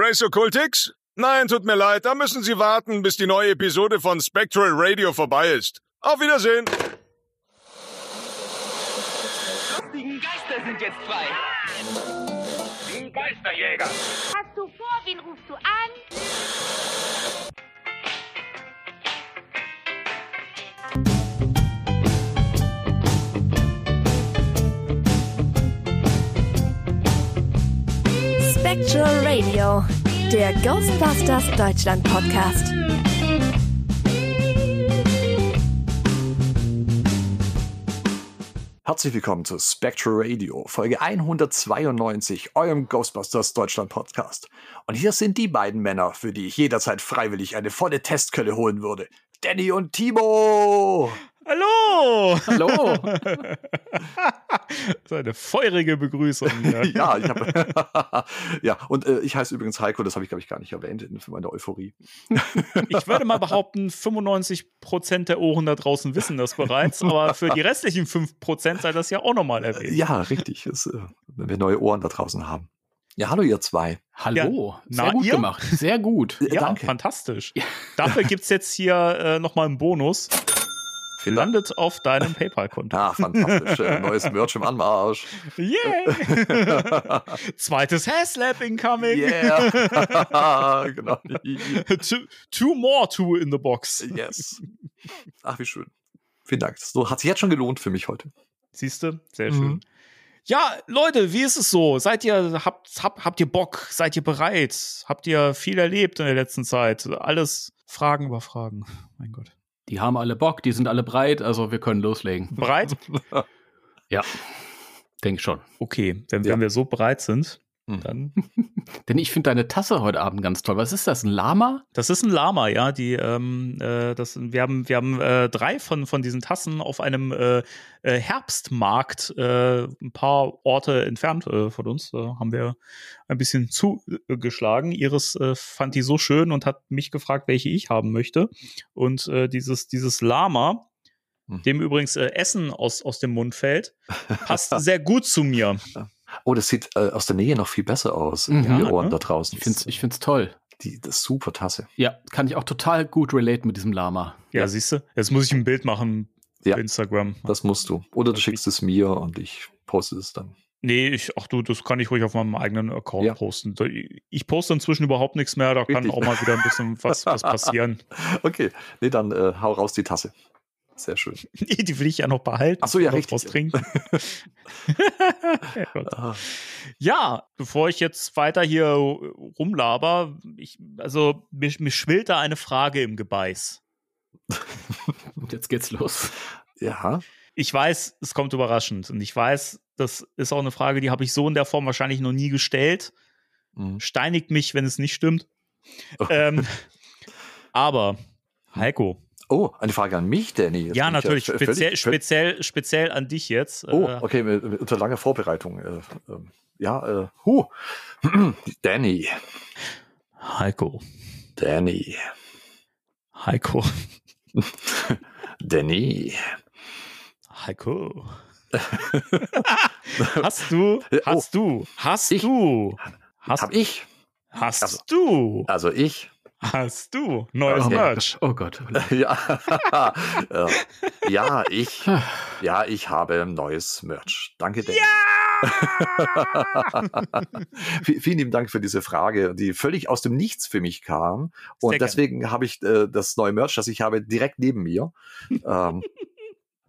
Race Occultix? Nein, tut mir leid, da müssen Sie warten, bis die neue Episode von Spectral Radio vorbei ist. Auf Wiedersehen! Die Geister sind jetzt frei. Die Geisterjäger. Hast du vor, wen rufst du an? Spectral Radio, der Ghostbusters Deutschland Podcast. Herzlich willkommen zu Spectral Radio, Folge 192, eurem Ghostbusters Deutschland Podcast. Und hier sind die beiden Männer, für die ich jederzeit freiwillig eine volle Testkölle holen würde. Danny und Timo! Hallo! Hallo! so eine feurige Begrüßung. Ja, ja ich habe. ja, und äh, ich heiße übrigens Heiko, das habe ich, glaube ich, gar nicht erwähnt in meiner Euphorie. ich würde mal behaupten, 95% der Ohren da draußen wissen das bereits, aber für die restlichen 5% sei das ja auch nochmal erwähnt. Ja, richtig. Das, äh, wenn wir neue Ohren da draußen haben. Ja, hallo ihr zwei. Hallo. Ja, Sehr na, gut ihr? gemacht. Sehr gut. Ja, Danke. fantastisch. Dafür gibt's jetzt hier äh, nochmal einen Bonus. Landet auf deinem PayPal-Konto. Ah, fantastisch. Äh, Neues Merch im Anmarsch. Yeah! Zweites Haslab incoming. Yeah. genau. two, two more two in the box. Yes. Ach, wie schön. Vielen Dank. So hat sich jetzt schon gelohnt für mich heute. Siehst du? Sehr Mhm. schön. Ja, Leute, wie ist es so? Seid ihr, habt, habt, habt ihr Bock? Seid ihr bereit? Habt ihr viel erlebt in der letzten Zeit? Alles Fragen über Fragen. Mein Gott. Die haben alle Bock, die sind alle breit, also wir können loslegen. Bereit? Ja, denke schon. Okay, wenn, Ja. wenn wir so bereit sind, Mhm. dann. Denn ich finde deine Tasse heute Abend ganz toll. Was ist das? Ein Lama? Das ist ein Lama, ja. Die, ähm, äh, das, wir haben, wir haben äh, drei von, von diesen Tassen auf einem äh, äh, Herbstmarkt, äh, ein paar Orte entfernt äh, von uns, äh, haben wir ein bisschen zugeschlagen. Iris fand die so schön und hat mich gefragt, welche ich haben möchte. Und dieses, dieses Lama, Hm. dem übrigens äh, Essen aus, aus dem Mund fällt, passt sehr gut zu mir. Oh, das sieht äh, aus der Nähe noch viel besser aus. Mhm. die Ja, Ohren da draußen. Ich finde es ich find's toll. die, das ist super Tasse. Ja, kann ich auch total gut relate mit diesem Lama. Ja, siehst du? Jetzt muss ich ein Bild machen Ja. für Instagram. Das musst du. Oder du schickst es mir und ich poste es dann. Nee, ich, ach du, das kann ich ruhig auf meinem eigenen Account Ja. posten. Ich poste inzwischen überhaupt nichts mehr, da kann Richtig. auch mal wieder ein bisschen was, was passieren. Okay, nee, dann äh, hau raus die Tasse. Sehr schön. Die will ich ja noch behalten. Ach so, ja, richtig. trinken. ja. Ah, ja, bevor ich jetzt weiter hier rumlaber, ich, also mir, mir schwillt da eine Frage im Gebeiß. Und jetzt geht's los. ja, Ich weiß, es kommt überraschend und ich weiß, das ist auch eine Frage, die habe ich so in der Form wahrscheinlich noch nie gestellt. mhm. Steinigt mich, wenn es nicht stimmt. ähm, aber Heiko, Oh, eine Frage an mich, Danny. Jetzt ja, natürlich. v- speziell, speziell, speziell an dich jetzt. Oh, Äh, okay, mit, mit, unter langer Vorbereitung. Äh, ähm, ja, äh, huh. Danny, Heiko. Danny, Heiko. Danny. Heiko. hast du, Äh, oh. hast du, hast Ich? du, hast, Hab ich? hast Also- du, Also ich? Hast du neues Okay. Merch. Oh Gott. ja, äh, ja, ich, ja, ich habe neues Merch. Danke, Danny. V- Vielen lieben Dank für diese Frage, die völlig aus dem Nichts für mich kam. Und Sehr deswegen habe ich äh, das neue Merch, das ich habe, direkt neben mir. Ähm,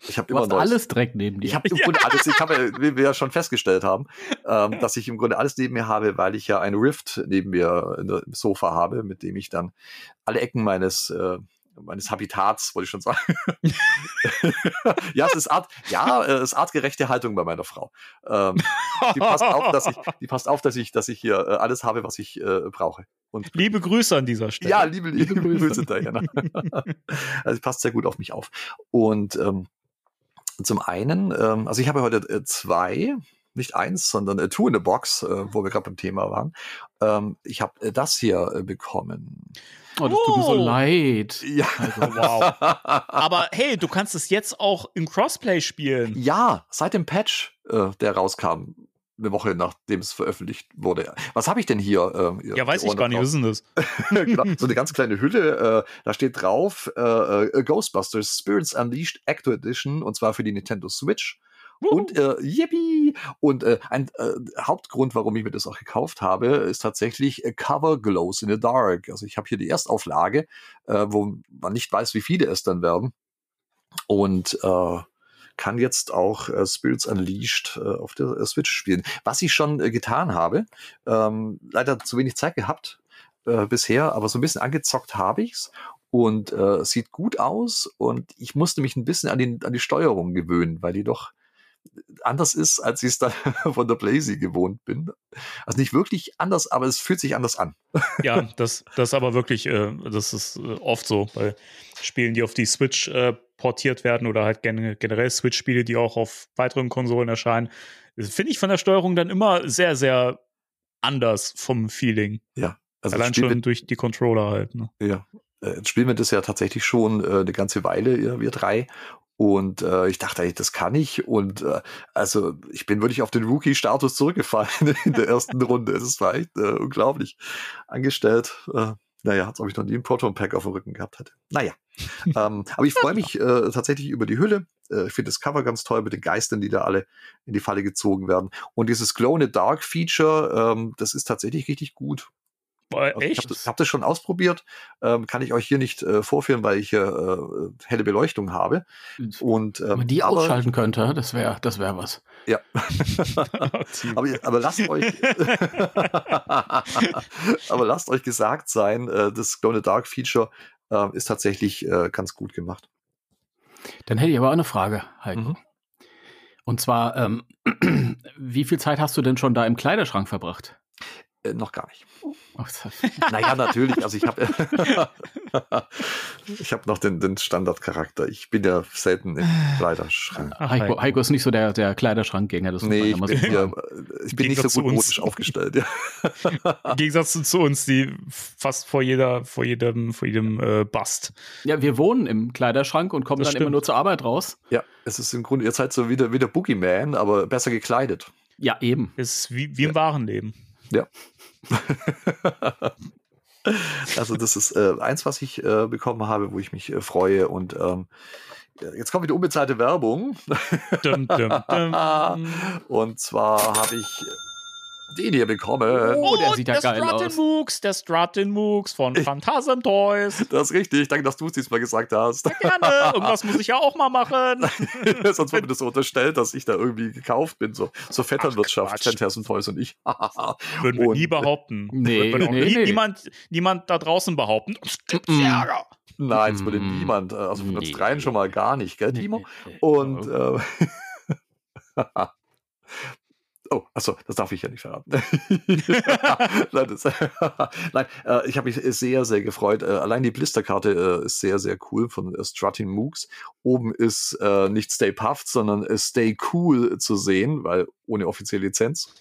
ich habe immer neues. alles direkt neben dir. Ich habe im Grunde alles, ich habe, wie wir ja schon festgestellt haben, ähm, dass ich im Grunde alles neben mir habe, weil ich ja ein Rift neben mir im Sofa habe, mit dem ich dann alle Ecken meines äh, meines Habitats, wollte ich schon sagen. ja, es ist art, ja, äh, es ist artgerechte Haltung bei meiner Frau. Ähm, die passt auf, dass ich, die passt auf, dass ich, dass ich hier äh, alles habe, was ich äh, brauche. Und Liebe Grüße an dieser Stelle. ja, liebe, liebe Liebe Grüße. Grüße, Diana. also es passt sehr gut auf mich auf. Und ähm, zum einen, ähm, also ich habe heute äh, zwei, nicht eins, sondern äh, two in a box, äh, wo wir gerade beim Thema waren. Ähm, ich habe äh, das hier äh, bekommen. Oh, das tut mir so Oh. leid. Ja. Also, wow. Aber hey, du kannst es jetzt auch im Crossplay spielen. ja, seit dem Patch, äh, der rauskam, eine Woche nachdem es veröffentlicht wurde. Was habe ich denn hier? Ähm, Ja, weiß ich gar nicht, drauf? wissen das. genau, so eine ganz kleine Hülle. Äh, da steht drauf äh, äh, Ghostbusters Spirits Unleashed Acto Edition und zwar für die Nintendo Switch. Und äh, yippie! Und äh, ein äh, Hauptgrund, warum ich mir das auch gekauft habe, ist tatsächlich äh, Cover Glows in the Dark. Also ich habe hier die Erstauflage, äh, wo man nicht weiß, wie viele es dann werden. Und äh, kann jetzt auch äh, Spirits Unleashed äh, auf der äh, Switch spielen. Was ich schon äh, getan habe, ähm, leider zu wenig Zeit gehabt äh, bisher, aber so ein bisschen angezockt habe ich's und äh, sieht gut aus und ich musste mich ein bisschen an, den, an die Steuerung gewöhnen, weil die doch anders ist, als ich es dann von der Blazy gewohnt bin. Also nicht wirklich anders, aber es fühlt sich anders an. Ja, das, das ist aber wirklich, äh, das ist äh, oft so bei Spielen, die auf die Switch äh, portiert werden oder halt gen generell Switch-Spiele, die auch auf weiteren Konsolen erscheinen. Finde ich von der Steuerung dann immer sehr, sehr anders vom Feeling. Also Allein schon durch die Controller halt. Ne? Ja, äh, jetzt spielen wir das ja tatsächlich schon äh, eine ganze Weile, ja, wir drei. Und äh, ich dachte, ey, das kann ich. Und äh, also ich bin wirklich auf den Rookie-Status zurückgefallen in der ersten Runde. Das war echt äh, unglaublich angestellt. Äh, naja, als ob ich noch nie einen Proton-Pack auf dem Rücken gehabt hätte. Naja, ähm, aber ich freue mich äh, tatsächlich über die Hülle. Äh, ich finde das Cover ganz toll mit den Geistern, die da alle in die Falle gezogen werden. Und dieses Glow in the Dark Feature, ähm, das ist tatsächlich richtig gut. Boah, Also Ich echt? habe das, hab das schon ausprobiert, ähm, kann ich euch hier nicht äh, vorführen, weil ich hier äh, helle Beleuchtung habe. Und Wenn ähm, man die aber, ausschalten könnte, das wäre das wär was. Ja. aber, aber lasst euch, aber lasst euch gesagt sein, äh, das Glow in the Dark Feature äh, ist tatsächlich äh, ganz gut gemacht. Dann hätte ich aber auch eine Frage, Heiko. Mhm. Und zwar, ähm, wie viel Zeit hast du denn schon da im Kleiderschrank verbracht? Äh, noch gar nicht. Oh, Naja, natürlich. Also ich habe ich habe noch den, den Standardcharakter. Ich bin ja selten im Kleiderschrank. Heiko, Heiko ist nicht so der, der Kleiderschrankgänger. Das muss Nee, man ich immer bin, so sagen. ich bin nicht so gut modisch aufgestellt. Ja. Im Gegensatz zu, uns, die fast vor jeder, vor jedem, vor jedem äh, Bust. Ja, wir wohnen im Kleiderschrank und kommen Das dann immer stimmt. nur zur Arbeit raus. ja, es ist im Grunde, ihr seid so wie der, wie der Boogeyman, aber besser gekleidet. Ja, eben. Ist wie, wie im wahren Leben. Also das ist äh, eins, was ich äh, bekommen habe, wo ich mich äh, freue. Und ähm, ja, jetzt kommt wieder unbezahlte Werbung. Dum, dum, dum. Und zwar habe ich den hier bekommen. Oh, der sieht ja der geil aus. Stratin-Mooks, der Stratin-Mooks von Phantasm Toys. Das ist richtig. Danke, dass du es diesmal gesagt hast. Gerne, irgendwas muss ich ja auch mal machen. Sonst wird mir das so unterstellt, dass ich da irgendwie gekauft bin. So, so Vetternwirtschaft. Phantasm Toys und ich. Würden wir nie behaupten. Nee, nee, nie, nee. Niemand, niemand da draußen behaupten. Gibt's Mm-mm. Ärger. Nein, es würde niemand. äh, Also von uns dreien schon mal gar nicht, gell, Timo? Und äh, Oh, achso, das darf ich ja nicht verraten. Nein, das, Nein äh, ich habe mich sehr, sehr gefreut. Äh, allein die Blisterkarte äh, ist sehr, sehr cool von äh, Strutting Mooks. Oben ist äh, nicht Stay Puffed, sondern äh, Stay Cool zu sehen, weil ohne offizielle Lizenz.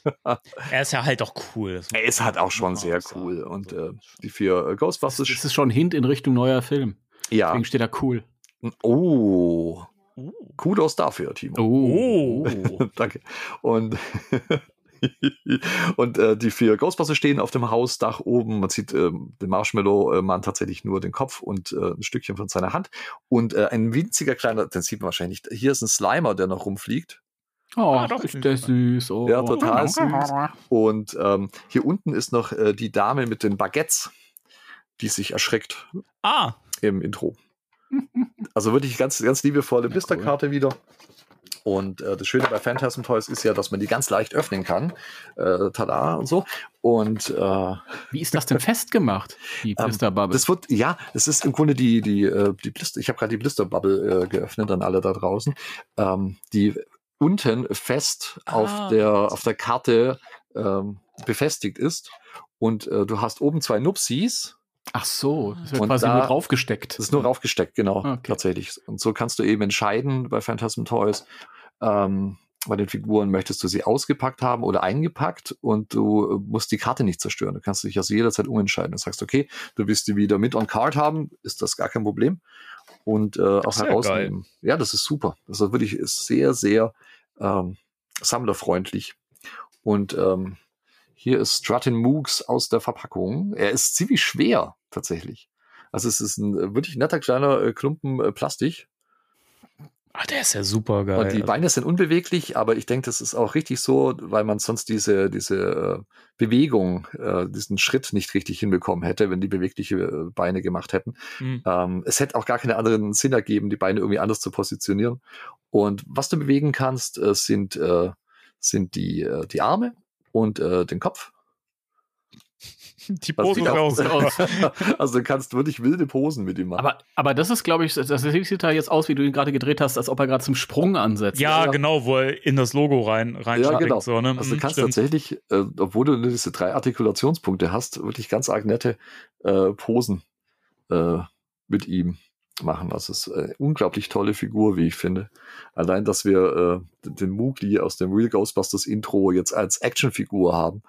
Er ist ja halt auch cool. Er ist halt auch schon sehr cool. Und äh, die vier äh, Ghostbusters. Das ist schon ein Hint in Richtung neuer Film. ja. Deswegen steht da cool. Oh. Uh. Kudos dafür, Timo. Oh. Danke. Und, und äh, die vier Ghostbusters stehen auf dem Hausdach oben. Man sieht ähm, den Marshmallow-Mann tatsächlich nur den Kopf und äh, ein Stückchen von seiner Hand. Und äh, ein winziger kleiner, den sieht man wahrscheinlich nicht. Hier ist ein Slimer, der noch rumfliegt. Oh, Ah, doch, ist der süß. Oh. Ja, total süß. Und ähm, hier unten ist noch äh, die Dame mit den Baguettes, die sich erschreckt Ah, im Intro. Also wirklich ganz, ganz liebevolle Blisterkarte wieder. Und äh, das Schöne bei Phantasm Toys ist ja, dass man die ganz leicht öffnen kann. Äh, tada und so. Und äh, Wie ist das denn festgemacht, die Ähm, Blisterbubble? das wird, ja, das ist im Grunde die, die, äh, die Blister, ich habe gerade die Blisterbubble äh, geöffnet an alle da draußen, ähm, die unten fest auf Ah. der, auf der Karte ähm, befestigt ist. Und äh, du hast oben zwei Nupsis, Ach so, das wird Und quasi da- nur draufgesteckt. Das ist nur raufgesteckt, genau, Okay. tatsächlich. Und so kannst du eben entscheiden bei Phantasm Toys, ähm, bei den Figuren möchtest du sie ausgepackt haben oder eingepackt und du äh, musst die Karte nicht zerstören. Du kannst dich also jederzeit umentscheiden. Du sagst, okay, du willst die wieder mit on card haben, ist das gar kein Problem. Und äh, auch herausnehmen. Ja, das ist super. Das ist wirklich sehr, sehr ähm, sammlerfreundlich. Und ähm, hier ist Strutin Mooks aus der Verpackung. Er ist ziemlich schwer, tatsächlich. Also es ist ein äh, wirklich netter kleiner äh, Klumpen äh, Plastik. Ah, der ist ja super geil. Und die Beine sind unbeweglich, aber ich denke, das ist auch richtig so, weil man sonst diese, diese Bewegung, diesen Schritt nicht richtig hinbekommen hätte, wenn die bewegliche Beine gemacht hätten. Mhm. Ähm, es hätte auch gar keine anderen Sinn ergeben, die Beine irgendwie anders zu positionieren. Und was du bewegen kannst, sind, sind die, die Arme und äh, den Kopf. Die Was Pose sieht ist auch- aus. also du kannst wirklich wilde Posen mit ihm machen. Aber, aber das ist, glaube ich, das sieht da jetzt aus, wie du ihn gerade gedreht hast, als ob er gerade zum Sprung ansetzt. Ja, Ja. genau, wo er in das Logo rein ja, reinspringt. genau. So, ne? Also du Mhm, kannst stimmt. tatsächlich, äh, obwohl du diese drei Artikulationspunkte hast, wirklich ganz arg nette äh, Posen äh, mit ihm machen. Also es ist eine unglaublich tolle Figur, wie ich finde. Allein, dass wir äh, den Mowgli aus dem Real Ghostbusters Intro jetzt als Actionfigur haben,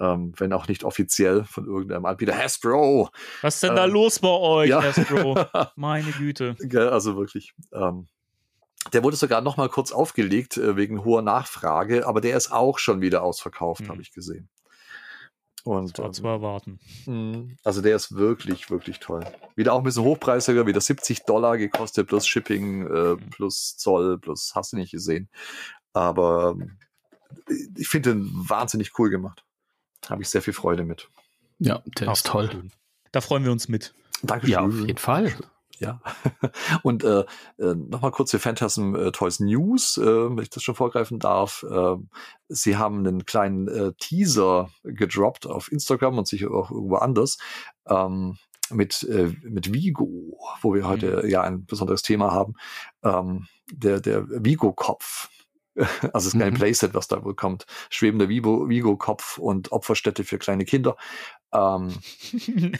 ähm, wenn auch nicht offiziell von irgendeinem Anbieter. Hasbro! Was ist denn da ähm, los bei euch, ja. Hasbro? Meine Güte. Also wirklich. Ähm, der wurde sogar noch mal kurz aufgelegt äh, wegen hoher Nachfrage, aber der ist auch schon wieder ausverkauft, Hm. habe ich gesehen. Und Das war ähm, zu erwarten. Mhm. Also der ist wirklich, wirklich toll. Wieder auch ein bisschen hochpreisiger, wieder 70 Dollar gekostet, plus Shipping, äh, plus Zoll, plus hast du nicht gesehen. Aber ähm, ich finde den wahnsinnig cool gemacht. Habe ich sehr viel Freude mit. Ja, der ist toll. Schön. Da freuen wir uns mit. Dankeschön. Ja, auf jeden Fall. Ja. Und äh, äh, nochmal kurz für Phantasm äh, Toys News, äh, wenn ich das schon vorgreifen darf. Äh, sie haben einen kleinen äh, Teaser gedroppt auf Instagram und sicher auch irgendwo anders. Ähm, mit, äh, mit Vigo, wo wir heute ja ein besonderes Thema haben. Ähm, der der Vigo-Kopf. Also es ist kein Mhm. Playset, was da wohl kommt. Schwebender Vigo- Vigo-Kopf und Opferstätte für kleine Kinder. Ähm,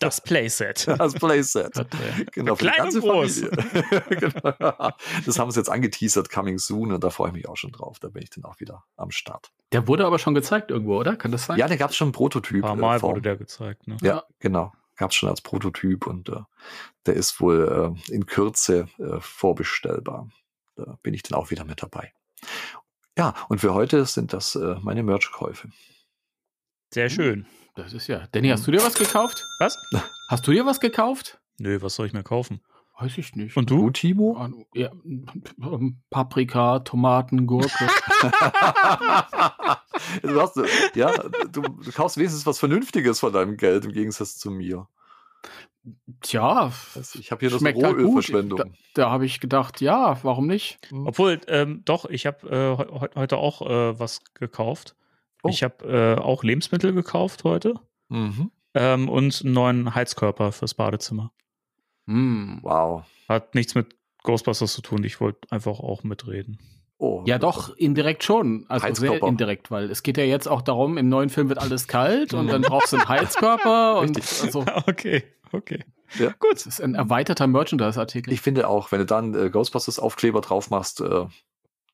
das Playset. als Playset. Genau, für die Klein und ganze groß. Familie. genau. Das haben sie jetzt angeteasert, coming soon, und da freue ich mich auch schon drauf. Da bin ich dann auch wieder am Start. Der wurde aber schon gezeigt irgendwo, oder? Kann das sein? Ja, da gab es schon einen Prototyp. Ein paar äh, Mal Form. wurde der gezeigt. Ne? Ja, genau. Gab es schon als Prototyp und äh, der ist wohl äh, in Kürze äh, vorbestellbar. Da bin ich dann auch wieder mit dabei. Ja, und für heute sind das äh, meine Merch-Käufe. Sehr schön. Das ist ja. Danny, hast du dir was gekauft? Was? Hast du dir was gekauft? Nö, was soll ich mir kaufen? Weiß ich nicht. Und du? Du, Timo? Ahnung. Ja, Paprika, Tomaten, Gurke. du hast, ja, du, du kaufst wenigstens was Vernünftiges von deinem Geld im Gegensatz zu mir. Tja, ich habe hier das schmeckt halt. Rohölverschwendung. Da, da habe ich gedacht, ja, warum nicht? Obwohl, ähm, doch, ich habe äh, heu- heute auch äh, was gekauft. Oh. Ich habe äh, auch Lebensmittel gekauft heute Mhm. ähm, und einen neuen Heizkörper fürs Badezimmer. Hm. Wow. Hat nichts mit Ghostbusters zu tun. Ich wollte einfach auch mitreden. Oh, Ja, doch, indirekt schon. Also sehr Heizkörper. indirekt, weil es geht ja jetzt auch darum, im neuen Film wird alles kalt und dann brauchst du einen Heizkörper und Richtig. also, Okay, okay. Ja. das ist ein erweiterter Merchandise-Artikel. Ich finde auch, wenn du dann äh, Ghostbusters-Aufkleber drauf machst, äh,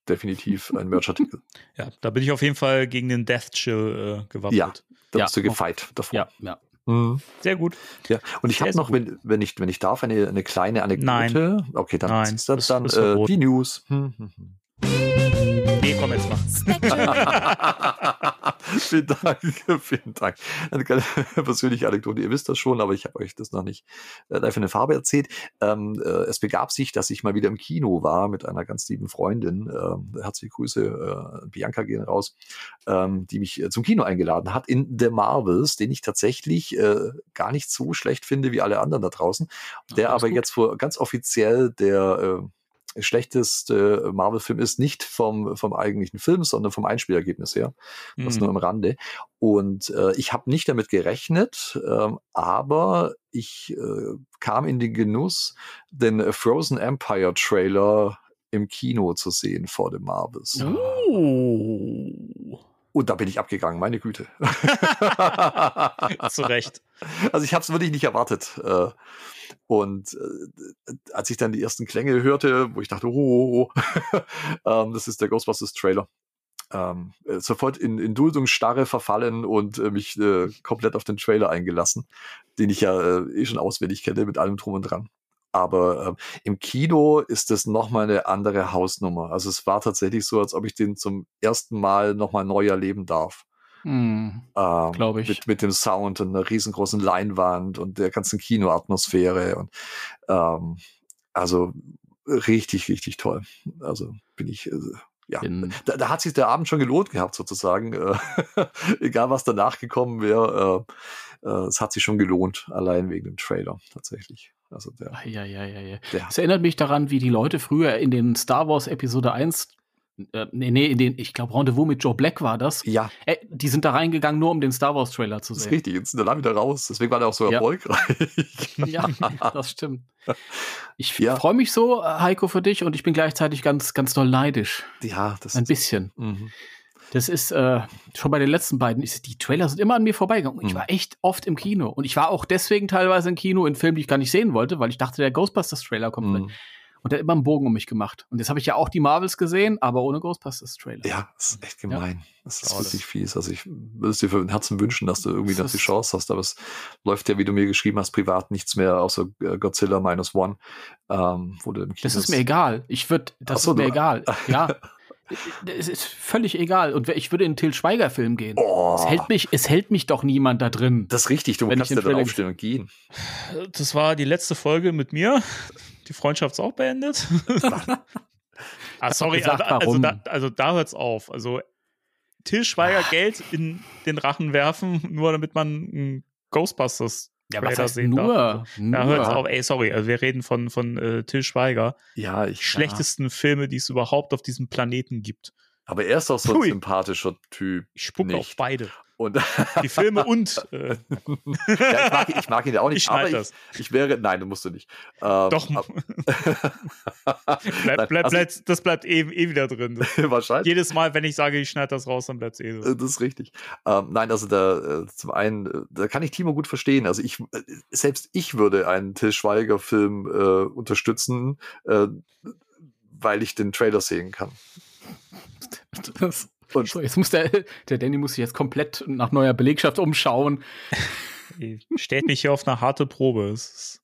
definitiv ein Merchartikel. Ja, da bin ich auf jeden Fall gegen den Death Chill äh, gewappnet. Ja. Da Ja. bist du gefeit davon. Ja, ja. Mhm. Sehr gut. ja. Und ich habe noch, wenn, wenn, ich, wenn ich darf, eine, eine kleine Anekdote. Okay, dann Nein, ist das das dann ist äh, die News. Hm, hm, hm. Nee, komm jetzt mal. vielen Dank, vielen Dank. Eine kleine persönliche Anekdote, ihr wisst das schon, aber ich habe euch das noch nicht äh, live in der Farbe erzählt. Ähm, äh, es begab sich, dass ich mal wieder im Kino war mit einer ganz lieben Freundin. Ähm, herzliche Grüße, äh, Bianca gehen raus, ähm, die mich äh, zum Kino eingeladen hat in The Marvels, den ich tatsächlich äh, gar nicht so schlecht finde wie alle anderen da draußen, der ist aber gut. jetzt vor ganz offiziell der schlechteste Marvel-Film ist, nicht vom, vom eigentlichen Film, sondern vom Einspielergebnis her. Das Mhm. nur am Rande. Und äh, ich habe nicht damit gerechnet, ähm, aber ich äh, kam in den Genuss, den Frozen Empire Trailer im Kino zu sehen vor dem Marvels. Uh. Und da bin ich abgegangen, meine Güte. Zu Recht. Also ich habe es wirklich nicht erwartet. Äh, Und äh, als ich dann die ersten Klänge hörte, wo ich dachte, oh, oh, oh ähm, das ist der Ghostbusters Trailer, ähm, äh, sofort in, in Duldungsstarre verfallen und äh, mich äh, komplett auf den Trailer eingelassen, den ich ja äh, eh schon auswendig kenne mit allem drum und dran. Aber ähm, im Kino ist das nochmal eine andere Hausnummer. Also es war tatsächlich so, als ob ich den zum ersten Mal nochmal neu erleben darf. Hm, Ähm, Glaube ich. Mit, mit dem Sound und einer riesengroßen Leinwand und der ganzen Kinoatmosphäre. Und ähm, also richtig, richtig toll. Also bin ich. Äh, ja, da, da hat sich der Abend schon gelohnt gehabt, sozusagen. Äh, egal, was danach gekommen wäre, äh, äh, es hat sich schon gelohnt, allein wegen dem Trailer tatsächlich. Also der, Ja, ja, ja, ja. Es erinnert mich daran, wie die Leute früher in den Star Wars Episode 1, äh, nee, nee, in den, ich glaube, Rendezvous mit Joe Black war das. ja, Äh, die sind da reingegangen, nur um den Star Wars Trailer zu das ist sehen. richtig. Jetzt sind da wieder raus. Deswegen war der auch so Ja. erfolgreich. Ja, das stimmt. Ich Ja. freue mich so, äh, Heiko, für dich und ich bin gleichzeitig ganz, ganz doll neidisch. ja, das Ein ist. bisschen. Mhm. Das ist äh, schon bei den letzten beiden, ist, die Trailer sind immer an mir vorbeigegangen. Ich Mhm. war echt oft im Kino. Und ich war auch deswegen teilweise im Kino in Filmen, die ich gar nicht sehen wollte, weil ich dachte, der Ghostbusters-Trailer kommt. Mhm. Und der hat immer einen Bogen um mich gemacht. Und jetzt habe ich ja auch die Marvels gesehen, aber ohne Ghostbusters-Trailer. Ja, das ist echt gemein. Das ist wirklich fies. Also ich würde es dir von Herzen wünschen, dass du irgendwie Das noch die Chance hast, aber es läuft ja, wie du mir geschrieben hast, privat nichts mehr außer äh, Godzilla Minus One, ähm, wo du im Kino Das ist mir egal. Ich würde, das so, ist mir du- egal. Ja. Es ist völlig egal. Und ich würde in einen Till Schweiger-Film gehen. Oh. Es, hält mich, es hält mich doch niemand da drin. Das ist richtig, du kannst ja den dann aufstehen und gehen. Das war die letzte Folge mit mir. Die Freundschaft ist auch beendet. ah, sorry, gesagt, also, also, da, also da hört's auf. Also Till Schweiger Geld in den Rachen werfen, nur damit man Ghostbusters Ja, was heißt sehen nur? darf. Da hört's Nur. auf. Ey, sorry, also wir reden von, von äh, Till Schweiger. Ja, ich. Schlechtesten Filme, die es überhaupt auf diesem Planeten gibt. Aber er ist auch so ein Pfui. sympathischer Typ. Ich spucke auf beide. Und Die Filme und äh, ja, ich, mag, ich mag ihn ja auch nicht, Ich aber schneid ich, das. ich wäre. Nein, du musst du nicht. Ähm, Doch. bleib, bleib, also- bleib, das bleibt eh, eh wieder drin. Das, Wahrscheinlich. jedes Mal, wenn ich sage, ich schneide das raus, dann bleibt es eh so. Äh, Das ist richtig. Ähm, nein, also da äh, zum einen, äh, da kann ich Timo gut verstehen. Also ich, selbst ich würde einen Till Schweiger-Film äh, unterstützen, äh, weil ich den Trailer sehen kann. Das, Und so, jetzt muss der, der Danny muss sich jetzt komplett nach neuer Belegschaft umschauen. Stellt mich hier auf eine harte Probe.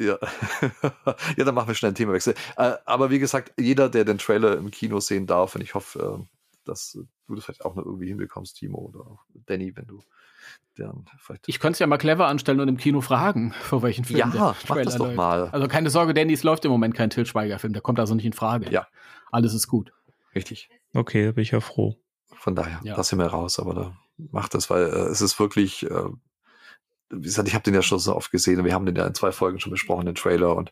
Ja, ja, dann machen wir schnell einen Themawechsel. Äh, aber wie gesagt, jeder, der den Trailer im Kino sehen darf, und ich hoffe, äh, dass du das vielleicht auch noch irgendwie hinbekommst, Timo oder auch Danny, wenn du dann vielleicht. Ich könnte es ja mal clever anstellen und im Kino fragen, vor welchen Film ja, der mach Trailer das doch läuft. mal. Also keine Sorge, Danny, es läuft im Moment kein Till Schweiger-Film. Der kommt also nicht in Frage. Ja. Alles ist gut. Richtig. Okay, da bin ich ja froh. Von daher, Ja. da sind wir raus, aber da macht das, weil äh, es ist wirklich, äh, wie gesagt, ich habe den ja schon so oft gesehen und wir haben den ja in zwei Folgen schon besprochen, den Trailer und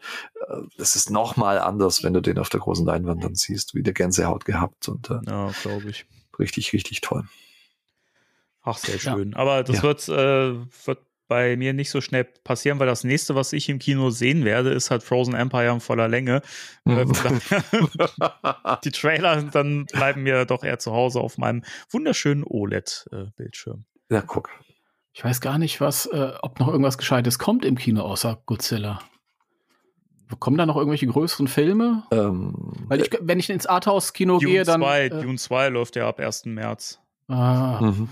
äh, es ist noch mal anders, wenn du den auf der großen Leinwand dann siehst, wie der Gänsehaut gehabt und äh, Ja, glaube ich. richtig, richtig toll. Ach, sehr Ja. schön. Aber das Ja. wird, äh, wird bei mir nicht so schnell passieren, weil das nächste, was ich im Kino sehen werde, ist halt Frozen Empire in voller Länge. Äh, Mhm. daher- die Trailer dann bleiben mir doch eher zu Hause auf meinem wunderschönen OLED-Bildschirm. ja, guck. Ich weiß gar nicht, was, äh, ob noch irgendwas Gescheites kommt im Kino außer Godzilla. Kommen da noch irgendwelche größeren Filme? Ähm, Weil ich, wenn ich ins Arthouse-Kino gehe, dann. 2, äh, Dune 2 läuft ja ab 1. März. ah, mhm.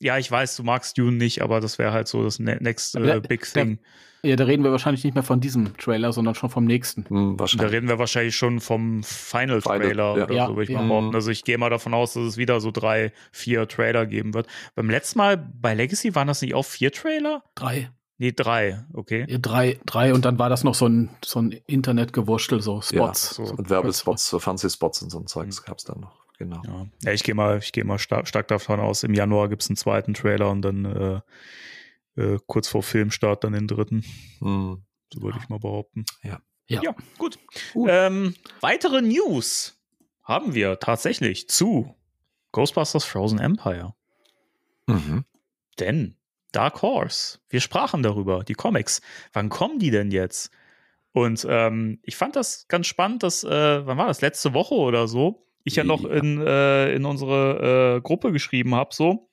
Ja, ich weiß, du magst Dune nicht, aber das wäre halt so das ne next äh, Big Thing. ja, da reden wir wahrscheinlich nicht mehr von diesem Trailer, sondern schon vom nächsten. Hm, Da reden wir wahrscheinlich schon vom Final Final, Trailer ja. oder Ja, so, würde ich ja. mal behaupten. Mhm. Also ich gehe mal davon aus, dass es wieder so drei, vier Trailer geben wird. Beim letzten Mal bei Legacy waren das nicht auch vier Trailer? Drei. Nee, drei, okay. Ja, drei, drei und dann war das noch so ein, so ein Internetgewurschtel, so Spots. so. Und Werbespots, so Fernsehspots und so ein Zeugs gab's dann noch. Genau. Ja, ja ich gehe mal, ich gehe mal stark, stark davon aus, im Januar gibt's einen zweiten Trailer und dann äh, äh, kurz vor Filmstart dann den dritten. Hm. So würde ich mal behaupten. Ja. Ja. ja gut. Gut. Ähm, weitere News haben wir tatsächlich zu Ghostbusters Frozen Empire. Mhm. Denn Dark Horse, wir sprachen darüber, die Comics. Wann kommen die denn jetzt? Und ähm, ich fand das ganz spannend, dass, äh, wann war das, letzte Woche oder so, ich ja noch in, äh, in unsere äh, Gruppe geschrieben habe, so,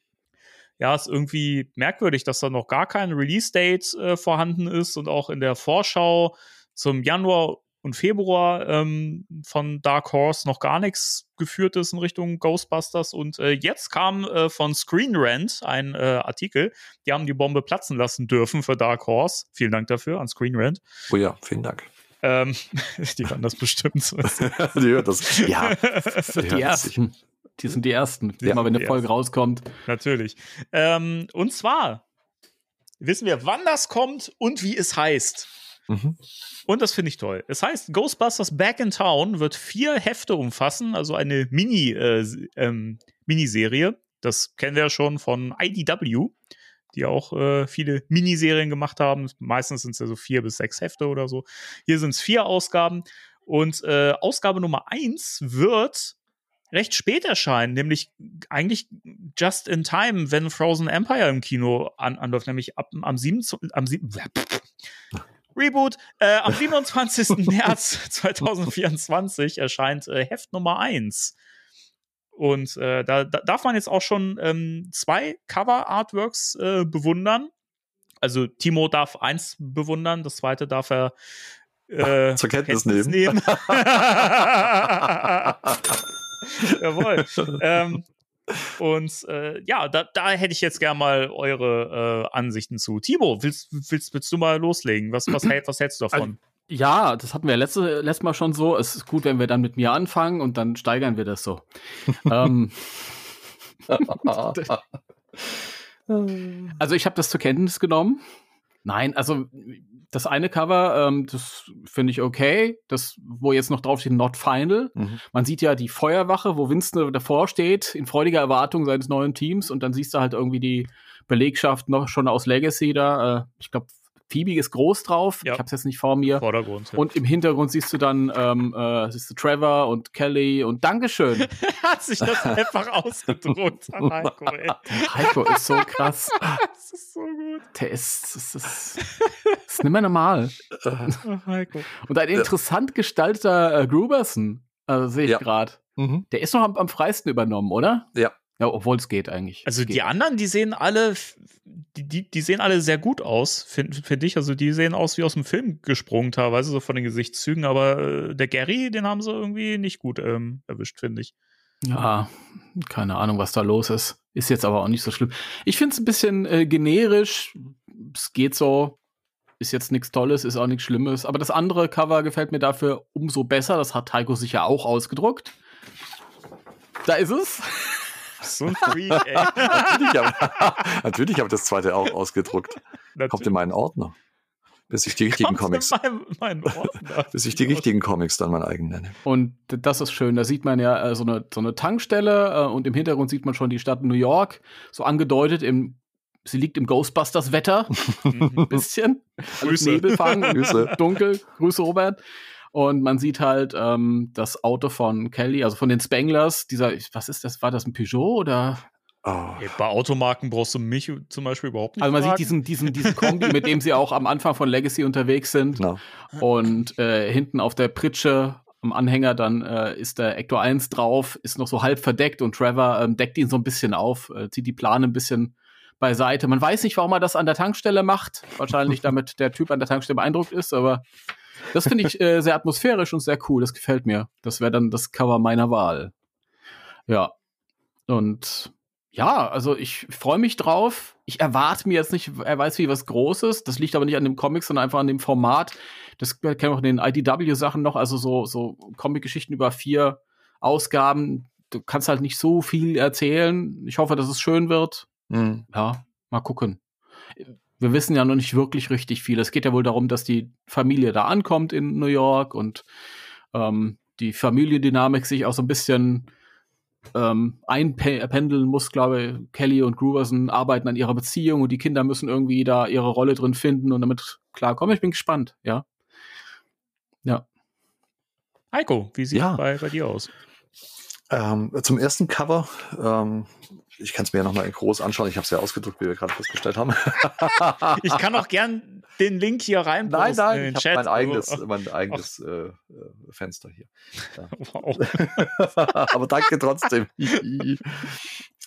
ja, ist irgendwie merkwürdig, dass da noch gar kein Release-Date äh, vorhanden ist und auch in der Vorschau zum Januar und Februar ähm, von Dark Horse noch gar nichts geführt ist in Richtung Ghostbusters. Und äh, jetzt kam äh, von Screen Rant ein äh, Artikel, die haben die Bombe platzen lassen dürfen für Dark Horse. Vielen Dank dafür an Screen Rant. Oh ja, vielen Dank. Ähm, die waren das bestimmt. die hört das. Ja, die ersten. Die sind die ersten. Ja, immer wenn die eine Folge rauskommt. Natürlich. Ähm, und zwar wissen wir, wann das kommt und wie es heißt. Mhm. Und das finde ich toll. Es heißt, Ghostbusters Back in Town wird vier Hefte umfassen, also eine Mini, äh, ähm, Miniserie. Das kennen wir ja schon von IDW, die auch äh, viele Miniserien gemacht haben. Meistens sind es ja so vier bis sechs Hefte oder so. Hier sind es vier Ausgaben. Und äh, Ausgabe Nummer eins wird recht spät erscheinen, nämlich eigentlich just in time, wenn Frozen Empire im Kino an, anläuft, nämlich ab am 7. Am 7 Reboot. Äh, am 27. März 2024 erscheint äh, Heft Nummer 1. Und äh, da, da darf man jetzt auch schon ähm, zwei Cover-Artworks äh, bewundern. Also Timo darf eins bewundern, das zweite darf er äh, zur Kenntnis, Kenntnis nehmen. nehmen. Jawohl. ähm, und äh, ja, da, da hätte ich jetzt gerne mal eure äh, Ansichten zu. Timo, willst, willst, willst du mal loslegen? Was, was, was hältst du davon? Also, ja, das hatten wir letzte, letztes Mal schon so. Es ist gut, wenn wir dann mit mir anfangen und dann steigern wir das so. ähm, also ich habe das zur Kenntnis genommen. Nein, also das eine Cover, ähm, das finde ich okay. Das, wo jetzt noch draufsteht, not final. Mhm. Man sieht ja die Feuerwache, wo Winston davor steht, in freudiger Erwartung seines neuen Teams. Und dann siehst du halt irgendwie die Belegschaft noch schon aus Legacy da. Äh, ich glaube, Phoebe ist groß drauf. Ja. Ich habe es jetzt nicht vor mir. Vordergrund. Ja. Und im Hintergrund siehst du dann ähm, äh, siehst du Trevor und Kelly und Dankeschön. Hat sich das einfach ausgedruckt. Heiko, ey. Heiko ist so krass. das ist so gut. Der ist, das ist, das ist nicht mehr normal. Heiko. Und ein interessant gestalteter äh, Gruberson, also sehe ich ja. gerade. Mhm. Der ist noch am, am freisten übernommen, oder? Ja. Ja, obwohl es geht eigentlich. Also geht. die anderen, die sehen alle, die, die, die sehen alle sehr gut aus, finde find ich. Also die sehen aus wie aus dem Film gesprungen teilweise, so von den Gesichtszügen. Aber äh, der Gary, den haben sie irgendwie nicht gut ähm, erwischt, finde ich. Ja, keine Ahnung, was da los ist. Ist jetzt aber auch nicht so schlimm. Ich finde es ein bisschen äh, generisch. Es geht so. Ist jetzt nichts Tolles, ist auch nichts Schlimmes. Aber das andere Cover gefällt mir dafür umso besser. Das hat Heiko sicher auch ausgedruckt. Da ist es. So ein Freak, ey. natürlich habe natürlich hab ich das zweite auch ausgedruckt. Natürlich. Kommt in meinen Ordner. Bis ich die richtigen Kommt Comics. Mein, mein Ordner. bis ich die richtigen Comics dann mein eigen nenne. Und das ist schön. Da sieht man ja äh, so, eine, so eine Tankstelle äh, und im Hintergrund sieht man schon die Stadt New York. So angedeutet im Sie liegt im Ghostbusters-Wetter. Ein bisschen. Grüße. Nebel fangen, Grüße. dunkel. Grüße, Robert. Und man sieht halt ähm, das Auto von Kelly, also von den Spanglers, dieser, was ist das, war das ein Peugeot oder? Oh. Bei Automarken brauchst du mich zum Beispiel überhaupt nicht. Also man fragen. sieht diesen, diesen, diesen Kombi, mit dem sie auch am Anfang von Legacy unterwegs sind. No. Und äh, hinten auf der Pritsche am Anhänger dann äh, ist der Ector 1 drauf, ist noch so halb verdeckt und Trevor ähm, deckt ihn so ein bisschen auf, äh, zieht die Plane ein bisschen beiseite. Man weiß nicht, warum er das an der Tankstelle macht. Wahrscheinlich damit der Typ an der Tankstelle beeindruckt ist, aber das finde ich äh, sehr atmosphärisch und sehr cool. Das gefällt mir. Das wäre dann das Cover meiner Wahl. Ja. Und ja, also ich freue mich drauf. Ich erwarte mir jetzt nicht, er weiß wie was Großes. Das liegt aber nicht an dem Comic, sondern einfach an dem Format. Das kennen wir auch in den IDW-Sachen noch, also so, so Comic-Geschichten über vier Ausgaben. Du kannst halt nicht so viel erzählen. Ich hoffe, dass es schön wird. Mhm. Ja, mal gucken wir wissen ja noch nicht wirklich richtig viel. Es geht ja wohl darum, dass die Familie da ankommt in New York und ähm, die Familiendynamik sich auch so ein bisschen ähm, einpendeln muss, glaube ich. Kelly und Gruberson arbeiten an ihrer Beziehung und die Kinder müssen irgendwie da ihre Rolle drin finden und damit klarkommen. Ich bin gespannt, ja. Ja. Heiko, wie sieht ja. bei, bei dir aus? Ähm, zum ersten Cover, ähm, ich kann es mir ja nochmal groß anschauen. Ich habe es ja ausgedrückt, wie wir gerade festgestellt haben. ich kann auch gern den Link hier rein. Nein, nein, ich habe mein eigenes, mein eigenes äh, äh, Fenster hier. Ja. Wow. Aber danke trotzdem.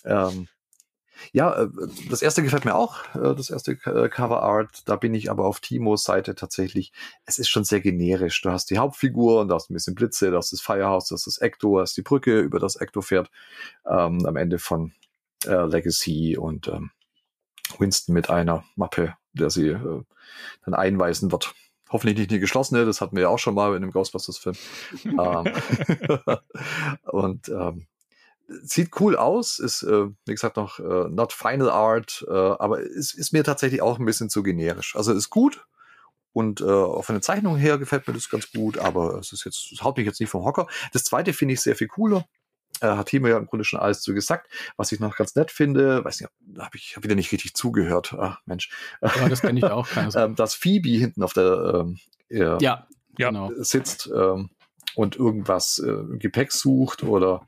ähm, ja, äh, das erste gefällt mir auch, äh, das erste äh, Cover Art. Da bin ich aber auf Timos Seite tatsächlich. Es ist schon sehr generisch. Du hast die Hauptfigur und da hast ein bisschen Blitze, da hast das Firehouse, da hast das Ecto, da hast die Brücke, über das Ecto fährt. Ähm, am Ende von äh, Legacy und ähm, Winston mit einer Mappe, der sie äh, dann einweisen wird. Hoffentlich nicht die geschlossene, das hatten wir ja auch schon mal in einem Ghostbusters-Film. ähm, und ähm, sieht cool aus, ist, äh, wie gesagt, noch äh, not final art, äh, aber ist, ist mir tatsächlich auch ein bisschen zu generisch. Also ist gut und äh, auch von der Zeichnung her gefällt mir das ganz gut, aber es ist jetzt, es haut mich jetzt nicht vom Hocker. Das zweite finde ich sehr viel cooler. Äh, hat Timo ja im Grunde schon alles zu gesagt. Was ich noch ganz nett finde, weiß nicht, da habe ich hab wieder nicht richtig zugehört. Ach, Mensch. Ja, das kenne ich auch. Keine ähm, dass Phoebe hinten auf der ähm, ja, Ja. genau. sitzt ähm, und irgendwas äh, im Gepäck sucht oder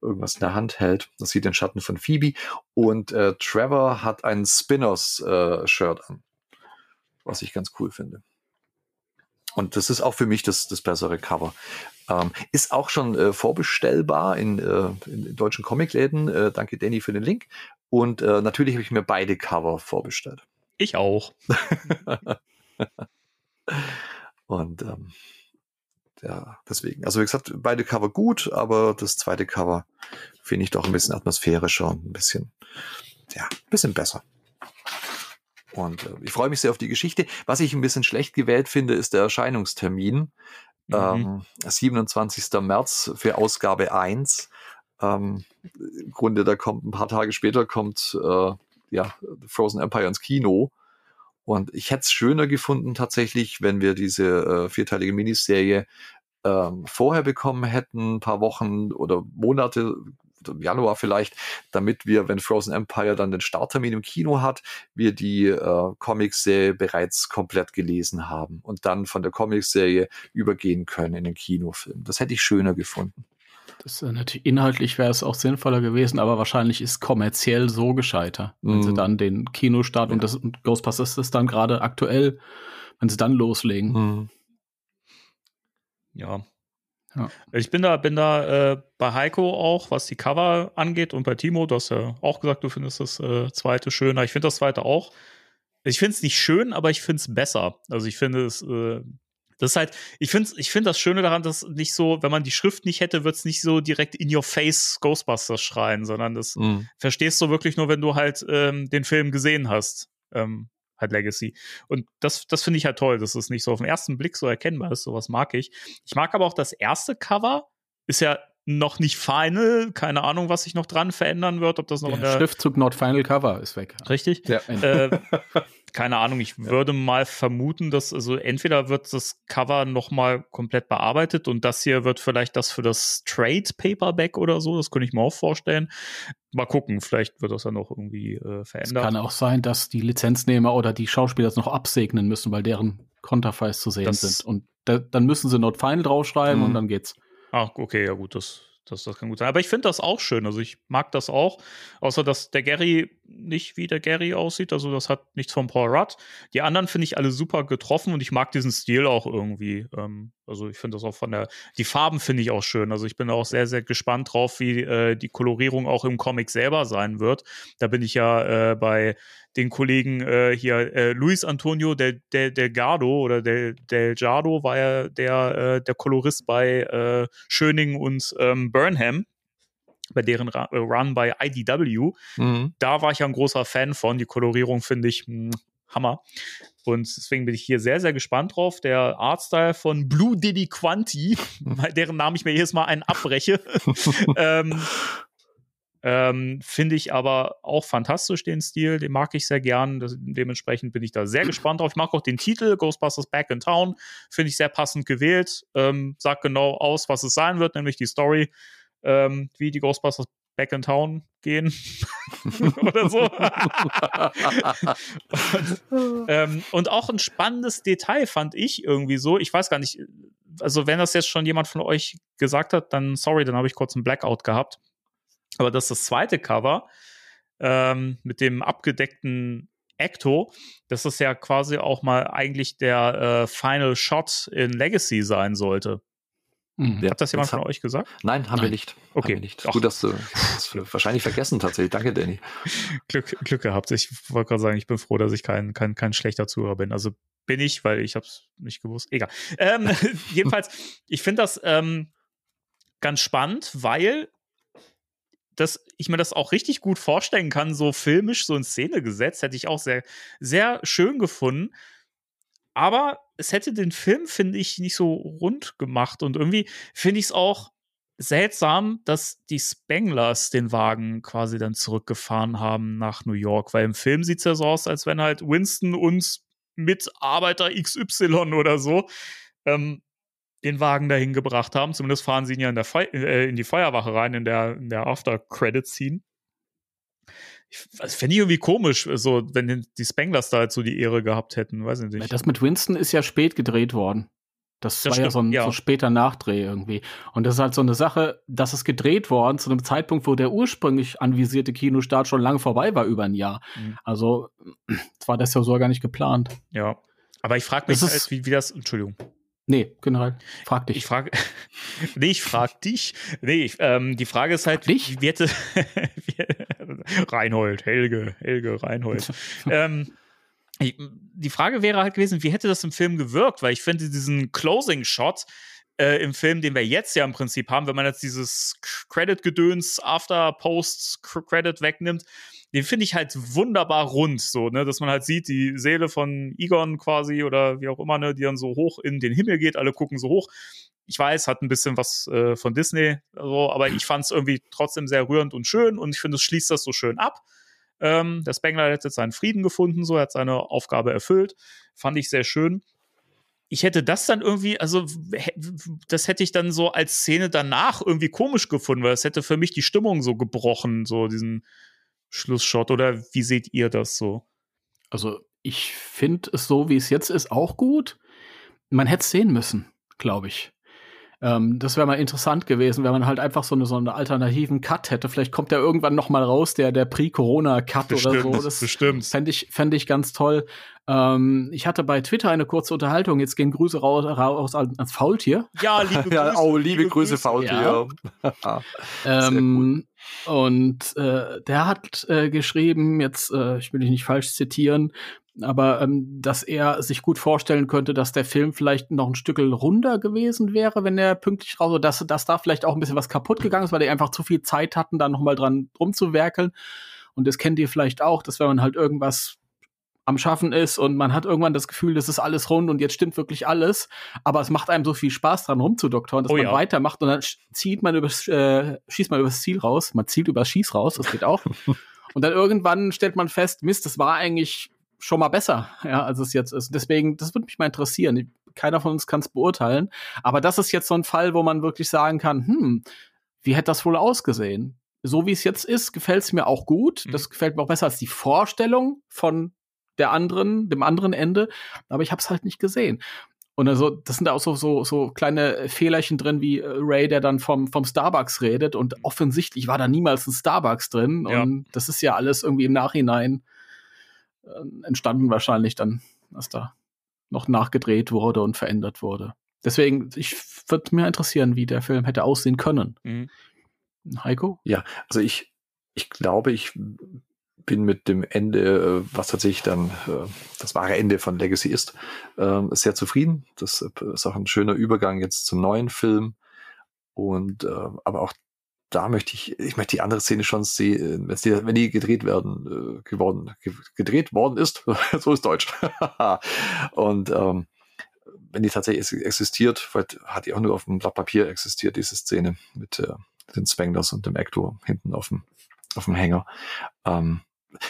irgendwas in der Hand hält. Das sieht den Schatten von Phoebe. Und äh, Trevor hat ein Spinners-Shirt an, was ich ganz cool finde. Und das ist auch für mich das, das bessere Cover. Ähm, ist auch schon äh, vorbestellbar in, äh, in deutschen Comicläden. Äh, danke Danny für den Link. Und äh, natürlich habe ich mir beide Cover vorbestellt. Ich auch. Und ähm, ja, deswegen. Also wie gesagt, beide Cover gut, aber das zweite Cover finde ich doch ein bisschen atmosphärischer und ein bisschen, ja, ein bisschen besser. Und äh, ich freue mich sehr auf die Geschichte. Was ich ein bisschen schlecht gewählt finde, ist der Erscheinungstermin. Mhm. Ähm, 27. März für Ausgabe 1. Ähm, Im Grunde, da kommt ein paar Tage später kommt äh, ja, Frozen Empire ins Kino. Und ich hätte es schöner gefunden tatsächlich, wenn wir diese äh, vierteilige Miniserie ähm, vorher bekommen hätten, ein paar Wochen oder Monate, im Januar vielleicht, damit wir, wenn Frozen Empire dann den Starttermin im Kino hat, wir die äh, Comicserie bereits komplett gelesen haben und dann von der Comicserie übergehen können in den Kinofilm. Das hätte ich schöner gefunden. Das äh, natürlich inhaltlich wäre es auch sinnvoller gewesen, aber wahrscheinlich ist kommerziell so gescheiter, wenn sie Mhm. dann den Kinostart und das und Ghostbusters ist dann gerade aktuell, wenn sie dann loslegen. Hm. Ja. Ja. Ich bin da, bin da äh, bei Heiko auch, was die Cover angeht und bei Timo, du hast ja auch gesagt, du findest das äh, zweite schöner. Ich finde das zweite auch. Ich finde es nicht schön, aber ich finde es besser. Also ich finde es, äh, das ist halt, ich finde ich finde das Schöne daran, dass nicht so, wenn man die Schrift nicht hätte, wird es nicht so direkt in your face Ghostbusters schreien, sondern das Hm. verstehst du wirklich nur, wenn du halt ähm, den Film gesehen hast. Ähm, halt Legacy. Und das, das finde ich halt toll, dass es nicht so auf den ersten Blick so erkennbar ist. Sowas mag ich. Ich mag aber auch das erste Cover. Ist ja noch nicht final. Keine Ahnung, was sich noch dran verändern wird. Ob das noch in Der der. Schriftzug Not Final Cover ist weg. Richtig? Ja. äh, keine Ahnung, ich würde mal vermuten, dass also entweder wird das Cover noch mal komplett bearbeitet und das hier wird vielleicht das für das Trade Paperback oder so, das könnte ich mir auch vorstellen. Mal gucken, vielleicht wird das ja noch irgendwie äh, Es verändert. kann auch sein, dass die Lizenznehmer oder die Schauspieler es noch absegnen müssen, weil deren Konterfeis zu sehen Das- sind. Und da, dann müssen sie Not Final draufschreiben Mhm. und dann geht's. Ach, okay, ja gut, das, das, das kann gut sein. Aber ich finde das auch schön. Also ich mag das auch. Außer dass der Gary nicht wie der Gary aussieht. Also das hat nichts von Paul Rudd. Die anderen finde ich alle super getroffen und ich mag diesen Stil auch irgendwie. Ähm, also ich finde das auch von der, die Farben finde ich auch schön. Also ich bin auch sehr, sehr gespannt drauf, wie äh, die Kolorierung auch im Comic selber sein wird. Da bin ich ja äh, bei den Kollegen äh, hier, äh, Luis Antonio Del, Del, Delgado oder Del, Del Giardo war ja der, äh, der Kolorist bei äh, Schöning und ähm, Burnham, bei deren äh, Run bei IDW. Mhm. Da war ich ja ein großer Fan von. Die Kolorierung finde ich mh, Hammer. Und deswegen bin ich hier sehr, sehr gespannt drauf. Der Artstyle von Blue Diddy Quanti, bei deren Namen ich mir jedes Mal einen abbreche, ähm, ähm, Finde ich aber auch fantastisch, den Stil. Den mag ich sehr gern. Das, dementsprechend bin ich da sehr gespannt drauf. Ich mag auch den Titel, Ghostbusters Back in Town. Finde ich sehr passend gewählt. Ähm, sagt genau aus, was es sein wird, nämlich die Story, ähm, wie die Ghostbusters Back in Town gehen. Oder so. und, ähm, und auch ein spannendes Detail fand ich irgendwie so. Ich weiß gar nicht, also wenn das jetzt schon jemand von euch gesagt hat, dann sorry, dann habe ich kurz einen Blackout gehabt. Aber das ist das zweite Cover ähm, mit dem abgedeckten Ecto. Das ist ja quasi auch mal eigentlich der äh, Final Shot in Legacy sein sollte. Mhm. Ja, Hat das jemand von euch gesagt? Nein, haben wir Nein. nicht. Okay. Haben wir nicht. Ach. Gut, dass du das wahrscheinlich vergessen tatsächlich. Danke, Danny. Glück, Glück gehabt. Ich wollte gerade sagen, ich bin froh, dass ich kein, kein, kein schlechter Zuhörer bin. Also bin ich, weil ich habe es nicht gewusst. Egal. Ähm, jedenfalls, ich finde das ähm, ganz spannend, weil dass ich mir das auch richtig gut vorstellen kann, so filmisch, so in Szene gesetzt, hätte ich auch sehr, sehr schön gefunden. Aber es hätte den Film, finde ich, nicht so rund gemacht. Und irgendwie finde ich es auch seltsam, dass die Spanglers den Wagen quasi dann zurückgefahren haben nach New York, weil im Film sieht es ja so aus, als wenn halt Winston uns Mitarbeiter XY oder so ähm, den Wagen dahin gebracht haben. Zumindest fahren sie ihn ja in, Fe äh, in die Feuerwache rein, in der, in der After-Credit-Scene. Das fände ich irgendwie komisch, so, wenn die Spanglers da halt so die Ehre gehabt hätten, weiß ich nicht. Das mit Winston ist ja spät gedreht worden. Das, das war stimmt, ja so ein ja. so später Nachdreh irgendwie. Und das ist halt so eine Sache, dass es gedreht worden zu einem Zeitpunkt, wo der ursprünglich anvisierte Kinostart schon lange vorbei war, über ein Jahr. Mhm. Also war das ja so gar nicht geplant. Ja. Aber ich frage mich, halt, wie, wie das, Entschuldigung. Nee, generell. Frag dich. Ich frage, nee, ich frag dich. Nee, ich, ähm, die Frage ist halt, dich? wie hätte, Reinhold, Helge, Helge, Reinhold. ähm, die Frage wäre halt gewesen, wie hätte das im Film gewirkt? Weil ich finde diesen Closing-Shot äh, im Film, den wir jetzt ja im Prinzip haben, wenn man jetzt dieses Credit-Gedöns, After-Post-Credit wegnimmt, den finde ich halt wunderbar rund, so, ne, dass man halt sieht, die Seele von Egon quasi oder wie auch immer, ne, die dann so hoch in den Himmel geht, alle gucken so hoch. Ich weiß, hat ein bisschen was äh, von Disney, also, aber ich fand es irgendwie trotzdem sehr rührend und schön und ich finde, es schließt das so schön ab. Ähm, der Spengler hat jetzt seinen Frieden gefunden, so, er hat seine Aufgabe erfüllt. Fand ich sehr schön. Ich hätte das dann irgendwie, also das hätte ich dann so als Szene danach irgendwie komisch gefunden, weil es hätte für mich die Stimmung so gebrochen, so diesen, Schlussshot oder wie seht ihr das so? Also ich finde es so, wie es jetzt ist, auch gut. Man hätte es sehen müssen, glaube ich. Ähm, das wäre mal interessant gewesen, wenn man halt einfach so eine, so eine alternativen Cut hätte. Vielleicht kommt der irgendwann noch mal raus, der, der Pre-Corona-Cut oder so. Das bestimmt. fände ich, fänd ich ganz toll. Ähm, ich hatte bei Twitter eine kurze Unterhaltung. Jetzt gehen Grüße raus, raus ans Faultier. Ja, liebe Grüße. ja, oh, liebe, liebe Grüße, Grüße, Faultier. Ja. ähm, und äh, der hat äh, geschrieben, jetzt, äh, ich will dich nicht falsch zitieren, aber ähm, dass er sich gut vorstellen könnte, dass der Film vielleicht noch ein Stück runder gewesen wäre, wenn er pünktlich raus, dass, dass da vielleicht auch ein bisschen was kaputt gegangen ist, weil die einfach zu viel Zeit hatten, da nochmal dran rumzuwerkeln. Und das kennt ihr vielleicht auch, dass wenn man halt irgendwas am Schaffen ist und man hat irgendwann das Gefühl, das ist alles rund und jetzt stimmt wirklich alles, aber es macht einem so viel Spaß dran rumzudoktoren, dass oh, man ja. weitermacht und dann zieht man übers, äh, schießt man übers Ziel raus, man zielt übers Schieß raus, das geht auch. und dann irgendwann stellt man fest, Mist, das war eigentlich schon mal besser, ja, als es jetzt ist. Deswegen, das würde mich mal interessieren. Keiner von uns kann es beurteilen, aber das ist jetzt so ein Fall, wo man wirklich sagen kann, hm, wie hätte das wohl ausgesehen? So wie es jetzt ist, gefällt es mir auch gut. Mhm. Das gefällt mir auch besser als die Vorstellung von der anderen, dem anderen Ende, aber ich habe es halt nicht gesehen. Und also, das sind da auch so, so, so kleine Fehlerchen drin, wie äh, Ray, der dann vom, vom Starbucks redet. Und offensichtlich war da niemals ein Starbucks drin. Ja. Und das ist ja alles irgendwie im Nachhinein entstanden, wahrscheinlich dann, was da noch nachgedreht wurde und verändert wurde. Deswegen, ich würde mir interessieren, wie der Film hätte aussehen können. Mhm. Heiko? Ja, also ich, ich glaube, ich bin mit dem Ende, äh, was tatsächlich dann äh, das wahre Ende von Legacy ist, äh, sehr zufrieden. Das ist auch ein schöner Übergang jetzt zum neuen Film. Und aber auch da möchte ich, ich möchte die andere Szene schon sehen, wenn die, wenn die gedreht werden, geworden, gedreht worden ist, so ist Deutsch. und ähm, wenn die tatsächlich existiert, weil hat die auch nur auf dem Blatt Papier existiert, diese Szene mit äh, den Spanglers und dem Actor hinten auf dem, auf dem Hänger. Ähm,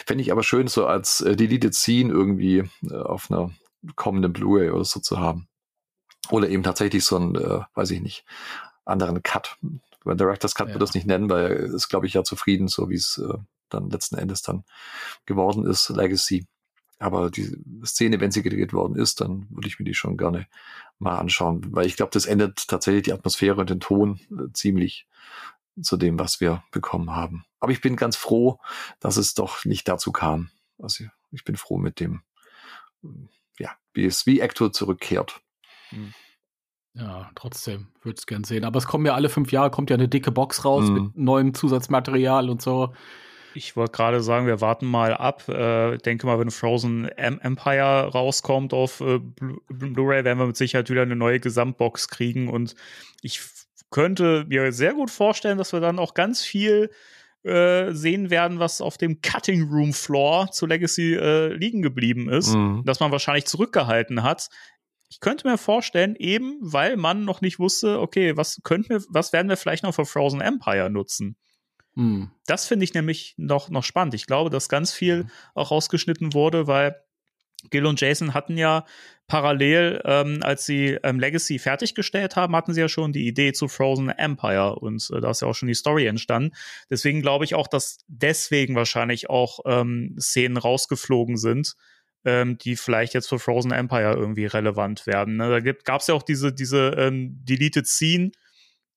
Fände ich aber schön, so als äh, Deleted Scene irgendwie äh, auf einer kommenden Blu-ray oder so zu haben. Oder eben tatsächlich so einen, äh, weiß ich nicht, anderen Cut. Bei Director's Cut ja. wird das nicht nennen, weil er ist, glaube ich, ja zufrieden, so wie es äh, dann letzten Endes dann geworden ist, Legacy. Aber die Szene, wenn sie gedreht worden ist, dann würde ich mir die schon gerne mal anschauen, weil ich glaube, das ändert tatsächlich die Atmosphäre und den Ton äh, ziemlich zu dem, was wir bekommen haben. Aber ich bin ganz froh, dass es doch nicht dazu kam. Also ich bin froh mit dem, ja, wie es wie Actor zurückkehrt. Hm. Ja, trotzdem würde es gern sehen. Aber es kommen ja alle fünf Jahre kommt ja eine dicke Box raus mhm. mit neuem Zusatzmaterial und so. Ich wollte gerade sagen, wir warten mal ab. Äh, denke mal, wenn Frozen Empire rauskommt auf äh, Blu-ray, werden wir mit Sicherheit wieder eine neue Gesamtbox kriegen. Und ich könnte mir sehr gut vorstellen, dass wir dann auch ganz viel äh, sehen werden, was auf dem Cutting Room Floor zu Legacy äh, liegen geblieben ist, Mhm. das man wahrscheinlich zurückgehalten hat. Ich könnte mir vorstellen, eben weil man noch nicht wusste, okay, was könnten wir, was werden wir vielleicht noch für Frozen Empire nutzen? Hm. Das finde ich nämlich noch, noch spannend. Ich glaube, dass ganz viel auch rausgeschnitten wurde, weil Gil und Jason hatten ja parallel, ähm, als sie ähm, Legacy fertiggestellt haben, hatten sie ja schon die Idee zu Frozen Empire und äh, da ist ja auch schon die Story entstanden. Deswegen glaube ich auch, dass deswegen wahrscheinlich auch ähm, Szenen rausgeflogen sind, ähm, die vielleicht jetzt für Frozen Empire irgendwie relevant werden. Ne? Da gab es ja auch diese, diese ähm, Deleted Scene,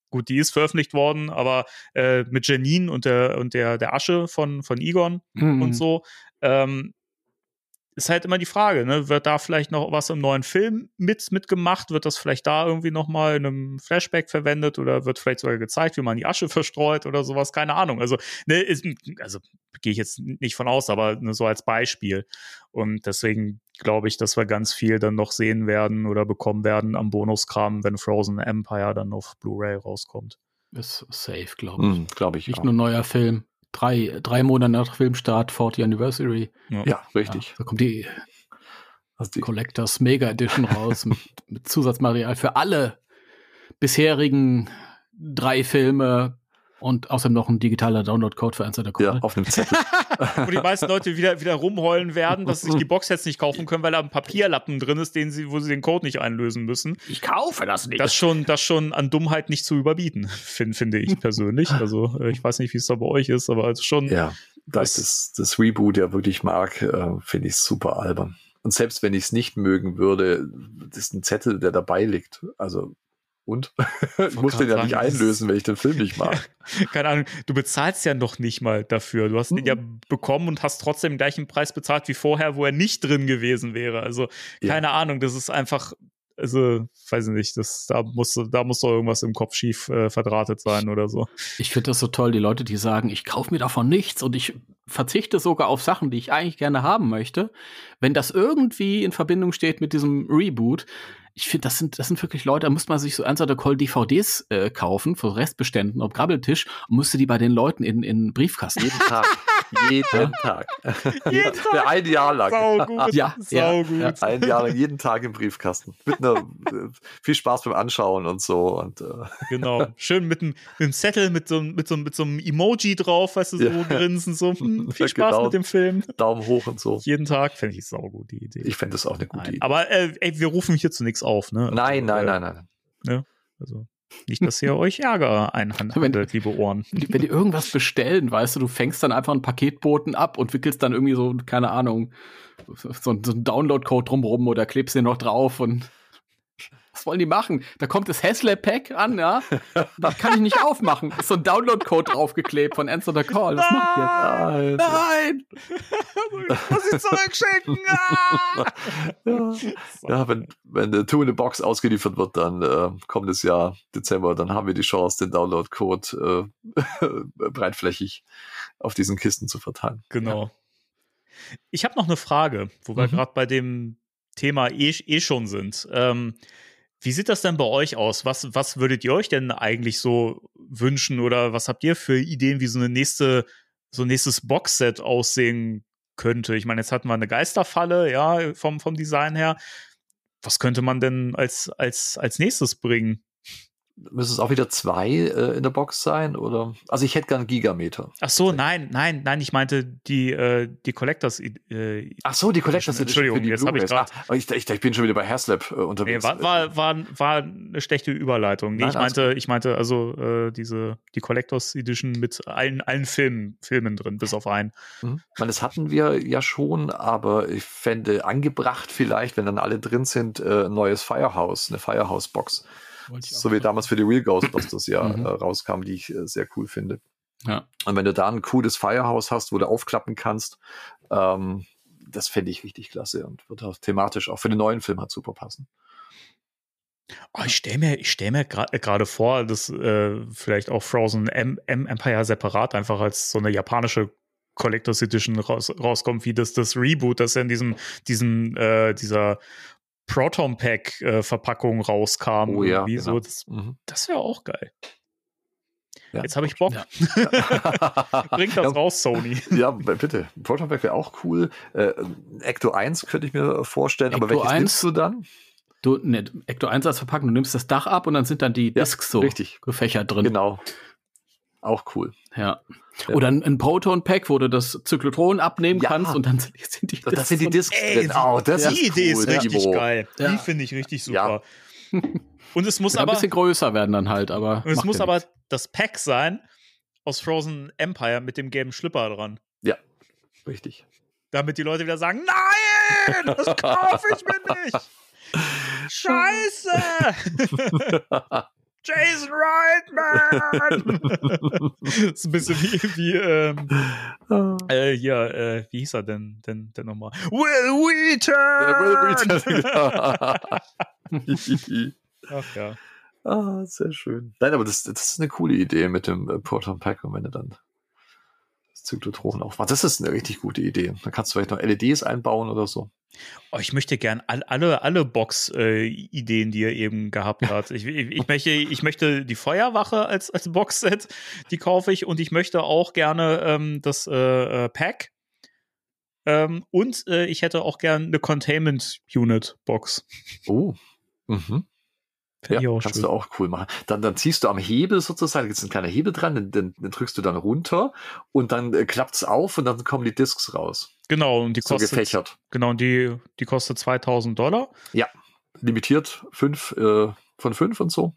gut, die ist veröffentlicht worden, aber äh, mit Janine und der und der der Asche von von Egon Mhm. und so. Ähm, ist halt immer die Frage, ne? Wird da vielleicht noch was im neuen Film mit mitgemacht? Wird das vielleicht da irgendwie noch mal in einem Flashback verwendet oder wird vielleicht sogar gezeigt, wie man die Asche verstreut oder sowas? Keine Ahnung. Also, ne, ist, also gehe ich jetzt nicht von aus, aber nur so als Beispiel. Und deswegen glaube ich, dass wir ganz viel dann noch sehen werden oder bekommen werden am Bonuskram, wenn Frozen Empire dann auf Blu-ray rauskommt. Ist safe, glaube ich. Mhm, Glaube ich. Nicht auch. nur neuer Film. Drei, drei Monate nach Filmstart, 40 Anniversary. Ja, richtig. Ja, da kommt die Also die, Collectors Mega Edition raus mit, mit Zusatzmaterial für alle bisherigen drei Filme und außerdem noch ein digitaler Download-Code für Call. ja, auf einem Zettel. Wo die meisten Leute wieder, wieder rumheulen werden, dass sie sich die Box jetzt nicht kaufen können, weil da ein Papierlappen drin ist, den sie, wo sie den Code nicht einlösen müssen. Ich kaufe das nicht. Das schon, das schon an Dummheit nicht zu überbieten, find, finde ich persönlich. Also äh, ich weiß nicht, wie es da bei euch ist, aber ist schon. Ja, da ich das, das Reboot ja wirklich mag, äh, finde ich super albern. Und selbst wenn ich es nicht mögen würde, das ist ein Zettel, der dabei liegt. Also, und? ich muss den ja nicht sagen, einlösen, wenn ich den Film nicht mag. Keine Ahnung, du bezahlst ja noch nicht mal dafür. Du hast ihn Mhm. ja bekommen und hast trotzdem den gleichen Preis bezahlt wie vorher, wo er nicht drin gewesen wäre. Also, Ja. keine Ahnung, das ist einfach, also, weiß ich nicht, das, da muss, da muss doch irgendwas im Kopf schief äh, verdrahtet sein oder so. Ich finde das so toll, die Leute, die sagen, ich kaufe mir davon nichts und ich verzichte sogar auf Sachen, die ich eigentlich gerne haben möchte. Wenn das irgendwie in Verbindung steht mit diesem Reboot, ich finde, das sind, das sind wirklich Leute, da muss man sich so the Call DVDs äh, kaufen, für Restbeständen, auf Grabbeltisch, und musste die bei den Leuten in, in Briefkasten. Jeden Tag. Jeden Tag. Für ein Jahr lang. Sau gut, Ja, sau ja, gut. ja. Ein Jahr lang, jeden Tag im Briefkasten. Mit einer, äh, viel Spaß beim Anschauen und so. Und, äh, Genau. Schön mit einem, mit einem Zettel, mit so, einem- mit, so, mit so einem Emoji drauf, weißt du, so Ja. grinsen, so, hm, viel Ja, Spaß genau. mit dem Film. Daumen hoch und so. Jeden Tag fände ich saugut, die Idee. Ich fände das auch eine gute Nein. Idee. Aber äh, ey, wir rufen hier zu nichts auf, ne? nein, nein, äh, nein, nein. Also nicht, dass ihr euch Ärger einhandelt, liebe Ohren. Wenn die, irgendwas bestellen, weißt du, du fängst dann einfach einen Paketboten ab und wickelst dann irgendwie so, keine Ahnung, so, so einen Download-Code drumrum oder klebst den noch drauf und was wollen die machen? Da kommt das Haslab-Pack an, ja? Das kann ich nicht aufmachen. Ist so ein Download-Code draufgeklebt von Answer the Call. Was macht ihr? Alter. Nein! Muss ich zurückschicken? Ah! Ja, ja wenn, wenn der Two in the Box ausgeliefert wird, dann äh, kommendes Jahr, Dezember, dann haben wir die Chance, den Download-Code äh, breitflächig auf diesen Kisten zu verteilen. Genau. Ich habe noch eine Frage, wo wir Mhm. gerade bei dem Thema eh, eh schon sind. Ähm, wie sieht das denn bei euch aus? Was, was würdet ihr euch denn eigentlich so wünschen oder was habt ihr für Ideen, wie so eine nächste, so ein nächstes Boxset aussehen könnte? Ich meine, jetzt hatten wir eine Geisterfalle, ja, vom, vom Design her. Was könnte man denn als, als, als nächstes bringen? Müssen es auch wieder zwei äh, in der Box sein? Oder? Also ich hätte gern Gigameter. Ach so, nein, nein, nein, ich meinte die, äh, die Collectors. Äh, Ach so, die Collectors Edition Entschuldigung, die jetzt hab ich grad- Ah, ich, ich, ich bin schon wieder bei Haslab äh, Nee, unterwegs. war, war, war, war eine schlechte Überleitung. Nee, Nein, ich meinte, ich meinte also äh, diese die Collectors Edition mit allen allen Filmen Filmen drin, bis auf einen. Mhm. Ich meine, das hatten wir ja schon, aber ich fände angebracht vielleicht, wenn dann alle drin sind, äh, ein neues Firehouse, eine Firehouse-Box. So wie damals für die Real Ghostbusters ja Mhm. äh, rauskam, die ich äh, sehr cool finde. Ja. Und wenn du da ein cooles Firehouse hast, wo du aufklappen kannst, ähm, das fände ich richtig klasse und wird auch thematisch auch für den neuen Film halt super passen. Oh, ich stelle mir, ich stell mir gra- äh, gerade vor, dass äh, vielleicht auch Frozen M M Empire separat einfach als so eine japanische Collectors Edition raus, rauskommt, wie das das Reboot, das ja in diesem diesem äh, dieser Proton Pack äh, Verpackung rauskam. Oh ja, genau. so. Das, Mhm. das wäre auch geil. Ja. Jetzt habe ich Bock. Bringt das Ja. raus, Sony. Ja, bitte. Proton Pack wäre auch cool. Äh, Ecto 1 könnte ich mir vorstellen, aber Ecto welches 1? nimmst du dann? Du, ne, Ecto 1 als Verpackung, du nimmst das Dach ab und dann sind dann die Ja, Discs so richtig. gefächert drin. Genau. Auch cool. Ja. Ja. Oder ein, ein Proton-Pack, wo du das Zyklotron abnehmen Ja. kannst und dann sind die, sind die Das, das sind die. Discs Ey, drin. Oh, das die ist Idee cool, ist richtig Ivo. geil. Ja. Die finde ich richtig Ja. super. Und es muss Ja, ein aber, bisschen größer werden dann halt, aber. und es muss aber nichts. das Pack sein aus Frozen Empire mit dem gelben Schlipper dran. Ja, richtig. Damit die Leute wieder sagen, nein, das kaufe ich mir nicht. Scheiße. Jason Reitman. das ist ein bisschen wie, wie ähm, äh, hier, äh, wie hieß er denn, denn, denn nochmal? Will Wheaton! Ach ja. ah, sehr schön. Nein, aber das, das ist eine coole Idee mit dem äh, Proton Pack und wenn du dann das Zyklotron aufmachst. Das ist eine richtig gute Idee. Da kannst du vielleicht noch LEDs einbauen oder so. Oh, ich möchte gern all, alle, alle Box-Ideen, die er eben gehabt hat. Ich, ich, ich, möchte, ich möchte die Feuerwache als, als Boxset, die kaufe ich und ich möchte auch gerne ähm, das äh, äh, Pack. Ähm, und äh, ich hätte auch gern eine Containment Unit Box. Oh. Mhm. Fänd Ja, kannst schön. du auch cool machen. Dann, dann ziehst du am Hebel sozusagen, da gibt es einen kleinen Hebel dran, den, den, den drückst du dann runter und dann äh, klappt's auf und dann kommen die Discs raus. Genau, und die So kostet, gefächert. genau, und die, die kostet 2000 Dollar. Limitiert fünf äh, von fünf und so.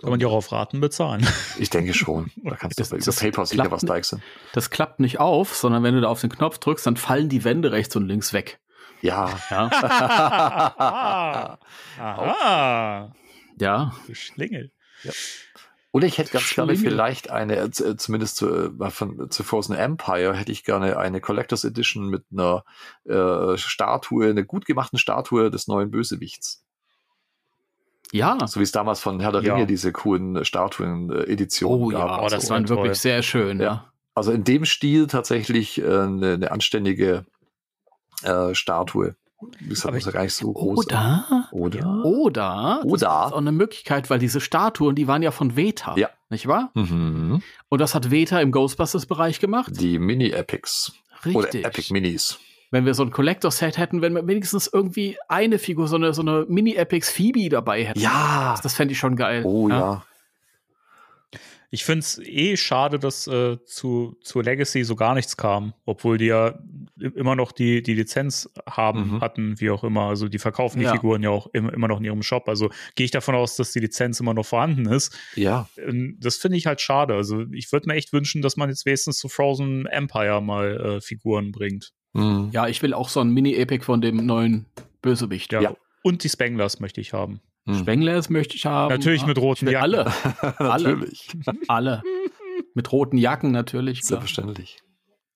Kann man die auch auf Raten bezahlen. Ich denke schon. Da kannst du Das- das PayPal sicher klappt was deichseln. Das klappt nicht auf, sondern wenn du da auf den Knopf drückst, dann fallen die Wände rechts und links weg. Ja. Ja. Aha. Ja. Du Schlingel. Oder ich hätte ganz gerne vielleicht eine, äh, z- zumindest zu, äh, von, zu Frozen Empire, hätte ich gerne eine Collectors Edition mit einer äh, Statue, einer gut gemachten Statue des neuen Bösewichts. Ja. So wie es damals von Herr der Ja. Ringe diese coolen Statuen-Editionen Oh gab. ja, Oh, das das war waren toll. wirklich sehr schön. Ja. Ja. Also in dem Stil tatsächlich äh, eine, eine anständige äh, Statue. Aber muss ja gar nicht so groß sein. Oder? Oder? Oder? Das Oder? ist auch eine Möglichkeit, weil diese Statuen, die waren ja von Veta. Ja. Nicht wahr? Mhm. Und das hat Veta im Ghostbusters-Bereich gemacht. Die Mini-Epics. Oder Richtig. Epic Minis. Wenn wir so ein Collector-Set hätten, wenn wir wenigstens irgendwie eine Figur, so eine, so eine Mini-Epics Phoebe dabei hätten. Ja. Das, das fände ich schon geil. Oh ja. Ich finde es eh schade, dass äh, zu, zu Legacy so gar nichts kam, obwohl die ja immer noch die, die Lizenz haben, Mhm. hatten, wie auch immer. Also die verkaufen die Ja. Figuren ja auch immer, immer noch in ihrem Shop. Also gehe ich davon aus, dass die Lizenz immer noch vorhanden ist. Ja. Ähm, Das finde ich halt schade. Also ich würde mir echt wünschen, dass man jetzt wenigstens zu Frozen Empire mal äh, Figuren bringt. Mhm. Ja, ich will auch so ein Mini-Epic von dem neuen Bösewicht. Ja. Ja. Und die Spanglers möchte ich haben. Mhm. Spenglers möchte ich haben. Natürlich mit roten Jacken. Alle. alle. Natürlich. Alle. Mit roten Jacken natürlich. Klar. Selbstverständlich.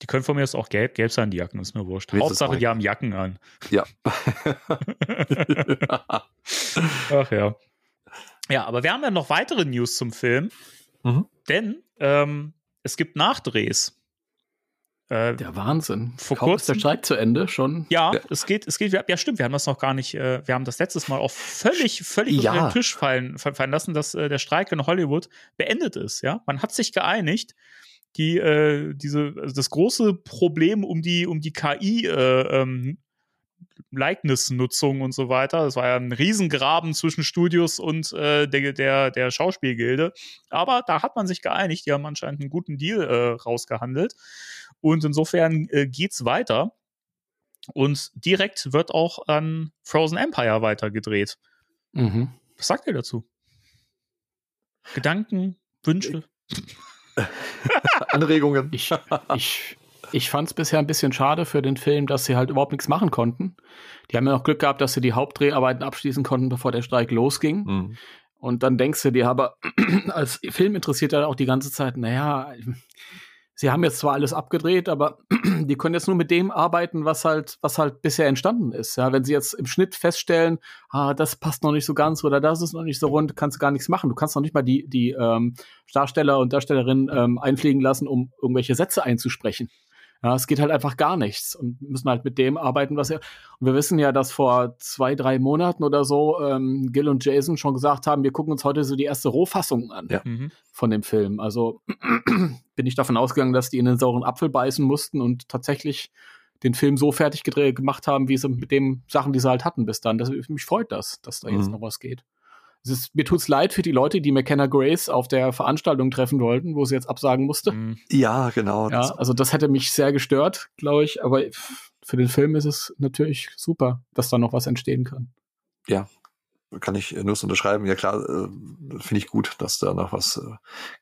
Die können von mir jetzt auch gelb, gelb sein, die Jacken, ist mir wurscht. Es Hauptsache, die haben Jacken an. Ja. Ach ja. Ja, aber wir haben ja noch weitere News zum Film, Mhm. denn ähm, es gibt Nachdrehs. Äh, Der Wahnsinn. Vor Kaum ist der kurzem- Streik zu Ende schon. ja, Ja. es geht, es geht, ja stimmt, wir haben das noch gar nicht, äh, wir haben das letztes Mal auch völlig, völlig Ja. unter den Tisch fallen, fa- fallen lassen, dass äh, der Streik in Hollywood beendet ist, ja. Man hat sich geeinigt, die, äh, diese, also das große Problem um die, um die KI, äh, ähm, Likeness-Nutzung und so weiter. Das war ja ein Riesengraben zwischen Studios und äh, der, der, der Schauspielgilde. Aber da hat man sich geeinigt. Die haben anscheinend einen guten Deal äh, rausgehandelt. Und insofern äh, geht's weiter. Und direkt wird auch an Frozen Empire weitergedreht. Mhm. Was sagt ihr dazu? Gedanken, Wünsche? Anregungen. Ich, ich, ich fand es bisher ein bisschen schade für den Film, dass sie halt überhaupt nichts machen konnten. Die haben ja noch Glück gehabt, dass sie die Hauptdreharbeiten abschließen konnten, bevor der Streik losging. Mhm. Und dann denkst du dir aber als Filminteressierter auch die ganze Zeit, naja, sie haben jetzt zwar alles abgedreht, aber die können jetzt nur mit dem arbeiten, was halt, was halt bisher entstanden ist. Ja, wenn sie jetzt im Schnitt feststellen, ah, das passt noch nicht so ganz oder das ist noch nicht so rund, kannst du gar nichts machen. Du kannst noch nicht mal die, die ähm, Darsteller und Darstellerinnen ähm, einfliegen lassen, um irgendwelche Sätze einzusprechen. Ja, es geht halt einfach gar nichts und müssen halt mit dem arbeiten, was er. Und wir wissen ja, dass vor zwei, drei Monaten oder so ähm, Gil und Jason schon gesagt haben, wir gucken uns heute so die erste Rohfassung an Ja. Mhm. von dem Film. Also bin ich davon ausgegangen, dass die in den sauren Apfel beißen mussten und tatsächlich den Film so fertig gedreht, gemacht haben, wie sie mit den Sachen, die sie halt hatten bis dann. Das, mich freut das, dass da jetzt Mhm. noch was geht. Es ist, mir tut's leid für die Leute, die McKenna Grace auf der Veranstaltung treffen wollten, wo sie jetzt absagen musste. Mhm. Ja, genau. Ja, Das- also das hätte mich sehr gestört, glaube ich. Aber für den Film ist es natürlich super, dass da noch was entstehen kann. Kann ich nur so unterschreiben. Ja klar, äh, finde ich gut, dass da noch was äh,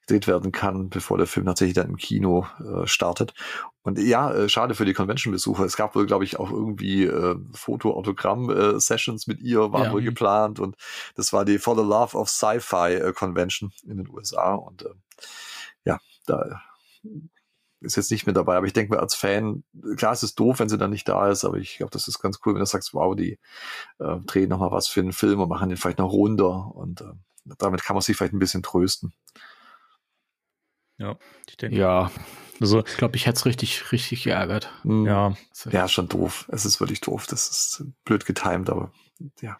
gedreht werden kann, bevor der Film tatsächlich dann im Kino äh, startet. Und ja, äh, schade für die Convention-Besucher. Es gab wohl, glaube ich, auch irgendwie äh, Foto-Autogramm-Sessions mit ihr, waren Ja. wohl geplant. Und das war die For the Love of Sci-Fi äh, Convention in den USA. Und äh, ja, da ist jetzt nicht mit dabei. Aber ich denke mir als Fan, klar, es ist doof, wenn sie dann nicht da ist, aber ich glaube, das ist ganz cool, wenn du sagst, wow, die äh, drehen noch mal was für einen Film und machen den vielleicht noch runder und äh, damit kann man sich vielleicht ein bisschen trösten. Ja, ich denke. Ja, Also, ich glaube, ich hätte es richtig, richtig geärgert. Hm. ja, Ja, schon doof. Es ist wirklich doof. Das ist blöd getimed, aber ja.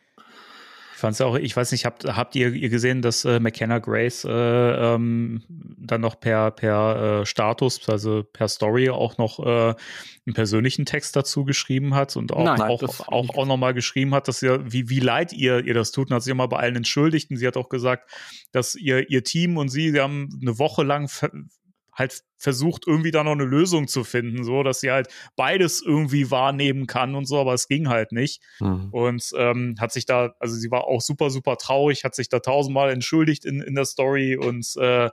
Ich fand's auch, ich weiß nicht, habt, habt ihr, ihr gesehen, dass äh, McKenna Grace äh, ähm, dann noch per, per äh, Status, also per Story auch noch äh, einen persönlichen Text dazu geschrieben hat und auch, Nein, auch, auch, nicht. auch nochmal geschrieben hat, dass ihr, wie, wie leid ihr, ihr das tut. Und hat sich auch mal bei allen entschuldigt und sie hat auch gesagt, dass ihr, ihr Team und sie, sie haben eine Woche lang halt versucht, irgendwie da noch eine Lösung zu finden, so dass sie halt beides irgendwie wahrnehmen kann und so, aber es ging halt nicht Hm. und ähm, hat sich da, also sie war auch super, super traurig, hat sich da tausendmal entschuldigt in, in der Story und äh,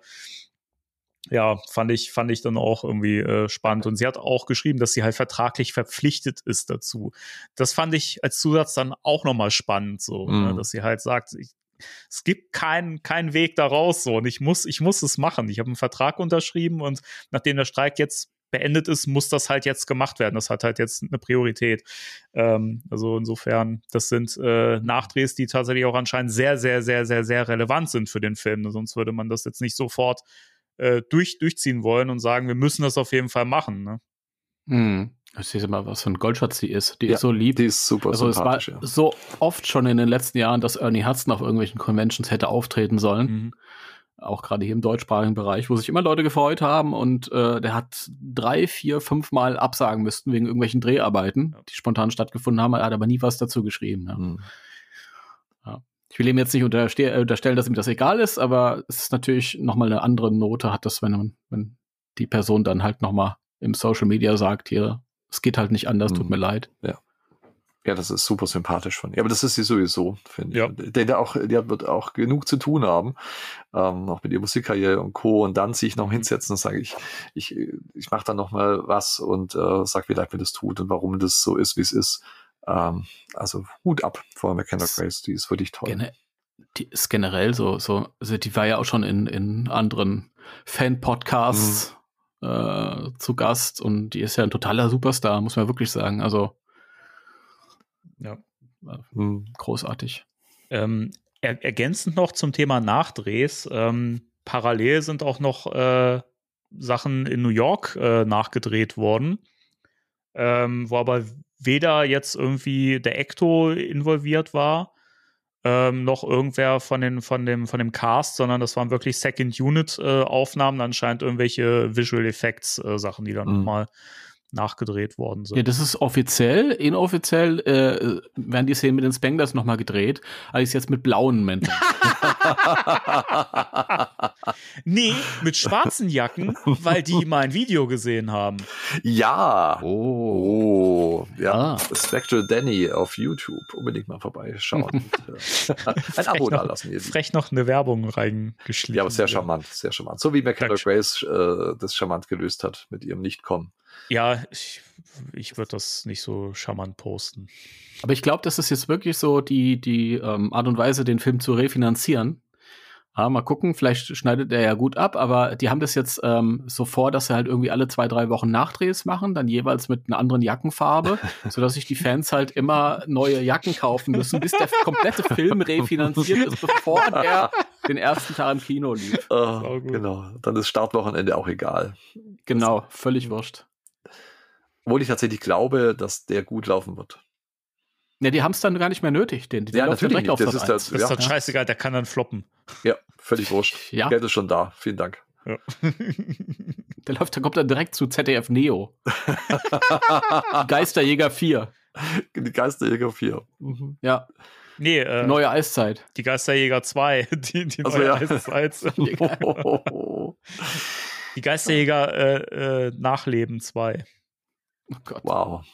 ja, fand ich, fand ich dann auch irgendwie äh, spannend. Und sie hat auch geschrieben, dass sie halt vertraglich verpflichtet ist dazu. Das fand ich als Zusatz dann auch nochmal spannend, so, Mhm. ne, dass sie halt sagt, ich, es gibt keinen keinen Weg da raus so und ich muss ich muss es machen. Ich habe einen Vertrag unterschrieben und nachdem der Streik jetzt beendet ist, muss das halt jetzt gemacht werden. Das hat halt jetzt eine Priorität. Ähm, also insofern, das sind äh, Nachdrehs, die tatsächlich auch anscheinend sehr, sehr, sehr, sehr, sehr relevant sind für den Film. Sonst würde man das jetzt nicht sofort äh, durch, durchziehen wollen und sagen, wir müssen das auf jeden Fall machen. Ne? Hm. Ich sehe mal, was für ein Goldschatz die ist. Die Ja, ist so lieb. Die ist super also es war sympathisch. ja. so oft schon in den letzten Jahren, dass Ernie Hudson auf irgendwelchen Conventions hätte auftreten sollen. Mhm. Auch gerade hier im deutschsprachigen Bereich, wo sich immer Leute gefreut haben und äh, der hat drei, vier, fünf Mal absagen müssten wegen irgendwelchen Dreharbeiten, die spontan stattgefunden haben. Er hat aber nie was dazu geschrieben. Ja. Hm. Ich will ihm jetzt nicht unterste äh, unterstellen, dass ihm das egal ist, aber es ist natürlich nochmal eine andere Note, hat das, wenn, wenn die Person dann halt nochmal im Social Media sagt, hier, es geht halt nicht anders, tut Mhm. mir leid. Ja, das ist super sympathisch von ihr. Aber das ist sie sowieso, finde Ja. ich. Ich denke auch, die hat- wird auch genug zu tun haben, ähm, auch mit ihrer Musikkarriere und Co. Und dann sich noch hinsetzen und sagen, ich, ich, ich mache da noch mal was und äh, sag, wie leid mir das tut und warum das so ist, wie es ist. Ähm, also Hut ab vor McKenna Grace, die ist wirklich toll. Gene die ist generell so, so, also die war ja auch schon in, in anderen Fan-Podcasts äh, zu Gast und die ist ja ein totaler Superstar, muss man wirklich sagen. Also Ja. Hm. großartig. Ähm, er, ergänzend noch zum Thema Nachdrehs. Ähm, parallel sind auch noch äh, Sachen in New York äh, nachgedreht worden, ähm, wo aber weder jetzt irgendwie der Ecto involviert war, ähm, noch irgendwer von, den, von, dem, von dem Cast, sondern das waren wirklich Second Unit äh, Aufnahmen, anscheinend irgendwelche Visual Effects äh, Sachen, die dann Mhm. nochmal nachgedreht worden sind. Ja, das ist offiziell. Inoffiziell äh, werden die Szenen mit den Spanglers nochmal gedreht, allerdings jetzt mit blauen Mänteln. Nee, mit schwarzen Jacken, weil die mein Video gesehen haben. ja. Oh, ja. Ah. Spectral Danny auf YouTube. Unbedingt mal vorbeischauen. und, äh, ein Abo Frech da noch- lassen. Frech noch eine Werbung reingeschlichen. Ja, aber sehr charmant, sehr charmant. So wie McKenna. Grace äh, das charmant gelöst hat mit ihrem Nicht-Kommen. Ja, ich, ich würde das nicht so charmant posten. Aber ich glaube, das ist jetzt wirklich so die, die ähm, Art und Weise, den Film zu refinanzieren. Ja, mal gucken, vielleicht schneidet er ja gut ab, aber die haben das jetzt ähm, so vor, dass sie halt irgendwie alle zwei, drei Wochen Nachdrehs machen, dann jeweils mit einer anderen Jackenfarbe, sodass sich die Fans halt immer neue Jacken kaufen müssen, bis der komplette Film refinanziert ist, bevor er den ersten Tag im Kino lief. Gut. genau. Dann ist Startwochenende auch egal. Genau, völlig wurscht. Obwohl ich tatsächlich glaube, dass der gut laufen wird. Ja, die haben es dann gar nicht mehr nötig. Den, der Ja, natürlich direkt nicht. auf Das ist 1. das- Das ist Ja. dann scheißegal, der kann dann floppen. Ja, völlig wurscht. Ja. Geld ist schon da. Vielen Dank. Ja. Der läuft, der kommt dann direkt zu ZDF Neo. Geisterjäger 4. Die Geisterjäger 4. Ja, nee, äh, neue Eiszeit. die Geisterjäger 2, die, die Ach so, neue ja. Eiszeit. Die Geisterjäger äh, äh, Nachleben 2. Oh Gott. wow.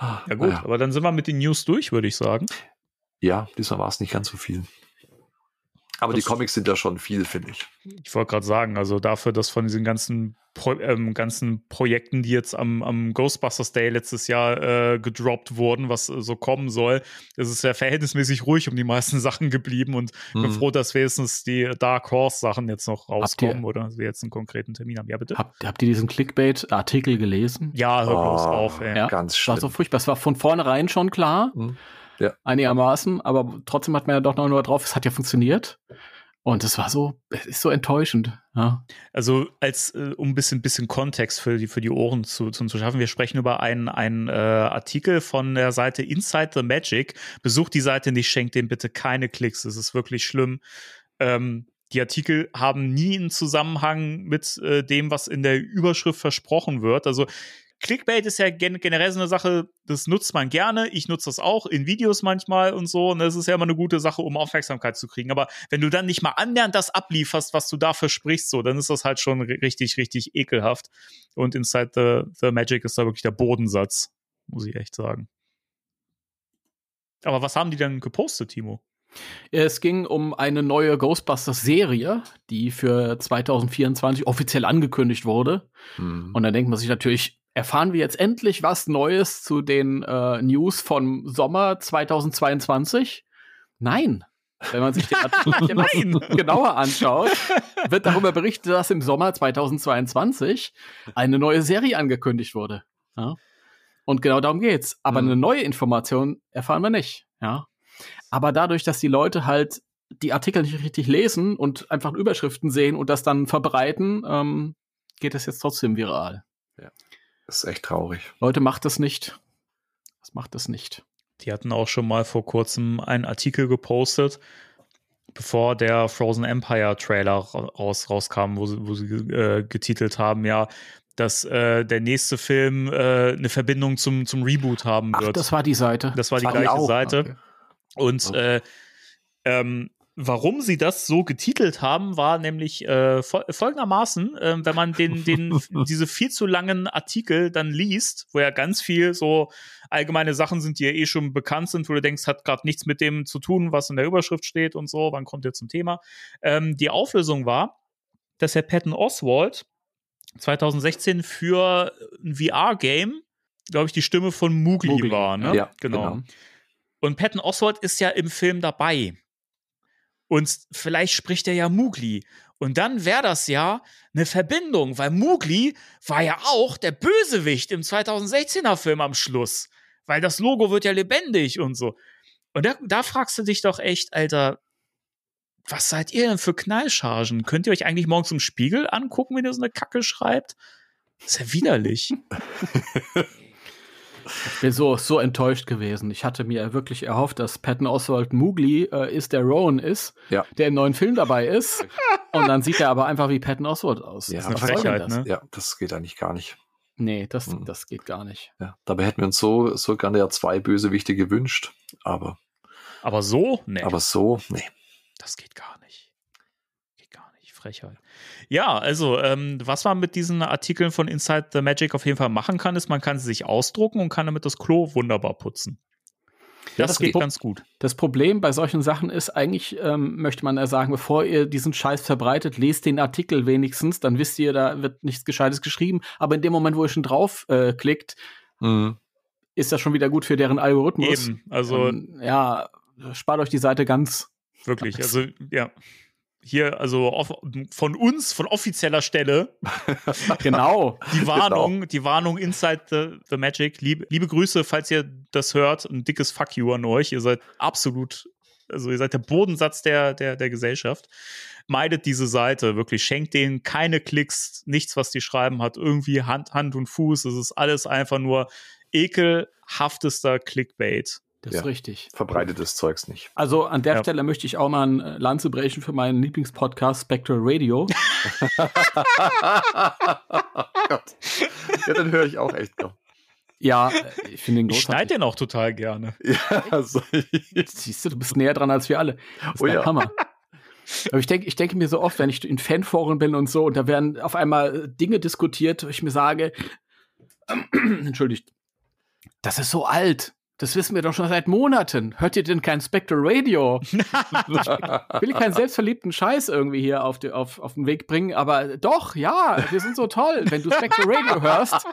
Ja gut, Naja. aber dann sind wir mit den News durch, würde ich sagen. Ja, diesmal war es nicht ganz so viel. Aber Das- die Comics sind ja schon viel, finde ich. Ich wollte gerade sagen, also dafür, dass von diesen ganzen, Pro ähm, ganzen Projekten, die jetzt am, am Ghostbusters Day letztes Jahr äh, gedroppt wurden, was äh, so kommen soll, ist es ja verhältnismäßig ruhig um die meisten Sachen geblieben und bin Mhm. froh, dass wenigstens die Dark Horse Sachen jetzt noch rauskommen ihr- oder wir jetzt einen konkreten Termin haben. Ja, bitte? Habt, habt ihr diesen Clickbait-Artikel gelesen? Ja, hör bloß Oh, auf, ey. Ja. Ganz Das schlimm. war so furchtbar. Es war von vornherein schon klar, Mhm. Ja. einigermaßen, aber trotzdem hat man ja doch noch nur drauf, es hat ja funktioniert. Und es war so, es ist so enttäuschend. Ja. Also als äh, um ein bisschen, bisschen Kontext für die, für die Ohren zu, zu, zu schaffen, wir sprechen über einen, einen äh, Artikel von der Seite Inside the Magic. Besucht die Seite nicht, schenkt dem bitte keine Klicks. Das ist wirklich schlimm. Ähm, die Artikel haben nie einen Zusammenhang mit äh, dem, was in der Überschrift versprochen wird. Also Clickbait ist ja gen generell so eine Sache, das nutzt man gerne. Ich nutze das auch in Videos manchmal und so. Und das ist ja immer eine gute Sache, um Aufmerksamkeit zu kriegen. Aber wenn du dann nicht mal annähernd das ablieferst, was du da versprichst, so, dann ist das halt schon ri- richtig, richtig ekelhaft. Und Inside the, the Magic ist da wirklich der Bodensatz, muss ich echt sagen. Aber was haben die denn gepostet, Timo? Es ging um eine neue Ghostbusters-Serie, die für 2024 offiziell angekündigt wurde. Mhm. Und dann denkt man sich natürlich, erfahren wir jetzt endlich was Neues zu den äh, News vom Sommer 2022? Nein. Wenn man sich den Artikel genauer anschaut, wird darüber berichtet, dass im Sommer 2022 eine neue Serie angekündigt wurde. Ja? Und genau darum geht's. Aber Mhm. eine neue Information erfahren wir nicht. Ja? Aber dadurch, dass die Leute halt die Artikel nicht richtig lesen und einfach Überschriften sehen und das dann verbreiten, ähm, geht es jetzt trotzdem viral. Das ist echt traurig. Leute, macht das nicht. Das macht das nicht. Die hatten auch schon mal vor kurzem einen Artikel gepostet, bevor der Frozen Empire Trailer ra- raus, rauskam, wo sie, wo sie äh, getitelt haben, ja, dass äh, der nächste Film äh, eine Verbindung zum, zum Reboot haben Ach, wird. das war die Seite. Das war die Das war die gleiche auch, Seite. Okay. Und Oh. äh, ähm, warum sie das so getitelt haben, war nämlich äh, fol folgendermaßen, äh, wenn man den, den, diese viel zu langen Artikel dann liest, wo ja ganz viel so allgemeine Sachen sind, die ja eh schon bekannt sind, wo du denkst, hat gerade nichts mit dem zu tun, was in der Überschrift steht und so, wann kommt ihr zum Thema. Ähm, die Auflösung war, dass Herr Patton Oswald 2016 für ein VR-Game, glaube ich, die Stimme von Mowgli, Mowgli, war. Ne? Ja, genau. genau. Und Patton Oswald ist ja im Film dabei. Und vielleicht spricht er ja Mowgli. Und dann wäre das ja eine Verbindung, weil Mowgli war ja auch der Bösewicht im 2016er Film am Schluss. Weil das Logo wird ja lebendig und so. Und da, da fragst du dich doch echt, Alter, was seid ihr denn für Knallchargen? Könnt ihr euch eigentlich morgens im Spiegel angucken, wenn ihr so eine Kacke schreibt? Das ist ja widerlich. Ich bin so, so enttäuscht gewesen. Ich hatte mir wirklich erhofft, dass Patton Oswald Mowgli äh, ist, der Rowan ist, Ja. der im neuen Film dabei ist. Und dann sieht er aber einfach wie Patton Oswald aus. Ja, Was das ist eine Frechheit, das? ne? Ja, das geht eigentlich gar nicht. Nee, das, Mhm. das geht gar nicht. Ja, dabei hätten wir uns so, so gerne ja zwei Bösewichte gewünscht. Aber, Aber so? Nee. aber so, nee. Das geht gar nicht. Frechheit. Ja, also, ähm, was man mit diesen Artikeln von Inside the Magic auf jeden Fall machen kann, ist, man kann sie sich ausdrucken und kann damit das Klo wunderbar putzen. Ja, Das, geht. ganz gut. Das Problem bei solchen Sachen ist eigentlich, ähm, möchte man ja sagen, bevor ihr diesen Scheiß verbreitet, lest den Artikel wenigstens, dann wisst ihr, da wird nichts Gescheites geschrieben. Aber in dem Moment, wo ihr schon drauf äh, klickt, Mhm. ist das schon wieder gut für deren Algorithmus. Eben. Also, Ähm, ja, spart euch die Seite ganz. wirklich. Also, ja. Hier, also von uns, von offizieller Stelle, Genau. die Warnung, die Warnung Inside the, the Magic. Liebe, liebe Grüße, falls ihr das hört. Ein dickes Fuck you an euch. Ihr seid absolut also ihr seid der Bodensatz der, der, der Gesellschaft. Meidet diese Seite, wirklich. Schenkt denen keine Klicks, nichts, was die schreiben, hat irgendwie Hand, Hand und Fuß. Es ist alles einfach nur ekelhaftester Clickbait. Das Ja. ist richtig. Verbreitetes Zeugs nicht. Also an der Ja. Stelle möchte ich auch mal ein äh, Lanze brechen für meinen Lieblingspodcast Spectral Radio. Gott. Ja, dann höre ich auch echt noch. ja, äh, ich finde den Ich schneide großartig. den auch total gerne. Ja, also, Siehst du, du bist näher dran als wir alle. Das ist Oh der ja. Hammer. Aber ich denke, ich denke mir so oft, wenn ich in Fanforen bin und so, und da werden auf einmal äh, Dinge diskutiert, wo ich mir sage, entschuldigt, das ist so alt. Das wissen wir doch schon seit Monaten. Hört ihr denn kein Spectral Radio? Ich will keinen selbstverliebten Scheiß irgendwie hier auf, die, auf, auf den Weg bringen, aber doch, ja, wir sind so toll. Wenn du Spectral Radio hörst,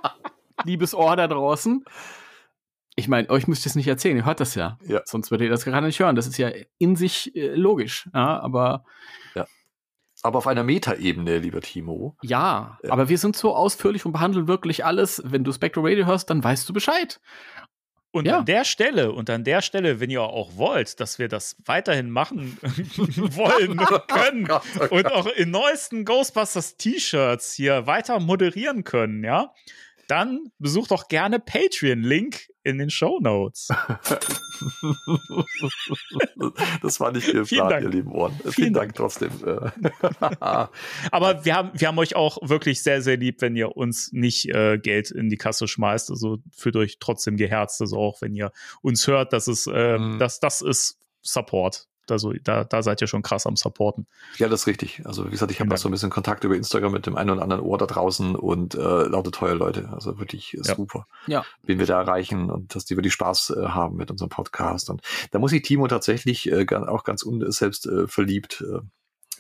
liebes Ohr da draußen, ich meine, euch müsst ihr es nicht erzählen, ihr hört das ja. Ja. Sonst würdet ihr das gerade nicht hören. Das ist ja in sich äh, logisch. Ja, aber aber auf einer Metaebene, lieber Timo. ja, Ja. aber wir sind so ausführlich und behandeln wirklich alles. Wenn du Spectral Radio hörst, dann weißt du Bescheid. Und Ja. an der Stelle, und an der Stelle, wenn ihr auch wollt, dass wir das weiterhin machen wollen, können Gott, oh und auch in neuesten Ghostbusters T-Shirts hier weiter moderieren können, ja, dann besucht doch gerne Patreon, Link in den Show Notes. Das war nicht Ihr Dank. ihr lieben Ohren. Vielen, Vielen Dank trotzdem. äh. Aber wir haben, wir haben euch auch wirklich sehr, sehr lieb, wenn ihr uns nicht äh, Geld in die Kasse schmeißt. Also fühlt euch trotzdem geherzt. Also auch wenn ihr uns hört, das ist, äh, Mhm. das, das ist Support. Also da, da seid ihr schon krass am Supporten. Ja, das ist richtig. Also wie gesagt, ich habe auch so ein bisschen Kontakt über Instagram mit dem einen oder anderen Ohr da draußen und äh, lauter tolle Leute. Also wirklich äh, Ja. super, Ja. wen wir da erreichen und dass die wirklich Spaß äh, haben mit unserem Podcast. Und da muss ich Timo tatsächlich äh, auch ganz un selbst äh, verliebt äh,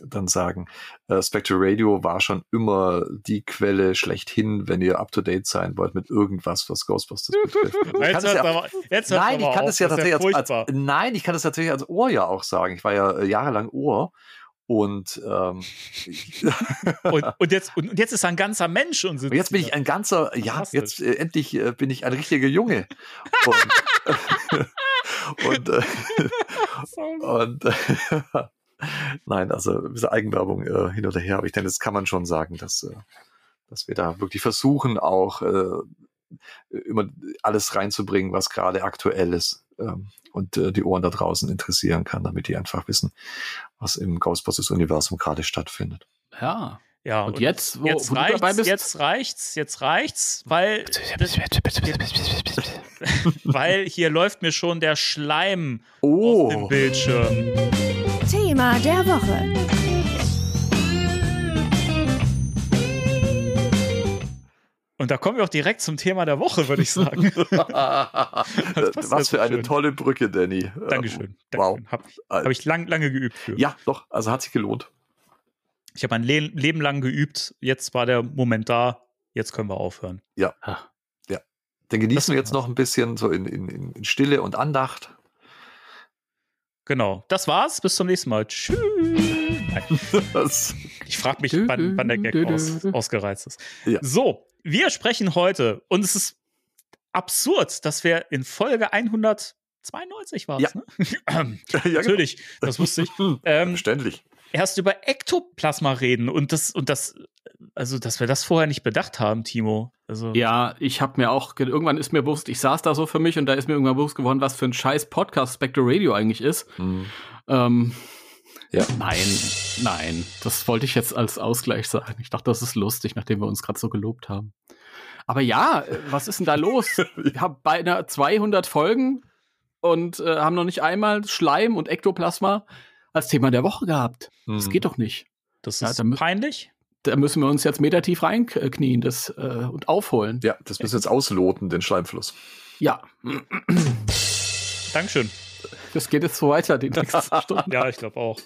dann sagen. Äh, Spectral Radio war schon immer die Quelle schlechthin, wenn ihr up to date sein wollt mit irgendwas, was Ghostbusters betrifft. Jetzt ja- jetzt Nein, ich kann auf. das ja tatsächlich als, als, furchtbar. nein, ich kann das tatsächlich als Ohr ja auch sagen. Ich war ja äh, jahrelang Ohr und, ähm, und, und, jetzt, und, jetzt ist er ein ganzer Mensch und und jetzt bin ich ein ganzer, ja, jetzt äh, endlich äh, bin ich ein richtiger Junge. Und, und, äh, und nein, also ein bisschen Eigenwerbung äh, hin oder her, aber ich denke, das kann man schon sagen, dass, äh, dass wir da wirklich versuchen, auch äh, immer alles reinzubringen, was gerade aktuell ist ähm, und äh, die Ohren da draußen interessieren kann, damit die einfach wissen, was im Ghostbusters-Universum gerade stattfindet. Ja. Ja, Und jetzt, wo- jetzt wo du dabei reicht's, bist? jetzt reicht's, jetzt reicht's, weil, weil hier läuft mir schon der Schleim auf dem Oh, Bildschirm. Thema der Woche. Und da kommen wir auch direkt zum Thema der Woche, würde ich sagen. was ja für so eine schön. tolle Brücke, Danny. Dankeschön. Wow. Dankeschön. Hab, ich- hab ich lang, lange geübt für. Ja, doch, also hat sich gelohnt. Ich habe mein Le Leben lang geübt. Jetzt war der Moment da. Jetzt können wir aufhören. Dann genießen wir jetzt noch ein bisschen so in, in, in Stille und Andacht. Genau. Das war's. Bis zum nächsten Mal. Tschüss. Ich frage mich, wann, wann der Gag aus, ausgereizt ist. Ja. So, wir sprechen heute und es ist absurd, dass wir in Folge 192 waren. Ja. Ne? ja, genau. Natürlich, das wusste ich. Ähm, Verständlich. erst über Ektoplasma reden und das und das, also dass wir das vorher nicht bedacht haben, Timo. Also Ja, ich habe mir auch, ge- irgendwann ist mir bewusst, ich saß da so für mich und da ist mir irgendwann bewusst geworden, was für ein scheiß Podcast Spectre Radio eigentlich ist. Hm. Ähm, Ja. Nein, nein, das wollte ich jetzt als Ausgleich sagen. Ich dachte, das ist lustig, nachdem wir uns gerade so gelobt haben. Aber ja, äh, was ist denn da los? Wir haben beinahe 200 Folgen und äh, haben noch nicht einmal Schleim und Ektoplasma als Thema der Woche gehabt. Das Hm. geht doch nicht. das Ja, ist mü- peinlich. Da müssen wir uns jetzt metertief reinknien das, äh, und aufholen. Ja, das müssen wir jetzt ausloten, den Schleimfluss. Ja, Dankeschön. das geht jetzt so weiter, die nächsten Stunden. Ja, ich glaube auch.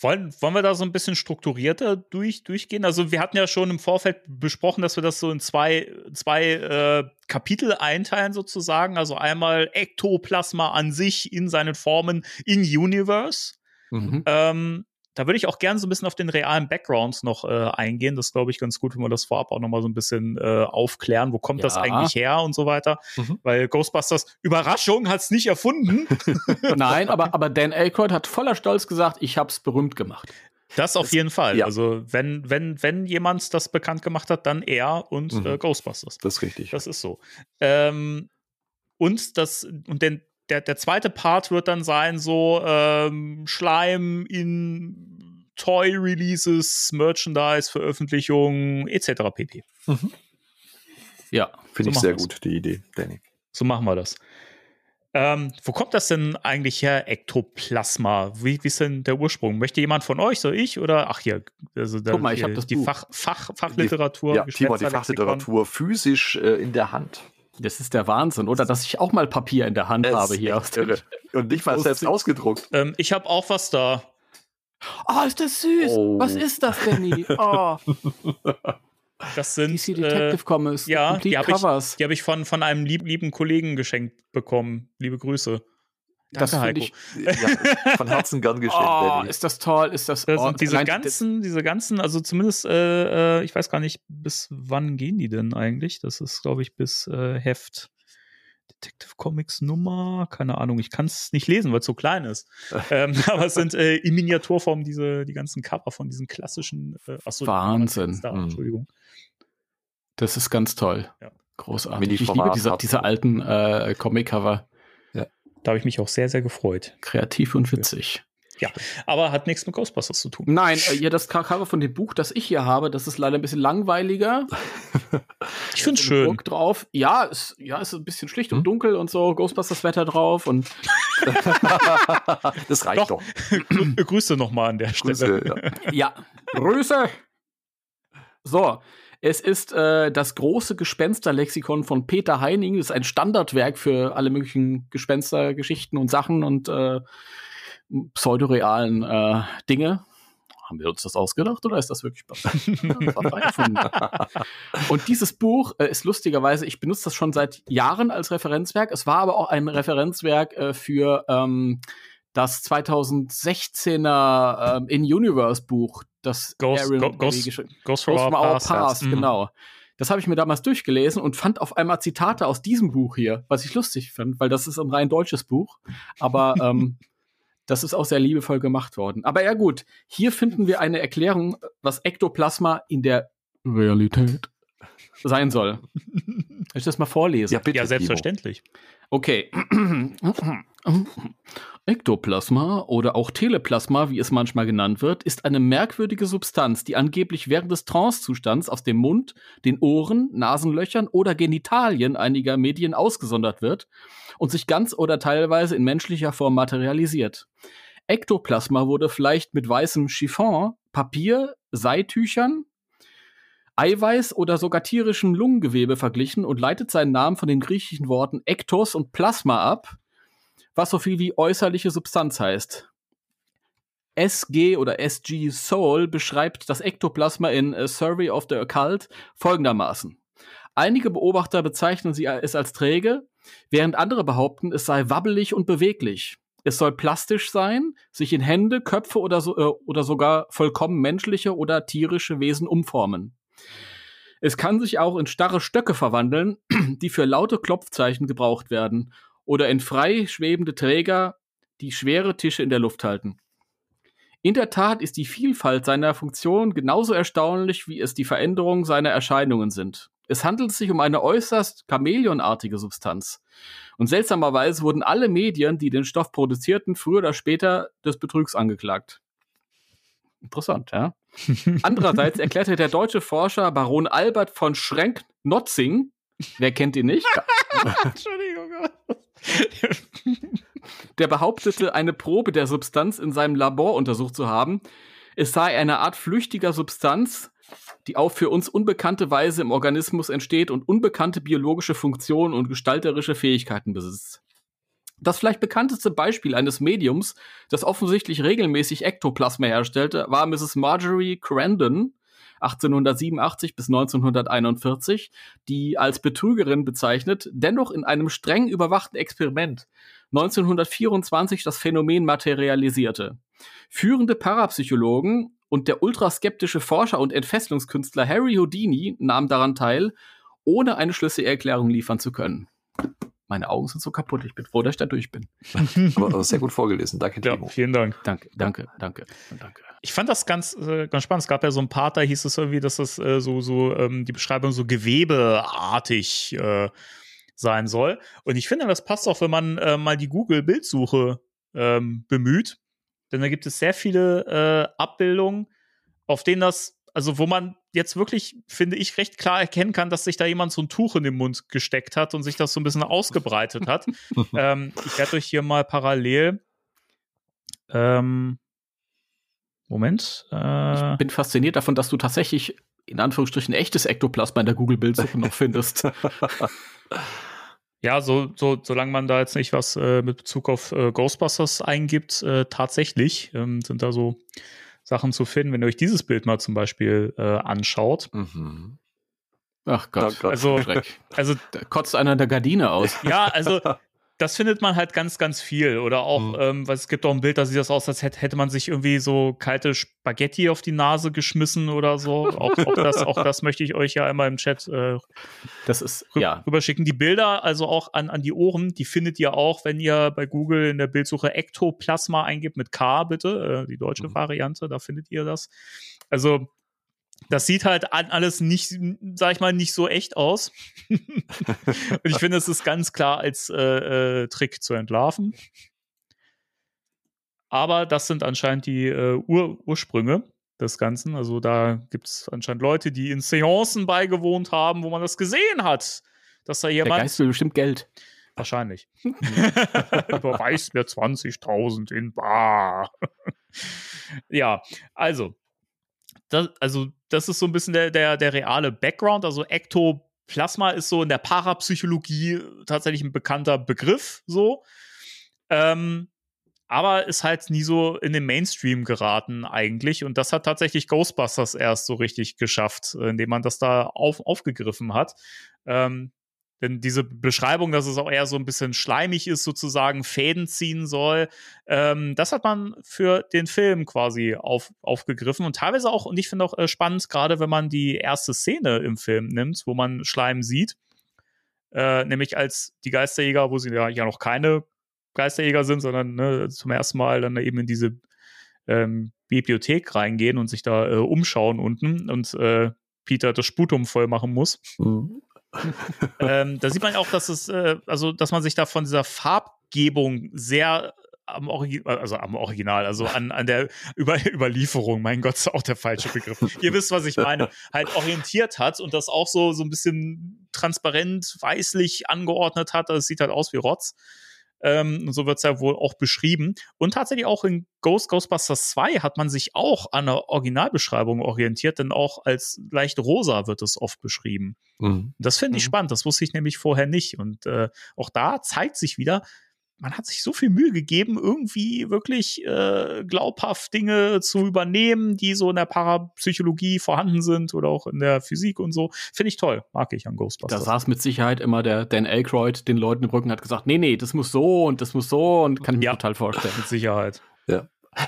Wollen, wollen wir da so ein bisschen strukturierter durch, durchgehen? Also wir hatten ja schon im Vorfeld besprochen, dass wir das so in zwei, zwei äh, Kapitel einteilen sozusagen. Also einmal Ektoplasma an sich in seinen Formen in Universe. Mhm. Ähm, da würde ich auch gerne so ein bisschen auf den realen Backgrounds noch äh, eingehen. Das glaube ich ganz gut, wenn wir das vorab auch noch mal so ein bisschen äh, aufklären. Wo kommt das Ja. eigentlich her und so weiter? Mhm. Weil Ghostbusters, Überraschung, hat es nicht erfunden. Nein, aber, aber Dan Aykroyd hat voller Stolz gesagt, ich hab's berühmt gemacht. Das auf jeden Fall. ja. Also wenn, wenn, wenn jemand das bekannt gemacht hat, dann er und Mhm. äh, Ghostbusters. Das ist richtig. Das ist so. Ähm, und das, und den, der, der zweite Part wird dann sein, so ähm, Schleim in Toy-Releases, Merchandise-Veröffentlichungen etc. pp. Ja. Finde so ich sehr wir's. gut, die Idee, Danny. So machen wir das. Ähm, wo kommt das denn eigentlich her, Ektoplasma? Wie, wie ist denn der Ursprung? Möchte jemand von euch, so ich oder ach hier, also da, Guck mal, ich hab hier, das die Buch. Fach, Fach, Fachliteratur, Ja, Timo die. Fachliteratur physisch äh, in der Hand. Das ist der Wahnsinn, oder? Dass ich auch mal Papier in der Hand Das habe hier. Und nicht mal Aus- selbst ausgedruckt. Ähm, ich habe auch was da. Oh, ist das süß. Oh. Was ist das, Danny? Oh, Das sind DC äh, Detective Comics. ja, Complete die habe ich, Covers. die hab ich von, von einem lieb, lieben Kollegen geschenkt bekommen. Liebe Grüße. Das Danke, finde Heiko. ich. Ja, von Herzen gern geschenkt, Oh, ist das toll, ist das, Das oh, sind diese allein- ganzen, diese ganzen, also zumindest, äh, äh, ich weiß gar nicht, bis wann gehen die denn eigentlich? Das ist, glaube ich, bis äh, Heft Detective Comics Nummer, keine Ahnung, ich kann es nicht lesen, weil es so klein ist. ähm, aber es sind äh, in Miniaturform diese, die ganzen Cover von diesen klassischen, äh, achso, Wahnsinn. Da, Mhm. Entschuldigung. Das ist ganz toll. Ja. Großartig. Ich liebe diese, diese alten äh, Comic-Cover. Da habe ich mich auch sehr, sehr gefreut. Kreativ und witzig. Aber hat nichts mit Ghostbusters zu tun. Nein, äh, ja, das Cover von dem Buch, das ich hier habe, das ist leider ein bisschen langweiliger. Ich finde es schön. Burg drauf. Ja, ist, ja, ist ein bisschen schlicht Hm? und dunkel und so. Ghostbusters-Wetter drauf und das reicht Doch. doch. Grü- Grüße nochmal an der Stelle. Grüße, ja. Ja, Grüße. So, es ist äh, das große Gespensterlexikon von Peter Heining. Das ist ein Standardwerk für alle möglichen Gespenstergeschichten und Sachen und äh, pseudorealen äh, Dinge. Haben wir uns das ausgedacht oder ist das wirklich das. Und dieses Buch äh, ist lustigerweise, ich benutze das schon seit Jahren als Referenzwerk. Es war aber auch ein Referenzwerk äh, für ähm, das 2016er ähm, In-Universe-Buch, das Ghost, Aaron Go, Ghost, gesch- Ghost Ghost from Our Past. Past, Mhm. genau. Das habe ich mir damals durchgelesen und fand auf einmal Zitate aus diesem Buch hier, was ich lustig fand, weil das ist ein rein deutsches Buch. Aber ähm, das ist auch sehr liebevoll gemacht worden. Aber ja gut, hier finden wir eine Erklärung, was Ektoplasma in der Realität sein soll. Soll ich das mal vorlesen? Ja, bitte. Ja, Timo. selbstverständlich. Okay. Ektoplasma oder auch Teleplasma, wie es manchmal genannt wird, ist eine merkwürdige Substanz, die angeblich während des Trancezustands aus dem Mund, den Ohren, Nasenlöchern oder Genitalien einiger Medien ausgesondert wird und sich ganz oder teilweise in menschlicher Form materialisiert. Ektoplasma wurde vielleicht mit weißem Chiffon, Papier, Seitüchern, Eiweiß oder sogar tierischem Lungengewebe verglichen und leitet seinen Namen von den griechischen Worten Ektos und Plasma ab, was so viel wie äußerliche Substanz heißt. SG oder SG Soul beschreibt das Ektoplasma in A Survey of the Occult folgendermaßen. Einige Beobachter bezeichnen sie es als träge, während andere behaupten, es sei wabbelig und beweglich. Es soll plastisch sein, sich in Hände, Köpfe oder, so, äh, oder sogar vollkommen menschliche oder tierische Wesen umformen. Es kann sich auch in starre Stöcke verwandeln, die für laute Klopfzeichen gebraucht werden, oder in frei schwebende Träger, die schwere Tische in der Luft halten. In der Tat ist die Vielfalt seiner Funktion genauso erstaunlich, wie es die Veränderung seiner Erscheinungen sind. Es handelt sich um eine äußerst chamäleonartige Substanz. Und seltsamerweise wurden alle Medien, die den Stoff produzierten, früher oder später des Betrugs angeklagt. Interessant, ja. Andererseits erklärte der deutsche Forscher Baron Albert von Schrenk-Notzing, wer kennt ihn nicht, Entschuldigung. der behauptete, eine Probe der Substanz in seinem Labor untersucht zu haben. Es sei eine Art flüchtiger Substanz, die auf für uns unbekannte Weise im Organismus entsteht und unbekannte biologische Funktionen und gestalterische Fähigkeiten besitzt. Das vielleicht bekannteste Beispiel eines Mediums, das offensichtlich regelmäßig Ektoplasma herstellte, war Mrs. Marjorie Crandon, 1887 bis 1941, die als Betrügerin bezeichnet, dennoch in einem streng überwachten Experiment 1924 das Phänomen materialisierte. Führende Parapsychologen und der ultraskeptische Forscher und Entfesselungskünstler Harry Houdini nahmen daran teil, ohne eine schlüssige Erklärung liefern zu können. Meine Augen sind so kaputt, ich bin froh, dass ich da durch bin. Aber, aber sehr gut vorgelesen. Danke, Ja, Timo. vielen Dank. Danke, danke, danke, danke. Ich fand das ganz, äh, ganz spannend. Es gab ja so ein Part, da hieß es irgendwie, dass das äh, so, so ähm, die Beschreibung so gewebeartig äh, sein soll. Und ich finde, das passt auch, wenn man äh, mal die Google-Bildsuche ähm, bemüht. Denn da gibt es sehr viele äh, Abbildungen, auf denen das, also wo man jetzt wirklich, finde ich, recht klar erkennen kann, dass sich da jemand so ein Tuch in den Mund gesteckt hat und sich das so ein bisschen ausgebreitet hat. ähm, ich werde euch hier mal parallel. Ähm, Moment. Äh, Ich bin fasziniert davon, dass du tatsächlich in Anführungsstrichen echtes Ektoplasma in der Google-Bildsuche noch findest. Ja, so, so, solange man da jetzt nicht was äh, mit Bezug auf äh, Ghostbusters eingibt, äh, tatsächlich ähm, sind da so Sachen zu finden, wenn ihr euch dieses Bild mal zum Beispiel äh, anschaut. Mhm. Ach Gott, Oh Gott. Also, Schreck. also Da kotzt einer der Gardine aus. ja, also das findet man halt ganz, ganz viel. Oder auch, Mhm. ähm, weil es gibt auch ein Bild, da sieht das aus, als hätte, hätte man sich irgendwie so kalte Spaghetti auf die Nase geschmissen oder so. Auch, auch, das, auch das möchte ich euch ja einmal im Chat äh, Das ist, rü- ja, rüberschicken. Die Bilder, also auch an, an die Ohren, die findet ihr auch, wenn ihr bei Google in der Bildsuche Ektoplasma eingibt mit K, bitte, äh, die deutsche Mhm. Variante, da findet ihr das. Also, das sieht halt alles nicht, sag ich mal, nicht so echt aus. Und ich finde, es ist ganz klar als äh, äh, Trick zu entlarven. Aber das sind anscheinend die äh, Ur Ursprünge des Ganzen. Also da gibt es anscheinend Leute, die in Seancen beigewohnt haben, wo man das gesehen hat, dass da der jemand Geist will bestimmt Geld. wahrscheinlich überweist mir 20.000 in Bar. ja, also das, also das ist so ein bisschen der, der, der reale Background. Also Ektoplasma ist so in der Parapsychologie tatsächlich ein bekannter Begriff, so. Ähm, aber ist halt nie so in den Mainstream geraten eigentlich. Und das hat tatsächlich Ghostbusters erst so richtig geschafft, äh, indem man das da auf, aufgegriffen hat. Ähm, denn diese Beschreibung, dass es auch eher so ein bisschen schleimig ist, sozusagen Fäden ziehen soll, ähm, das hat man für den Film quasi auf, aufgegriffen und teilweise auch, und ich finde auch äh, spannend, gerade wenn man die erste Szene im Film nimmt, wo man Schleim sieht, äh, nämlich als die Geisterjäger, wo sie ja, ja noch keine Geisterjäger sind, sondern ne, zum ersten Mal dann eben in diese ähm, Bibliothek reingehen und sich da äh, umschauen unten und äh, Peter das Sputum voll machen muss Mhm. Ähm, da sieht man auch, dass es, äh, also, dass man sich da von dieser Farbgebung sehr am Original, also am Original, also an, an der Über Überlieferung, mein Gott, ist auch der falsche Begriff. Ihr wisst, was ich meine, halt orientiert hat und das auch so, so ein bisschen transparent, weißlich angeordnet hat. Das sieht halt aus wie Rotz. Ähm, und so wird es ja wohl auch beschrieben. Und tatsächlich auch in Ghost Ghostbusters 2 hat man sich auch an der Originalbeschreibung orientiert, denn auch als leicht rosa wird es oft beschrieben. Mhm. Das finde ich Mhm. spannend, das wusste ich nämlich vorher nicht. Und äh, auch da zeigt sich wieder, man hat sich so viel Mühe gegeben, irgendwie wirklich äh, glaubhaft Dinge zu übernehmen, die so in der Parapsychologie vorhanden sind oder auch in der Physik und so. Finde ich toll, mag ich an Da Ghostbusters. saß mit Sicherheit immer der Dan Aykroyd den Leuten im Rücken und hat gesagt, nee, nee, das muss so und das muss so und kann ich mir Ja. total vorstellen. Mit Sicherheit.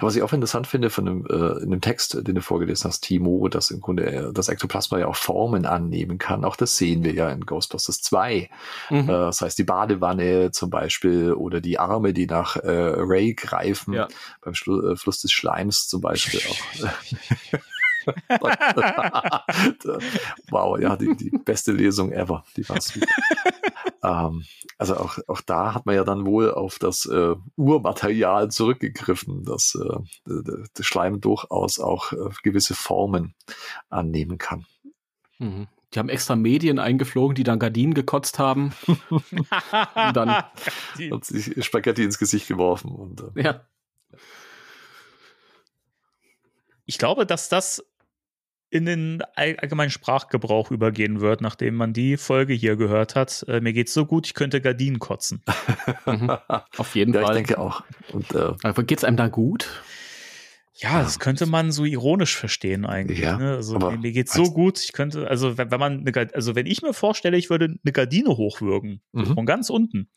Was ich auch interessant finde von dem, äh, in dem Text, den du vorgelesen hast, Timo, dass im Grunde äh, das Ektoplasma ja auch Formen annehmen kann. Auch das sehen wir ja in Ghostbusters 2. Mhm. Äh, das heißt, die Badewanne zum Beispiel oder die Arme, die nach äh, Ray greifen, Ja. beim Schlu äh, Fluss des Schleims zum Beispiel auch. wow, ja, die, die beste Lesung ever. Die war super. ähm, also auch, auch da hat man ja dann wohl auf das äh, Urmaterial zurückgegriffen, dass äh, der, der Schleim durchaus auch äh, gewisse Formen annehmen kann. Mhm. Die haben extra Medien eingeflogen, die dann Gardinen gekotzt haben. Und dann- Hat sich Spaghetti ins Gesicht geworfen und äh, Ja. ich glaube, dass das in den all- allgemeinen Sprachgebrauch übergehen wird, nachdem man die Folge hier gehört hat. Äh, mir geht's so gut, ich könnte Gardinen kotzen. Mhm. Auf jeden ja, ich Fall. denke auch. Und äh, Aber geht's einem da gut? Ja, das könnte man so ironisch verstehen eigentlich. Ja, ne? Also mir, mir geht's so gut, ich könnte, also wenn, wenn man, eine, also wenn ich mir vorstelle, ich würde eine Gardine hochwürgen, Mhm. von ganz unten.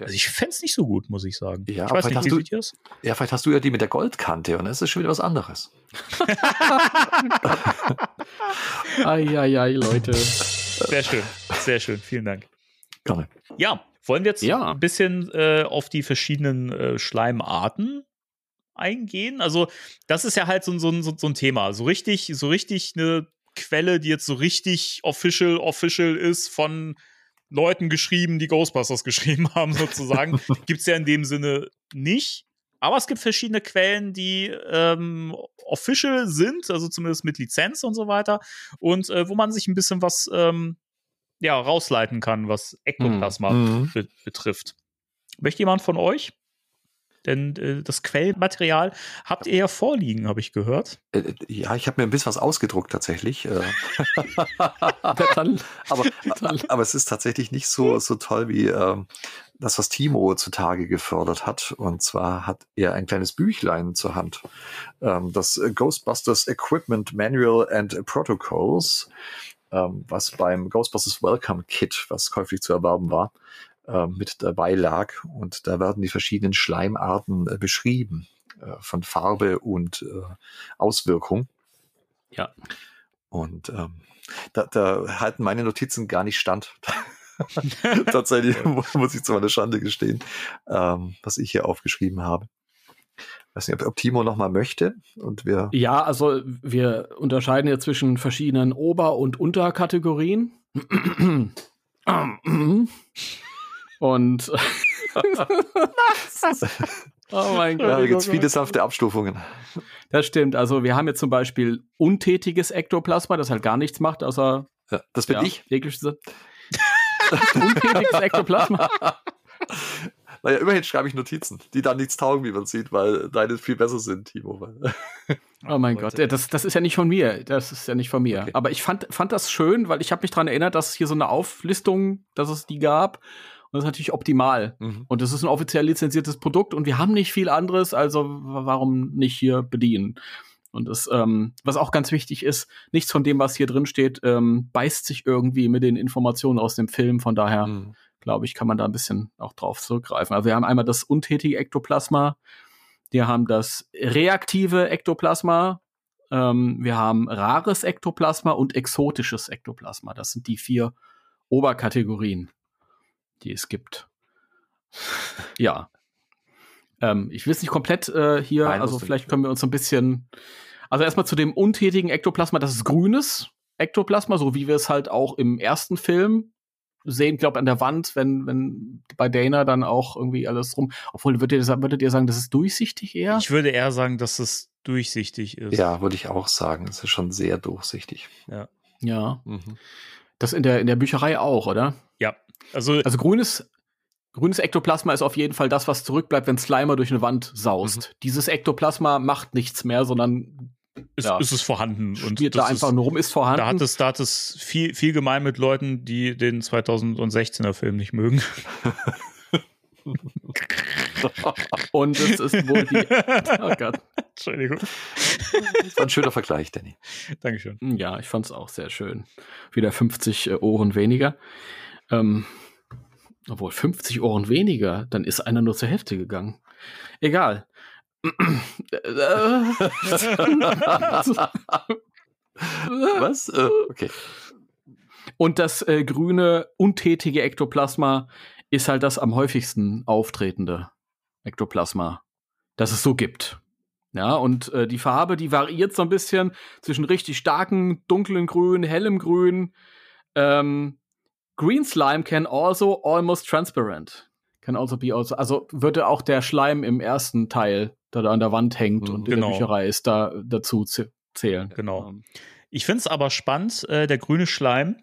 Also ich fänd's nicht so gut, muss ich sagen. Ja, ich aber weiß vielleicht nicht, hast wie du- ihr das? Ja, vielleicht hast du ja die mit der Goldkante und das ist schon wieder was anderes. Eieiei, Leute. Sehr schön, sehr schön, vielen Dank. Gerne. Ja, wollen wir jetzt Ja. ein bisschen äh, auf die verschiedenen äh, Schleimarten eingehen? Also, das ist ja halt so, ein- so, so, so ein Thema. So richtig, so richtig eine Quelle, die jetzt so richtig official, official ist von Leuten geschrieben, die Ghostbusters geschrieben haben, sozusagen, gibt es ja in dem Sinne nicht. Aber es gibt verschiedene Quellen, die ähm, official sind, also zumindest mit Lizenz und so weiter, und äh, wo man sich ein bisschen was ähm, ja, rausleiten kann, was Ektoplasma Mhm. be betrifft. Möchte jemand von euch? Denn äh, das Quellmaterial habt ihr ja vorliegen, habe ich gehört. Äh, Ja, ich habe mir ein bisschen was ausgedruckt tatsächlich. äh, aber, aber es ist tatsächlich nicht so, so toll wie ähm, das, was Timo zutage gefördert hat. Und zwar hat er ein kleines Büchlein zur Hand. Ähm, das äh, Ghostbusters Equipment Manual and Protocols, ähm, was beim Ghostbusters Welcome Kit, was käuflich zu erwerben war, äh, mit dabei lag. Und da werden die verschiedenen Schleimarten äh, beschrieben, äh, von Farbe und äh, Auswirkung. Ja. Und ähm, da, da halten meine Notizen gar nicht stand. Tatsächlich mu- muss ich zu meiner Schande gestehen, ähm, was ich hier aufgeschrieben habe. Weiß nicht, ob, ob Timo noch mal möchte und wir. ja, also wir unterscheiden ja zwischen verschiedenen Ober- und Unterkategorien. Und oh mein Ja, Gott. da gibt es viele sanfte Abstufungen. Das stimmt. Also wir haben jetzt zum Beispiel untätiges Ektoplasma, das halt gar nichts macht, außer Ja, das bin ja, ich. untätiges Ektoplasma. Naja, immerhin schreibe ich Notizen, die dann nichts taugen, wie man sieht, weil deine viel besser sind, Timo. Oh mein Gott, ja, das, das ist ja nicht von mir. Das ist ja nicht von mir. Okay. Aber ich fand, fand das schön, weil ich habe mich daran erinnert, dass es hier so eine Auflistung, dass es die gab. Und das ist natürlich optimal. Mhm. Und das ist ein offiziell lizenziertes Produkt und wir haben nicht viel anderes, also warum nicht hier bedienen? Und das, ähm, was auch ganz wichtig ist, nichts von dem, was hier drin steht, ähm, beißt sich irgendwie mit den Informationen aus dem Film. Von daher Mhm. glaube ich, kann man da ein bisschen auch drauf zurückgreifen. Also wir haben einmal das untätige Ektoplasma, wir haben das reaktive Ektoplasma, ähm, wir haben rares Ektoplasma und exotisches Ektoplasma. Das sind die vier Oberkategorien, die es gibt. ja. Ähm, ich will es nicht komplett äh, hier, Nein, also vielleicht können wir uns so ein bisschen. Also erstmal zu dem untätigen Ektoplasma, das ist grünes Ektoplasma, so wie wir es halt auch im ersten Film sehen, glaube an der Wand, wenn, wenn bei Dana dann auch irgendwie alles rum. Obwohl, würdet ihr, würdet ihr sagen, das ist durchsichtig eher? Ich würde eher sagen, dass es durchsichtig ist. Ja, würde ich auch sagen. Es ist schon sehr durchsichtig. ja. Mhm. Das in der, in der Bücherei auch, oder? Ja. Also, Also grünes, grünes Ektoplasma ist auf jeden Fall das, was zurückbleibt, wenn Slimer durch eine Wand saust. Dieses Ektoplasma macht nichts mehr, sondern ist, ja. ist es vorhanden. Und spielt da das einfach ist, nur rum, ist vorhanden. da hat es, da hat es viel, viel gemein mit Leuten, die den 2016er Film nicht mögen. und es ist wohl die. Oh Gott. Entschuldigung. Das war ein schöner Vergleich, Danny. Dankeschön. Ja, ich fand's auch sehr schön. Wieder 50 äh, Ohren weniger. Ähm, obwohl 50 Ohren weniger, dann ist einer nur zur Hälfte gegangen. Egal. Was? Äh, okay. Und das äh, grüne, untätige Ektoplasma ist halt das am häufigsten auftretende Ektoplasma, das es so gibt. Ja, und äh, die Farbe, die variiert so ein bisschen zwischen richtig starken, dunklen Grün, hellem Grün. Ähm, Green Slime can also almost transparent. Can also be also, also würde auch der Schleim im ersten Teil, der da an der Wand hängt Mhm, und in genau. der Bücherei ist, da dazu zäh- zählen. Genau. Ähm, Ich finde es aber spannend, äh, der grüne Schleim,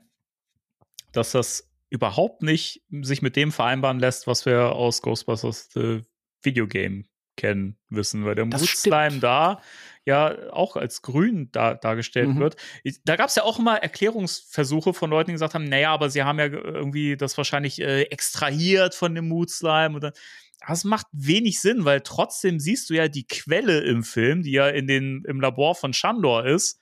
dass das überhaupt nicht sich mit dem vereinbaren lässt, was wir aus Ghostbusters The Videogame kennen, wissen, weil der Mutslime stimmt. da ja auch als grün da, dargestellt Mhm. wird. Da gab es ja auch immer Erklärungsversuche von Leuten, die gesagt haben, naja, aber sie haben ja irgendwie das wahrscheinlich äh, extrahiert von dem Mutslime. Und dann, das macht wenig Sinn, weil trotzdem siehst du ja die Quelle im Film, die ja in den, im Labor von Shandor ist,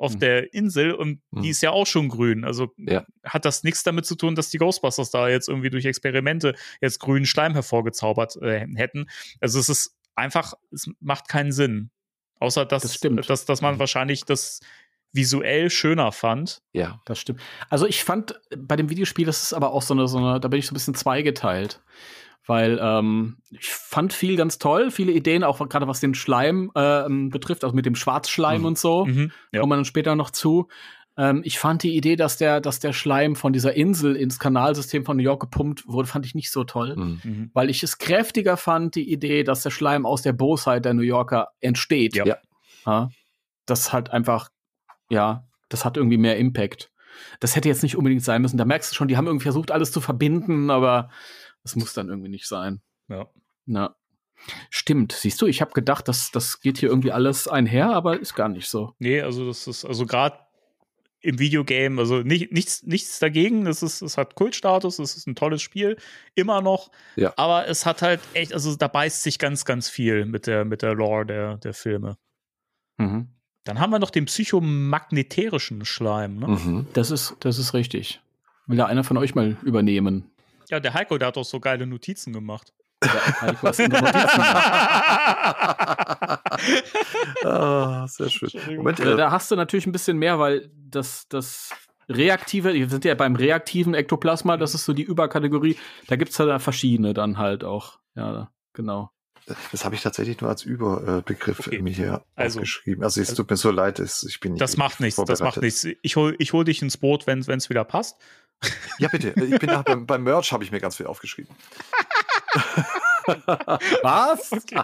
auf Hm. der Insel und Hm. die ist ja auch schon grün. Also Ja. hat das nichts damit zu tun, dass die Ghostbusters da jetzt irgendwie durch Experimente jetzt grünen Schleim hervorgezaubert äh, hätten. Also es ist einfach, es macht keinen Sinn. Außer dass, Das stimmt. dass, dass man Mhm. wahrscheinlich das visuell schöner fand. Ja. Das stimmt. Also ich fand bei dem Videospiel, das ist aber auch so eine, so eine, da bin ich so ein bisschen zweigeteilt. Weil ähm, ich fand viel ganz toll, viele Ideen, auch gerade was den Schleim ähm, betrifft, also mit dem Schwarzschleim Mhm. und so. Mhm. Ja. Kommen wir dann später noch zu. Ähm, ich fand die Idee, dass der, dass der Schleim von dieser Insel ins Kanalsystem von New York gepumpt wurde, fand ich nicht so toll. Mhm. Mhm. Weil ich es kräftiger fand, die Idee, dass der Schleim aus der Bosheit der New Yorker entsteht. Ja. Ja. Das hat einfach, ja, das hat irgendwie mehr Impact. Das hätte jetzt nicht unbedingt sein müssen. Da merkst du schon, die haben irgendwie versucht, alles zu verbinden, aber das muss dann irgendwie nicht sein. Ja. Na. Stimmt, siehst du, ich habe gedacht, das, das geht hier irgendwie alles einher, aber ist gar nicht so. Nee, also das ist, also gerade im Videogame, also nicht, nichts, nichts dagegen. Es, ist, es hat Kultstatus, es ist ein tolles Spiel, immer noch. Ja. Aber es hat halt echt, also da beißt sich ganz, ganz viel mit der, mit der Lore der, der Filme. Mhm. Dann haben wir noch den psychomagneterischen Schleim. Ne? Mhm. Das ist, das ist richtig. Will da einer von euch mal übernehmen? Ja, der Heiko, der hat doch so geile Notizen gemacht. Ah, sehr schön. Moment, äh, da hast du natürlich ein bisschen mehr, weil das, das reaktive, wir sind ja beim reaktiven Ektoplasma, das ist so die Überkategorie. Da gibt's ja da verschiedene dann halt auch. Ja, genau. das habe ich tatsächlich nur als Überbegriff Okay. mir hier Also- aufgeschrieben. Also es also- tut mir so leid, es- ich bin nicht Das macht nichts, das macht nichts. Ich hol, ich hol dich ins Boot, wenn es wieder passt. Ja, bitte. Ich bin beim, beim Merch habe ich mir ganz viel aufgeschrieben. Was? Okay,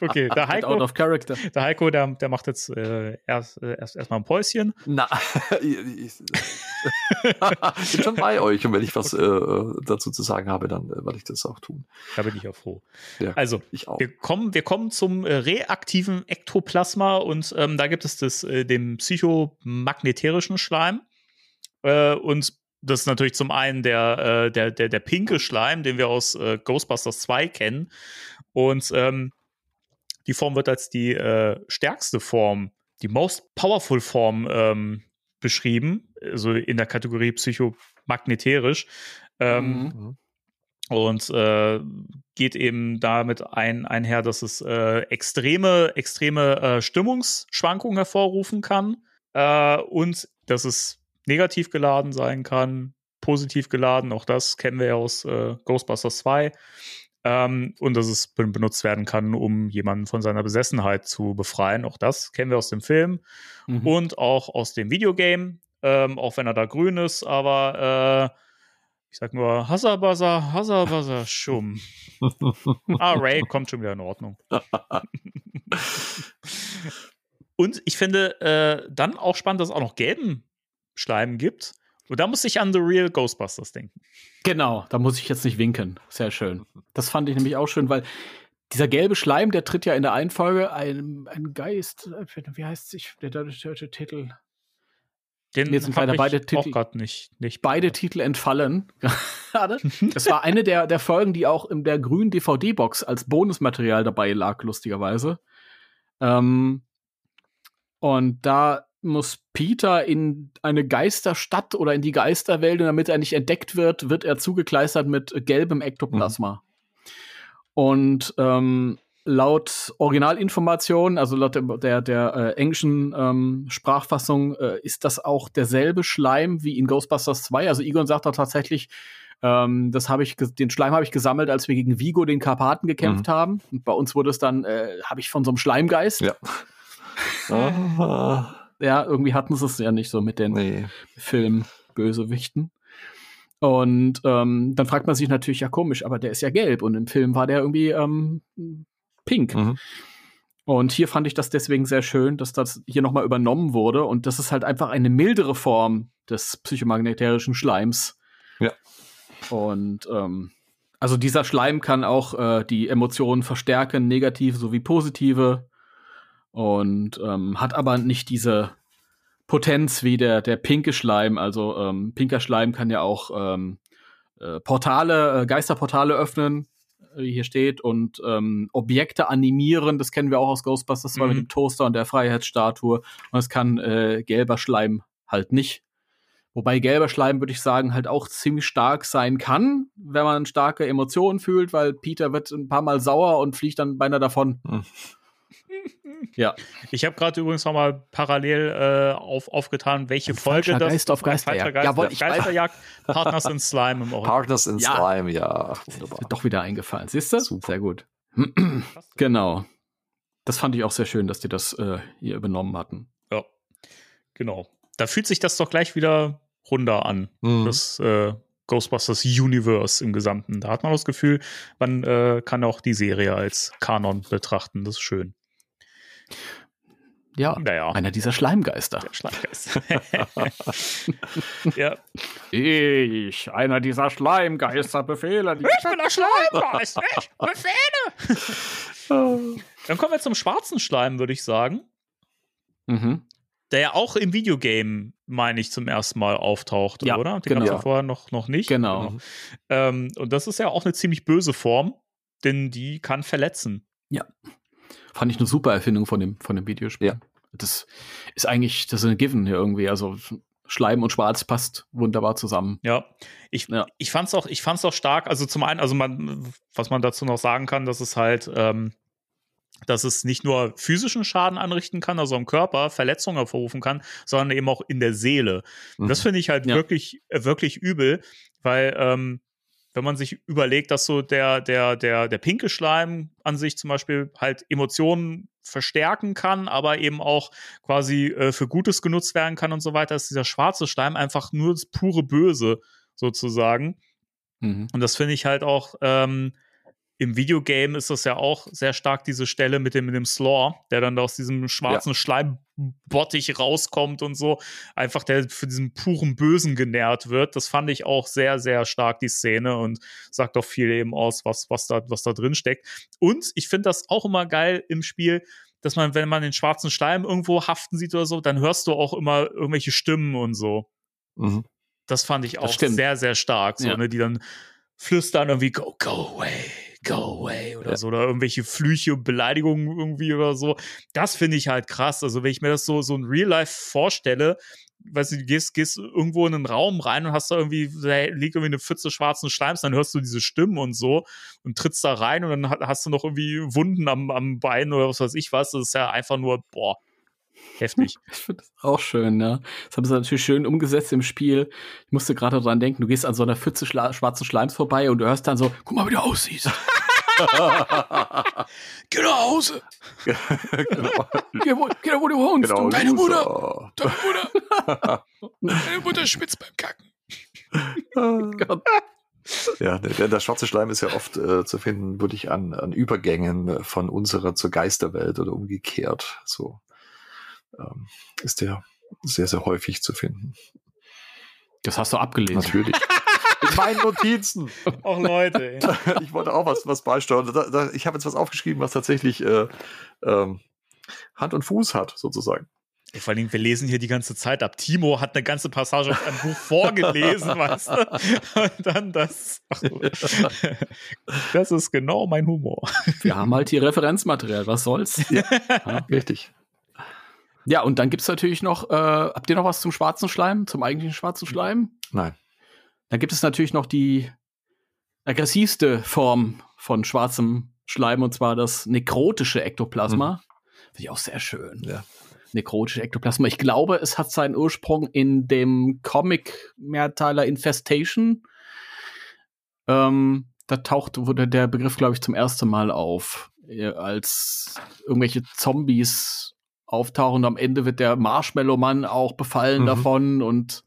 okay der Out Heiko, of character. der, Heiko der, der macht jetzt äh, erst, äh, erst erstmal ein Päuschen. Na, ich, bin schon bei euch und wenn ich was äh, dazu zu sagen habe, dann äh, werde ich das auch tun. Da bin ich ja froh. Ja, Also, ich auch. Wir kommen, wir kommen zum äh, reaktiven Ektoplasma und ähm, da gibt es das, äh, den psychomagneterischen Schleim. Äh, und das ist natürlich zum einen der, äh, der, der, der pinke Schleim, den wir aus äh, Ghostbusters 2 kennen. Und ähm, die Form wird als die äh, stärkste Form, die most powerful Form ähm, beschrieben, also in der Kategorie psychomagneterisch. Ähm, Mhm. und äh, geht eben damit ein, einher, dass es äh, extreme, extreme äh, Stimmungsschwankungen hervorrufen kann äh, und dass es negativ geladen sein kann, positiv geladen, auch das kennen wir ja aus äh, Ghostbusters 2. Ähm, und dass es ben- benutzt werden kann, um jemanden von seiner Besessenheit zu befreien. Auch das kennen wir aus dem Film Mhm. und auch aus dem Videogame, ähm, auch wenn er da grün ist, aber äh, ich sag nur Hasabasa, Hasabasa, Schum. ah, Ray kommt schon wieder in Ordnung. und ich finde äh, dann auch spannend, dass es auch noch gelben Schleim gibt. Und da muss ich an The Real Ghostbusters denken. Genau, da muss ich jetzt nicht winken. Sehr schön. Das fand ich nämlich auch schön, weil dieser gelbe Schleim, der tritt ja in der einen Folge ein, ein Geist, wie heißt sich der deutsche Titel? Den Mir sind leider beide auch Titel- gerade nicht, nicht Beide Titel entfallen. Es war eine der, der Folgen, die auch in der grünen DVD-Box als Bonusmaterial dabei lag, lustigerweise. Ähm, und da muss Peter in eine Geisterstadt oder in die Geisterwelt und damit er nicht entdeckt wird, wird er zugekleistert mit gelbem Ektoplasma. Und ähm, laut Originalinformationen, also laut der, der, der äh, englischen ähm, Sprachfassung, äh, ist das auch derselbe Schleim wie in Ghostbusters 2. Also Egon sagt da tatsächlich, ähm, das habe ich, den Schleim habe ich gesammelt, als wir gegen Vigo den Karpaten gekämpft haben. Und bei uns wurde es dann, äh, habe ich von so einem Schleimgeist. Ja. Ja, irgendwie hatten sie es ja nicht so mit den nee. Filmbösewichten. Und ähm, dann fragt man sich natürlich, ja komisch, aber der ist ja gelb und im Film war der irgendwie ähm, pink. Mhm. Und hier fand ich das deswegen sehr schön, dass das hier nochmal übernommen wurde und das ist halt einfach eine mildere Form des psychomagneterischen Schleims. Ja. Und ähm, also dieser Schleim kann auch äh, die Emotionen verstärken, negative sowie positive. Und ähm, hat aber nicht diese Potenz wie der, der pinke Schleim. Also ähm, pinker Schleim kann ja auch ähm, äh, Portale, äh, Geisterportale öffnen. äh, hier steht und ähm, Objekte animieren, das kennen wir auch aus Ghostbusters 2 Mhm. mit dem Toaster und der Freiheitsstatue und es kann äh, gelber Schleim halt nicht. Wobei gelber Schleim, würde ich sagen, halt auch ziemlich stark sein kann, wenn man starke Emotionen fühlt, weil Peter wird ein paar Mal sauer und fliegt dann beinahe davon. Hm. Ja, Ich habe gerade übrigens noch mal parallel äh, auf, aufgetan, welche Ein Folge falscher das Geist auf Geisterjagd. Geist, Jawohl, ich. Geisterjagd, Partners in Slime im Original. Partners in Ja. Slime, ja. ist Wunderbar. mir doch wieder eingefallen. Siehst du? Super. Sehr gut. genau. Das fand ich auch sehr schön, dass die das äh, hier übernommen hatten. Ja, genau. Da fühlt sich das doch gleich wieder runder an. Mhm. das äh, Ghostbusters Universe im Gesamten. Da hat man das Gefühl, man äh, kann auch die Serie als Kanon betrachten. Das ist schön. Ja, Naja, einer dieser Schleimgeister. der Schleimgeist. ja, Ich, einer dieser Schleimgeister, befehle die. ich bin der Schleimgeist. Ich Befehle. Dann kommen wir zum schwarzen Schleim, würde ich sagen. Mhm. Der ja auch im Videogame, meine ich, zum ersten Mal auftaucht, Ja, oder? Den genau. gab's ja vorher noch, noch nicht. Genau. Ähm, und das ist ja auch eine ziemlich böse Form, denn die kann verletzen. Fand ich eine super Erfindung von dem, von dem Videospiel. Ja. Das ist eigentlich, das ist ein Given hier irgendwie. Also Schleim und Schwarz passt wunderbar zusammen. Ja, ich, Ja. ich fand's auch, ich fand's auch stark. Also zum einen, also man, was man dazu noch sagen kann, dass es halt, ähm, dass es nicht nur physischen Schaden anrichten kann, also am Körper Verletzungen hervorrufen kann, sondern eben auch in der Seele. Und das finde ich halt Ja. wirklich, wirklich übel, weil ähm, wenn man sich überlegt, dass so der, der, der, der pinke Schleim an sich zum Beispiel halt Emotionen verstärken kann, aber eben auch quasi äh, für Gutes genutzt werden kann und so weiter, ist dieser schwarze Schleim einfach nur das pure Böse sozusagen. Mhm. Und das finde ich halt auch ähm, im Videogame ist das ja auch sehr stark diese Stelle mit dem, mit dem Slaw, der dann da aus diesem schwarzen Schleimbottich rauskommt und so, einfach der für diesen puren Bösen genährt wird. Das fand ich auch sehr, sehr stark, die Szene, und sagt auch viel eben aus, was, was, da, was da drin steckt. Und ich finde das auch immer geil im Spiel, dass man, wenn man den schwarzen Schleim irgendwo haften sieht oder so, dann hörst du auch immer irgendwelche Stimmen und so. Mhm. Das fand ich auch sehr, sehr stark. So, Ja. ne, die dann flüstern irgendwie, go, go away, go away oder Ja. so. Oder irgendwelche Flüche und Beleidigungen irgendwie oder so. Das finde ich halt krass. Also, wenn ich mir das so, so in Real Life vorstelle, weißt du, du gehst, gehst irgendwo in einen Raum rein und hast da irgendwie, da liegt irgendwie eine Pfütze schwarzen Schleims, dann hörst du diese Stimmen und so und trittst da rein und dann ha- hast du noch irgendwie Wunden am, am Bein oder was weiß ich was. Das ist ja einfach nur, boah, heftig. Ich finde das auch schön, ja. Das haben sie natürlich schön umgesetzt im Spiel. Ich musste gerade dran denken, du gehst an so einer Pfütze schla schwarzen Schleims vorbei und du hörst dann so, guck mal, wie du aussiehst. Geh nach Hause! genau. Geh, wo, geh da, wo du wohnst. genau. deine Mutter. Deine Mutter! Deine Mutter schwitzt beim Kacken. Gott. Ja, der, der schwarze Schleim ist ja oft äh, zu finden, wirklich an, an Übergängen von unserer zur Geisterwelt oder umgekehrt. So ähm, ist der sehr, sehr häufig zu finden. Das hast du abgelesen. Natürlich. In meinen Notizen. Auch Leute, ey. Ich wollte auch was, was beisteuern. Da, da, ich habe jetzt was aufgeschrieben, was tatsächlich äh, ähm, Hand und Fuß hat, sozusagen. Ey, Vor allem, wir lesen hier die ganze Zeit ab. Timo hat eine ganze Passage aus einem Buch vorgelesen, weißt du? Und dann das. Das ist genau mein Humor. Wir haben halt hier Referenzmaterial, was soll's? Ja, Richtig. Ja und dann gibt's natürlich noch, äh, habt ihr noch was zum schwarzen Schleim, zum eigentlichen schwarzen Schleim? Nein. Dann gibt es natürlich noch die aggressivste Form von schwarzem Schleim, und zwar das nekrotische Ektoplasma. Finde ich auch sehr schön. Ja. Nekrotische Ektoplasma. Ich glaube, es hat seinen Ursprung in dem Comic-Mehrteiler Infestation. Ähm, da taucht, wurde der Begriff, glaube ich, zum ersten Mal auf, äh, als irgendwelche Zombies auftauchen. Und am Ende wird der Marshmallow-Mann auch befallen Mhm. davon und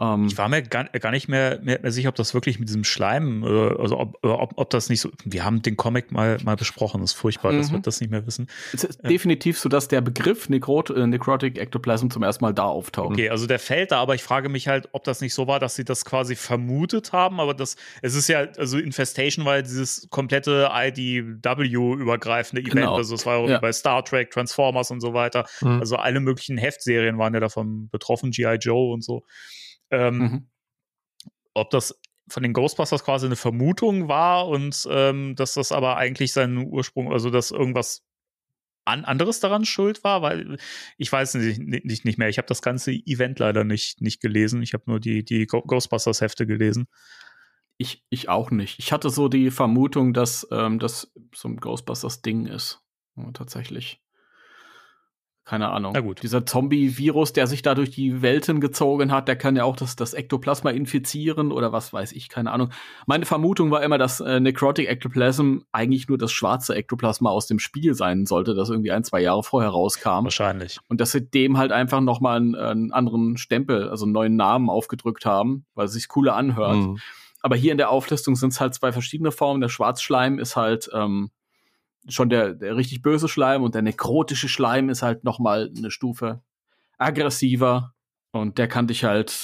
ähm, Ich war mir gar, gar nicht mehr, mehr, mehr sicher, ob das wirklich mit diesem Schleim, äh, also ob, äh, ob, ob das nicht so. Wir haben den Comic mal, mal besprochen, das ist furchtbar, dass Mhm. wir das nicht mehr wissen. Es ist definitiv so, dass der Begriff Necrot äh, Necrotic Ectoplasm zum ersten Mal da auftaucht. Okay, also der fällt da, aber ich frage mich halt, ob das nicht so war, dass sie das quasi vermutet haben, aber das, es ist ja, also Infestation war ja dieses komplette IDW-übergreifende Event, Genau. also es war ja Ja. bei Star Trek, Transformers und so weiter, Mhm. also alle möglichen Heftserien waren ja davon betroffen, G.I. Joe und so. Ähm, Mhm. ob das von den Ghostbusters quasi eine Vermutung war und ähm, dass das aber eigentlich seinen Ursprung, also dass irgendwas an, anderes daran schuld war, weil ich weiß nicht, nicht, nicht mehr. Ich habe das ganze Event leider nicht, nicht gelesen. Ich habe nur die, die Ghostbusters-Hefte gelesen. Ich, ich auch nicht. Ich hatte so die Vermutung, dass ähm, das so ein Ghostbusters-Ding ist. Ja, tatsächlich. Keine Ahnung. Na gut. Dieser Zombie-Virus, der sich da durch die Welten gezogen hat, der kann ja auch das, das Ektoplasma infizieren oder was weiß ich, keine Ahnung. Meine Vermutung war immer, dass äh, Necrotic Ectoplasm eigentlich nur das schwarze Ektoplasma aus dem Spiel sein sollte, das irgendwie ein, zwei Jahre vorher rauskam. Wahrscheinlich. Und dass sie dem halt einfach noch mal einen, einen anderen Stempel, also einen neuen Namen aufgedrückt haben, weil es sich cooler anhört. Mhm. Aber hier in der Auflistung sind es halt zwei verschiedene Formen. Der Schwarzschleim ist halt ähm, schon der, der richtig böse Schleim und der nekrotische Schleim ist halt noch mal eine Stufe aggressiver und der kann dich halt